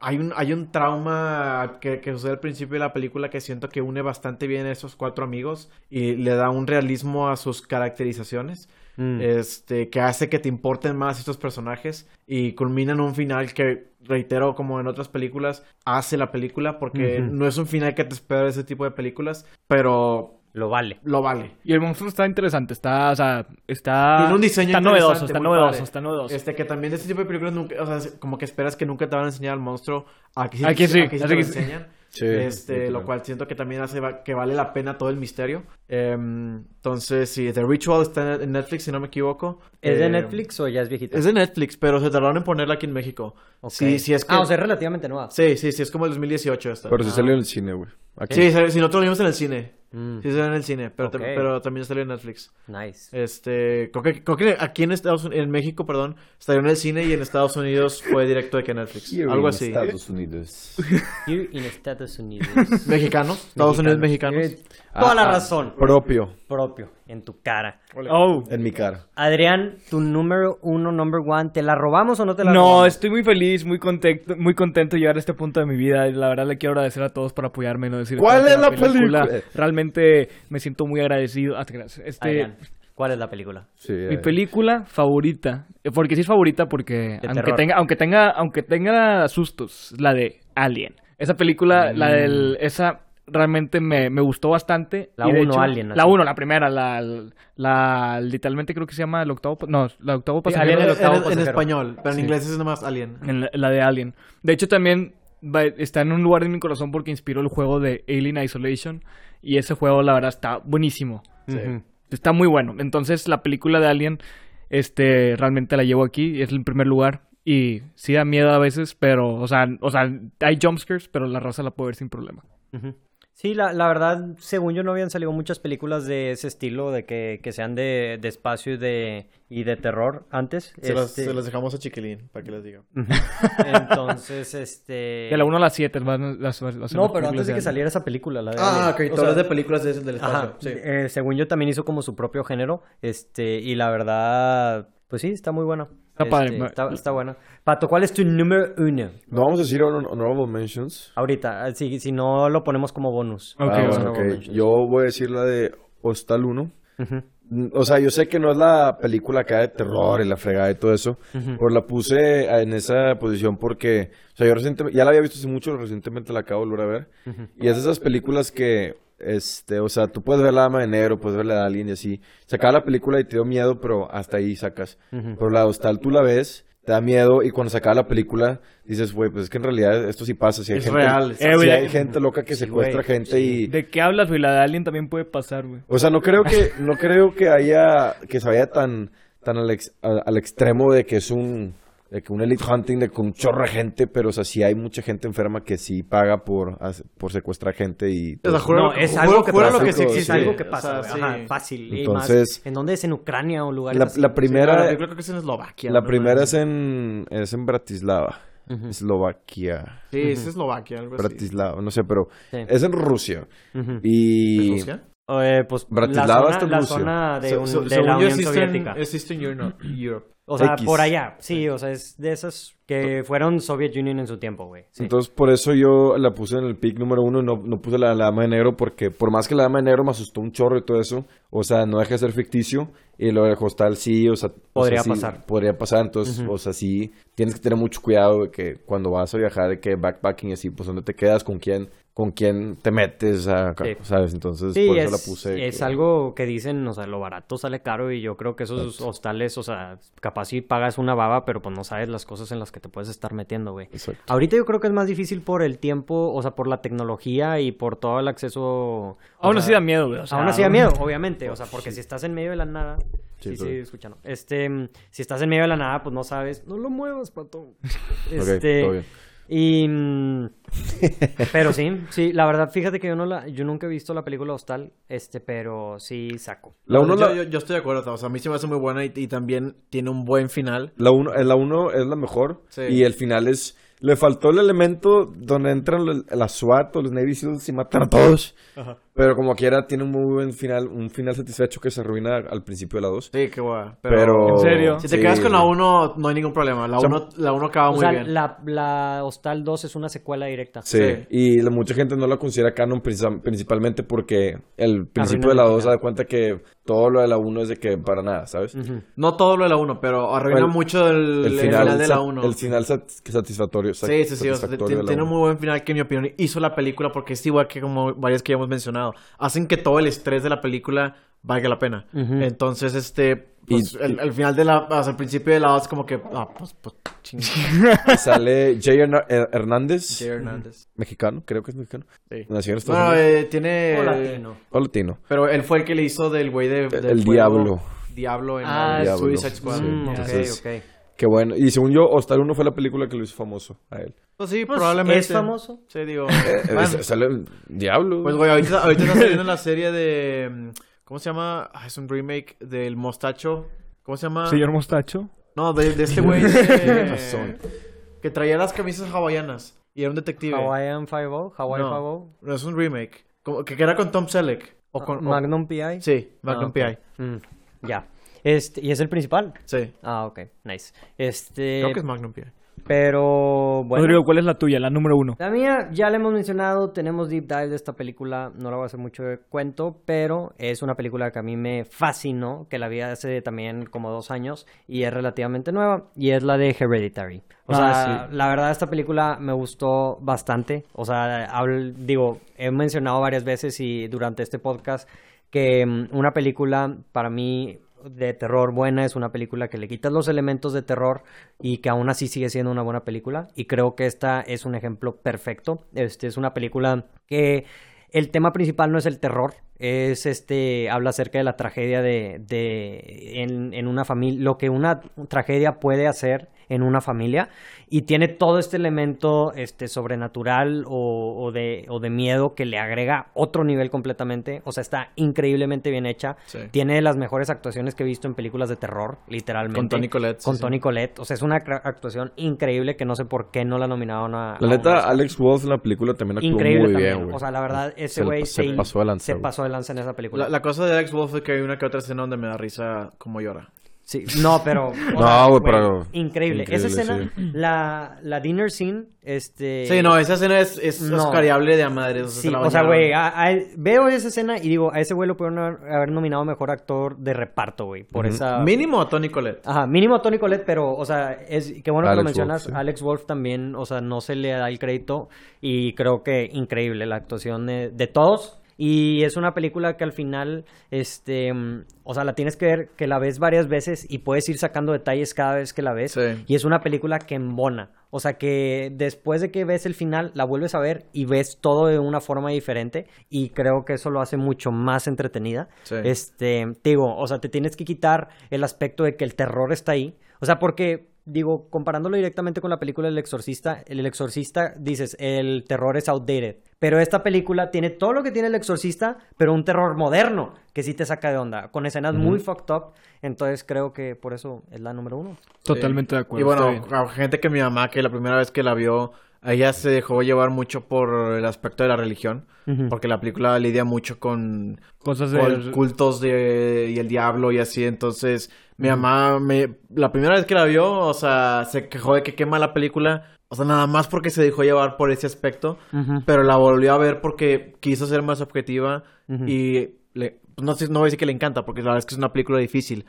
Speaker 4: Hay un, hay un trauma que, que sucede al principio de la película que siento que une bastante bien a esos cuatro amigos y le da un realismo a sus caracterizaciones.
Speaker 1: Mm.
Speaker 4: Este, que hace que te importen más estos personajes y culmina en un final que, reitero, como en otras películas, hace la película porque
Speaker 1: Ujú.
Speaker 4: no es un final que te espera de ese tipo de películas, pero
Speaker 1: Lo vale.
Speaker 4: lo vale.
Speaker 2: Y el monstruo está interesante, está, o sea, está...
Speaker 4: Tiene un diseño
Speaker 2: Está novedoso, está novedoso,
Speaker 4: padre.
Speaker 2: está novedoso.
Speaker 4: Este, que también de este tipo de películas nunca, o sea, como que esperas que nunca te van a enseñar al monstruo. Aquí sí,
Speaker 2: Aquí sí,
Speaker 4: aquí sí
Speaker 2: así
Speaker 4: te lo
Speaker 2: sí.
Speaker 4: enseñan.
Speaker 3: Sí,
Speaker 4: este, lo cual siento que también hace va- que vale la pena todo el misterio. Em, entonces, sí, The Ritual está en Netflix, si no me equivoco.
Speaker 1: ¿Es de
Speaker 4: Em,
Speaker 1: Netflix o ya es viejita?
Speaker 4: Es de Netflix, pero se tardaron en ponerla aquí en México.
Speaker 1: Ok.
Speaker 4: Sí, sí, es que...
Speaker 1: Ah, o sea, es relativamente nueva.
Speaker 4: Sí, sí, sí, es como el 2018 esta.
Speaker 3: Pero sí salió en el cine, güey.
Speaker 4: Sí, salió- si nosotros lo vimos en el cine.
Speaker 1: Mm,
Speaker 4: Sí, salió en el cine, pero, pero también salió en Netflix.
Speaker 1: nice.
Speaker 4: Este, creo que, creo que aquí en Estados Unidos, en México, perdón, salió en el cine y en Estados Unidos fue directo de que Netflix.
Speaker 3: Here
Speaker 4: Algo
Speaker 3: in
Speaker 4: así.
Speaker 3: Estados Unidos.
Speaker 1: Here in Estados Unidos.
Speaker 4: Mexicanos, Estados Unidos mexicanos.
Speaker 1: Eh, Toda la
Speaker 3: Ah,
Speaker 1: razón.
Speaker 3: Propio.
Speaker 1: Propio, en tu cara.
Speaker 2: Oh.
Speaker 3: En mi cara.
Speaker 1: Adrián, tu número uno, number one, ¿te la robamos o no te la
Speaker 2: No,
Speaker 1: robamos?
Speaker 2: estoy muy feliz, muy contento, muy contento de llegar a este punto de mi vida. La verdad le quiero agradecer a todos por apoyarme, no decir
Speaker 3: ¿Cuál es la película?
Speaker 2: Realmente me siento muy agradecido. Ah. Este,
Speaker 1: Adrián, ¿cuál es la película?
Speaker 3: Sí,
Speaker 2: mi
Speaker 3: eh,
Speaker 2: película favorita, eh, porque sí es favorita porque aunque
Speaker 1: terror.
Speaker 2: tenga, aunque tenga, aunque tenga sustos, la de Alien. Esa película, la del, esa realmente me, me gustó bastante.
Speaker 1: La
Speaker 2: y de
Speaker 1: uno,
Speaker 2: hecho-
Speaker 1: Alien,
Speaker 2: La
Speaker 1: así.
Speaker 2: uno, la primera, la, la, literalmente creo que se llama el octavo, no, la octavo
Speaker 1: Sí,
Speaker 2: pasajero.
Speaker 1: Alien el octavo
Speaker 4: en- español, pero en inglés es nomás Alien.
Speaker 2: En la, la de Alien. De hecho, también va- está en un lugar en mi corazón porque inspiró el juego de Alien Isolation. Y ese juego, la verdad, está buenísimo.
Speaker 1: Ujú.
Speaker 2: Está muy bueno. Entonces, la película de Alien, este, realmente la llevo aquí. Es el primer lugar. Y sí da miedo a veces, pero, o sea, o sea hay jumpscares, pero la raza la puede ver sin problema.
Speaker 1: Ujú. Sí, la, la verdad, según yo no habían salido muchas películas de ese estilo, de que, que sean de, de espacio y de, y de terror antes.
Speaker 4: Se, las,
Speaker 1: Este,
Speaker 4: se las dejamos a Chiquilín, para que les diga.
Speaker 1: Entonces, este...
Speaker 2: De la 1 a la 7 van las, las- las
Speaker 1: No, pero antes de que saliera esa película, la de
Speaker 4: Ah, ok,
Speaker 1: O
Speaker 4: todas
Speaker 1: sea,
Speaker 4: de películas de- del espacio.
Speaker 1: Ajá,
Speaker 4: Sí.
Speaker 1: eh, según yo también hizo como su propio género, este, y la verdad, pues sí, está muy buena.
Speaker 2: Está
Speaker 1: Este,
Speaker 2: padre.
Speaker 1: Está, está buena. Pato, ¿cuál es tu número uno?
Speaker 3: No vamos a decir hon- honorable mentions.
Speaker 1: Ahorita, ah, si, si no lo ponemos como bonus.
Speaker 2: Ok,
Speaker 3: Ah,
Speaker 2: bueno,
Speaker 3: bueno. Yo voy a decir la de Hostal 1.
Speaker 1: Ujú.
Speaker 3: Mm, O sea, yo sé que no es la película acá de terror y la fregada y todo eso, pero la puse en esa posición porque, o sea, yo recientemente, ya la había visto hace mucho, recientemente la acabo de volver a ver, y es de esas películas que, este, o sea, tú puedes ver la dama de negro, puedes ver la de alguien y así, se acaba la película y te dio miedo, pero hasta ahí sacas, pero la Hostal tú la ves, te da miedo y cuando se acaba la película dices, güey, pues es que en realidad esto sí pasa, si hay
Speaker 4: Es
Speaker 3: gente,
Speaker 4: real.
Speaker 3: si
Speaker 2: güey,
Speaker 3: hay gente loca que secuestra gente y...
Speaker 2: ¿De qué hablas, güey? La de Alien también puede pasar, güey.
Speaker 3: O sea, no creo que, no creo que haya, que se vaya tan, tan al, ex- al, al extremo de que es un, de que un elite hunting de con un chorro de gente, pero o sea, sí hay mucha gente enferma que sí paga por, por secuestrar gente y
Speaker 4: O
Speaker 3: todo
Speaker 4: sea, juro-
Speaker 1: No, es
Speaker 4: juro-
Speaker 1: algo que
Speaker 4: juro
Speaker 1: pasa.
Speaker 4: lo que sí
Speaker 3: Sí,
Speaker 1: es
Speaker 4: existe.
Speaker 1: algo que
Speaker 4: O
Speaker 1: pasa,
Speaker 4: sea,
Speaker 1: güey.
Speaker 4: sí.
Speaker 1: Ajá, fácil. y
Speaker 3: Entonces-
Speaker 1: más, ¿En dónde es? ¿En Ucrania o lugares
Speaker 3: La,
Speaker 1: así?
Speaker 3: la
Speaker 4: Sí,
Speaker 3: primera,
Speaker 4: yo creo que es en Eslovaquia.
Speaker 3: la primera es en, es en Bratislava,
Speaker 1: Ujú.
Speaker 3: Eslovaquia,
Speaker 4: Sí, es Eslovaquia, algo así.
Speaker 3: Bratislava, no sé, pero
Speaker 1: Sí.
Speaker 3: es en Rusia
Speaker 1: Ujú.
Speaker 3: y
Speaker 4: ¿Rusia?
Speaker 1: Eh, pues
Speaker 3: Bratislava
Speaker 1: la zona,
Speaker 3: está en
Speaker 1: la
Speaker 3: Rusia.
Speaker 1: zona de, un-
Speaker 4: se-
Speaker 1: de
Speaker 4: según
Speaker 1: la
Speaker 4: yo
Speaker 1: Unión Soviética.
Speaker 4: Es Eastern Europe.
Speaker 1: O sea,
Speaker 3: X.
Speaker 1: por allá, sí, o sea, es de esas que fueron Soviet Union en su tiempo, güey. Sí.
Speaker 3: Entonces, por eso yo la puse en el pick número uno, no, no puse la, la dama de negro, porque por más que la dama de negro me asustó un chorro y todo eso, o sea, no deja de ser ficticio, y lo del hostal sí, o sea... o
Speaker 1: Podría
Speaker 3: sea, sí,
Speaker 1: pasar.
Speaker 3: Podría pasar, entonces, o sea, sí, tienes que tener mucho cuidado de que cuando vas a viajar, de que backpacking y así, pues, ¿dónde te quedas? ¿Con quién? ¿Con quién te metes? a-
Speaker 1: Sí.
Speaker 3: ¿Sabes? Entonces,
Speaker 1: Sí,
Speaker 3: por
Speaker 1: es,
Speaker 3: eso la puse.
Speaker 1: es
Speaker 3: que-
Speaker 1: algo que dicen, o sea, lo barato sale caro y yo creo que esos hostales, o sea, capaz si pagas una baba, pero pues no sabes las cosas en las que te puedes estar metiendo, güey.
Speaker 3: Exacto.
Speaker 1: Ahorita yo creo que es más difícil por el tiempo, o sea, por la tecnología y por todo el acceso.
Speaker 2: Aún así da miedo, güey. o sea,
Speaker 1: Aún así da miedo, obviamente, o sea, porque si estás en medio de la nada,
Speaker 3: Sí,
Speaker 1: sí, sí, escuchando. Este, si estás en medio de la nada, pues no sabes, no lo muevas, pato.
Speaker 3: Ok,
Speaker 1: Este,
Speaker 3: todo bien.
Speaker 1: Y mm, pero sí, sí, la verdad, fíjate que yo no la, yo nunca he visto la película Hostal, este, pero sí saco.
Speaker 3: La uno,
Speaker 4: yo,
Speaker 3: la,
Speaker 4: yo, yo estoy de acuerdo, o sea, a mí se me hace muy buena y, y también tiene un buen final.
Speaker 3: la uno, eh, la uno es la mejor,
Speaker 4: Sí.
Speaker 3: y el final es... Le faltó el elemento donde entran la SWAT o los Navy SEALs y matan a todos. Pero como quiera, tiene un muy buen final, un final satisfecho que se arruina al principio de la 2.
Speaker 4: Sí, qué guay.
Speaker 3: Pero...
Speaker 2: ¿En serio?
Speaker 4: Si te
Speaker 3: sí.
Speaker 4: quedas con la 1, no hay ningún problema. La
Speaker 3: O sea,
Speaker 4: 1 la uno acaba
Speaker 1: O
Speaker 4: muy
Speaker 1: sea,
Speaker 4: bien.
Speaker 1: la, la Hostal 2 es una secuela directa.
Speaker 3: Sí,
Speaker 4: Sí.
Speaker 3: y la, mucha gente no la considera canon princi- principalmente porque el principio de la
Speaker 1: el
Speaker 3: 2 se da cuenta que todo lo de la 1 es de que para nada, ¿sabes?
Speaker 4: No todo lo de la 1, pero arruina mucho el, el final, de la
Speaker 3: sat-
Speaker 4: 1.
Speaker 3: El final sat- satisfactorio.
Speaker 4: Sí, sí, sí. o sea,
Speaker 3: satisfactorio
Speaker 4: tiene, un muy buen final que, en mi opinión, hizo la película porque es igual que como varias que ya hemos mencionado. Hacen que todo el estrés de la película valga la pena.
Speaker 1: Ujú.
Speaker 4: Entonces, este, pues,
Speaker 3: Y-
Speaker 4: el, el final de la, hasta el principio de la dos como que, ah, pues, pues, ching.
Speaker 3: Sale Jay Her- Hernández,
Speaker 4: Jay Hernández.
Speaker 3: mexicano, creo que es mexicano.
Speaker 4: Sí.
Speaker 3: Nació en Estados
Speaker 4: Bueno,
Speaker 3: Unidos.
Speaker 4: eh, tiene...
Speaker 1: O latino.
Speaker 3: O latino.
Speaker 4: Pero él fue el que le hizo del güey de, del
Speaker 3: el
Speaker 4: fuego,
Speaker 3: Diablo.
Speaker 4: Diablo en
Speaker 1: Ah,
Speaker 4: la
Speaker 3: Diablo.
Speaker 4: Suicide Squad.
Speaker 3: Sí.
Speaker 1: Mm, ok,
Speaker 3: Entonces-
Speaker 1: ok.
Speaker 3: Qué bueno. Y según yo, Hostal 1 fue la película que lo hizo famoso a él.
Speaker 4: Pues sí,
Speaker 1: Pues,
Speaker 4: probablemente.
Speaker 1: ¿es famoso?
Speaker 4: Sí, digo.
Speaker 3: Eh,
Speaker 4: bueno,
Speaker 3: es- sale el Diablo.
Speaker 4: pues güey, ahorita, ahorita está saliendo la serie de... mm, ¿Cómo se llama? Ah, es un remake del Mostacho. ¿Cómo se llama?
Speaker 2: Señor Mostacho.
Speaker 4: No, de, de este güey
Speaker 3: Razón.
Speaker 4: de... que traía las camisas hawaianas y era un detective.
Speaker 1: Hawaiian Five-O, Hawaii
Speaker 4: No.
Speaker 1: Five-O,
Speaker 4: No, es un remake. Como que era con Tom Selleck. O con, o-
Speaker 1: Magnum PI.
Speaker 4: Sí, Magnum
Speaker 1: Ah.
Speaker 4: PI.
Speaker 1: Mm, ya. Este, y es el principal.
Speaker 4: Sí.
Speaker 1: Ah, ok, nice. Este,
Speaker 4: Creo que es Magnum PI.
Speaker 1: pero bueno.
Speaker 2: Rodrigo, ¿cuál es la tuya? La número uno.
Speaker 1: La mía, ya la hemos mencionado, tenemos deep dive de esta película, no la voy a hacer mucho de cuento, pero es una película que a mí me fascinó, que la vi hace también como dos años y es relativamente nueva, y es la de Hereditary. O
Speaker 2: Ah,
Speaker 1: sea, la verdad esta película me gustó bastante, o sea, digo, he mencionado varias veces y durante este podcast que mm, una película para mí de terror buena es una película que le quitas los elementos de terror y que aún así sigue siendo una buena película y creo que esta es un ejemplo perfecto. Este es una película que el tema principal no es el terror es este habla acerca de la tragedia de, de en, en una familia lo que una tragedia puede hacer en una familia y tiene todo este elemento este sobrenatural o, o de, o de miedo que le agrega otro nivel completamente o sea está increíblemente bien hecha
Speaker 4: Sí.
Speaker 1: tiene las mejores actuaciones que he visto en películas de terror literalmente
Speaker 4: Con Toni Collette, sí,
Speaker 1: con
Speaker 4: sí.
Speaker 1: Toni Collette o sea es una actuación increíble que no sé por qué no la nominaron a
Speaker 3: La neta. Alex Wolff en la película también actuó
Speaker 1: increíble
Speaker 3: muy
Speaker 1: también
Speaker 3: bien, güey.
Speaker 1: o sea la verdad ese
Speaker 3: Se-
Speaker 1: güey
Speaker 3: se pasó de lanza,
Speaker 1: se pasó de lanza en esa película
Speaker 4: La, la cosa de Alex Wolf es que hay una que otra escena donde me da risa como llora.
Speaker 1: Sí, no, pero.
Speaker 3: No, güey, pero-
Speaker 1: Increíble. Esa escena, la, la dinner scene, este.
Speaker 4: Sí, no, esa escena es, es
Speaker 1: no.
Speaker 4: oscariable de a madre. O sea,
Speaker 1: Sí, o sea, güey, veo esa escena y digo, a ese güey lo pudieron haber- nominado mejor actor de reparto, güey, por esa...
Speaker 4: Mínimo a Tony Collette.
Speaker 1: Ajá, mínimo a Tony Collette, pero, o sea, es qué bueno que lo mencionas.
Speaker 3: Sí.
Speaker 1: Alex Wolf también, o sea, no se le da el crédito y creo que increíble la actuación de, de todos. Y es una película que al final, este, mm, o sea, la tienes que ver, que la ves varias veces y puedes ir sacando detalles cada vez que la ves.
Speaker 4: Sí.
Speaker 1: Y es una película que embona. O sea, que después de que ves el final, la vuelves a ver y ves todo de una forma diferente. Y creo que eso lo hace mucho más entretenida.
Speaker 4: Sí.
Speaker 1: Este, te digo, o sea, te tienes que quitar el aspecto de que el terror está ahí. O sea, porque, digo, comparándolo directamente con la película El Exorcista, El Exorcista, dices, el terror es outdated. Pero esta película tiene todo lo que tiene El Exorcista, pero un terror moderno, que sí te saca de onda, con escenas muy fucked up. Entonces creo que por eso es la número uno.
Speaker 2: Totalmente de acuerdo.
Speaker 4: Y bueno, a gente que mi mamá, que la primera vez que la vio, ella se dejó llevar mucho por el aspecto de la religión. Porque la película lidia mucho con,
Speaker 2: Cosas
Speaker 4: con
Speaker 2: de...
Speaker 4: cultos de, y el diablo y así. Entonces, mi mamá, me, la primera vez que la vio, o sea, se quejó de que quema la película. O sea, nada más porque se dejó llevar por ese aspecto. Pero la volvió a ver porque quiso ser más objetiva. Y le, pues no, sé, no voy a decir que le encanta, porque la verdad es que es una película difícil.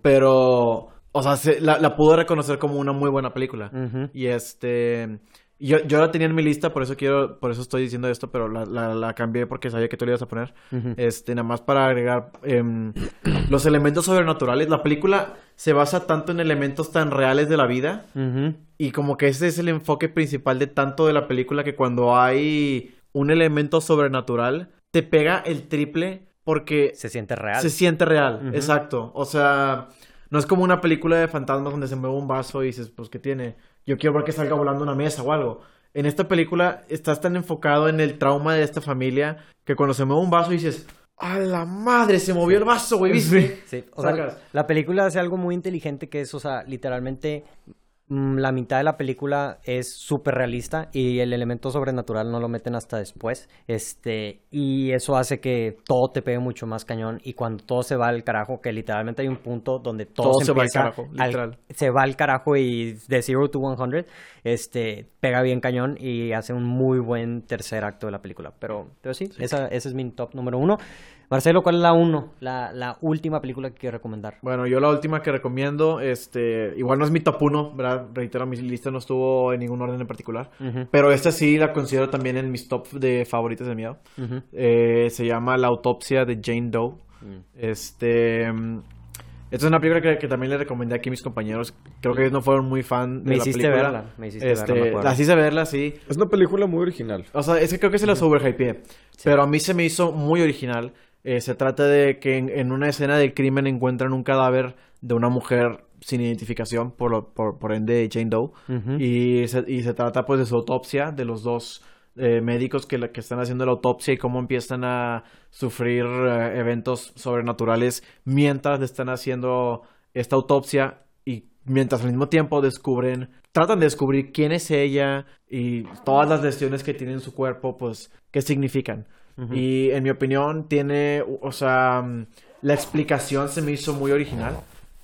Speaker 4: Pero, o sea, se- la, la pudo reconocer como una muy buena película. Y este. Yo, yo la tenía en mi lista, por eso quiero, por eso estoy diciendo esto, pero la, la, la cambié porque sabía que tú le ibas a poner. Este, nada más para agregar em, los elementos sobrenaturales. La película se basa tanto en elementos tan reales de la vida. Y como que ese es el enfoque principal de tanto de la película que cuando hay un elemento sobrenatural, te pega el triple porque
Speaker 1: Se siente real.
Speaker 4: se siente real, exacto. O sea, no es como una película de fantasmas donde se mueve un vaso y dices, pues, ¿qué tiene? Yo quiero ver que salga volando una mesa o algo. En esta película estás tan enfocado en el trauma de esta familia que cuando se mueve un vaso dices, ¡a la madre! Se movió el vaso, güey, ¿viste?
Speaker 1: Sí, o sea, la película hace algo muy inteligente que es, o sea, literalmente la mitad de la película es súper realista y el elemento sobrenatural no lo meten hasta después. Este, y eso hace que todo te pegue mucho más cañón y cuando todo se va al carajo, que literalmente hay un punto donde todo,
Speaker 4: Todo se va al carajo, literal.
Speaker 1: se va al carajo y de 0 to 100, este, pega bien cañón y hace un muy buen tercer acto de la película. Pero, pero sí, Esa, ese es mi top número uno. Marcelo, ¿cuál es la uno? La, la última película que quiero recomendar.
Speaker 4: Bueno, yo la última que recomiendo, este, igual no es mi top 1, ¿verdad? Reitero, mi lista no estuvo en ningún orden en particular.
Speaker 1: Ujú.
Speaker 4: Pero esta sí la considero también en mis top de favoritas de miedo.
Speaker 1: Ujú.
Speaker 4: Eh, se llama La autopsia de Jane Doe. Este. mm, Esta es una película que, que también le recomendé aquí a mis compañeros. Creo que ellos no fueron muy fan de
Speaker 1: Me
Speaker 4: la
Speaker 1: hiciste
Speaker 4: película.
Speaker 1: verla, me hiciste
Speaker 4: este,
Speaker 1: verla, me.
Speaker 4: La hice verla, sí.
Speaker 3: Es una película muy original.
Speaker 4: O sea, es que creo que se la overhypeé. Pero a mí se me hizo muy original. Eh, se trata de que en, en una escena del crimen encuentran un cadáver de una mujer sin identificación, por, lo- por, por ende Jane Doe. Y, se, y se trata pues de su autopsia, de los dos eh, médicos que, que están haciendo la autopsia y cómo empiezan a sufrir eh, eventos sobrenaturales mientras le están haciendo esta autopsia y mientras al mismo tiempo descubren, tratan de descubrir quién es ella y todas las lesiones que tiene en su cuerpo, pues, qué significan. Y en mi opinión tiene, o sea, mm, la explicación se me hizo muy original.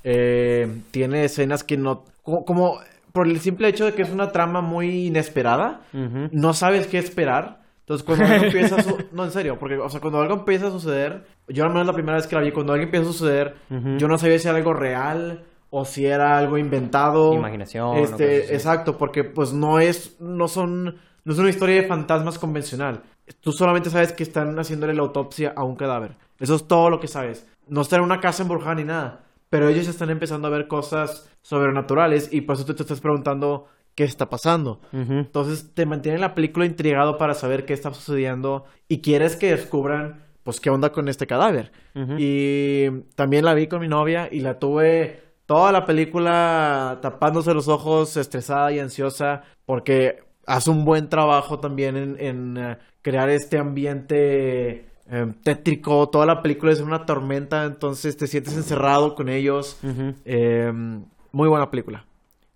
Speaker 4: Eh, tiene escenas que no, como, como por el simple hecho de que es una trama muy inesperada,
Speaker 1: Ujú.
Speaker 4: no sabes qué esperar. Entonces, cuando algo empieza a su- No, en serio, porque, o sea, cuando algo empieza a suceder, yo al menos la primera vez que la vi, cuando algo empieza a suceder,
Speaker 1: Ujú.
Speaker 4: yo no sabía si era algo real o si era algo inventado.
Speaker 1: Imaginación,
Speaker 4: Este, exacto, porque pues no es, no son, no es una historia de fantasmas convencional. Tú solamente sabes que están haciéndole la autopsia a un cadáver. Eso es todo lo que sabes. No está en una casa embrujada ni nada. Pero ellos están empezando a ver cosas sobrenaturales y por eso tú te estás preguntando qué está pasando. Entonces te mantiene la película intrigado para saber qué está sucediendo y quieres que descubran, pues, qué onda con este cadáver. Y también la vi con mi novia y la tuve toda la película tapándose los ojos, estresada y ansiosa, porque hace un buen trabajo también en, en, eh, crear este ambiente eh, tétrico. Toda la película es una tormenta, entonces te sientes encerrado con ellos. Eh, muy buena película.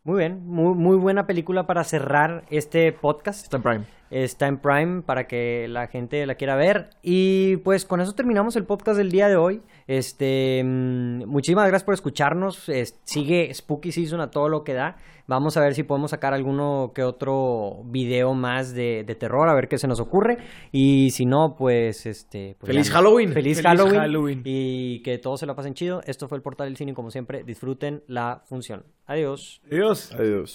Speaker 1: Muy bien, muy, muy buena película para cerrar este podcast.
Speaker 4: Está en Prime.
Speaker 1: Está en Prime para que la gente la quiera ver. Y pues con eso terminamos el podcast del día de hoy. Este, mm, muchísimas gracias por escucharnos. Es- sigue Spooky Season a todo lo que da. Vamos a ver si podemos sacar alguno que otro video más de, de terror, a ver qué se nos ocurre. Y si no, pues este. pues,
Speaker 4: ¡Feliz
Speaker 1: ya-
Speaker 4: Halloween!
Speaker 1: ¡Feliz,
Speaker 2: ¡Feliz
Speaker 1: Halloween!
Speaker 2: Halloween!
Speaker 1: Y que todos se la pasen chido. Esto fue el portal del cine, como siempre. Disfruten la función. Adiós.
Speaker 2: Adiós.
Speaker 3: Adiós.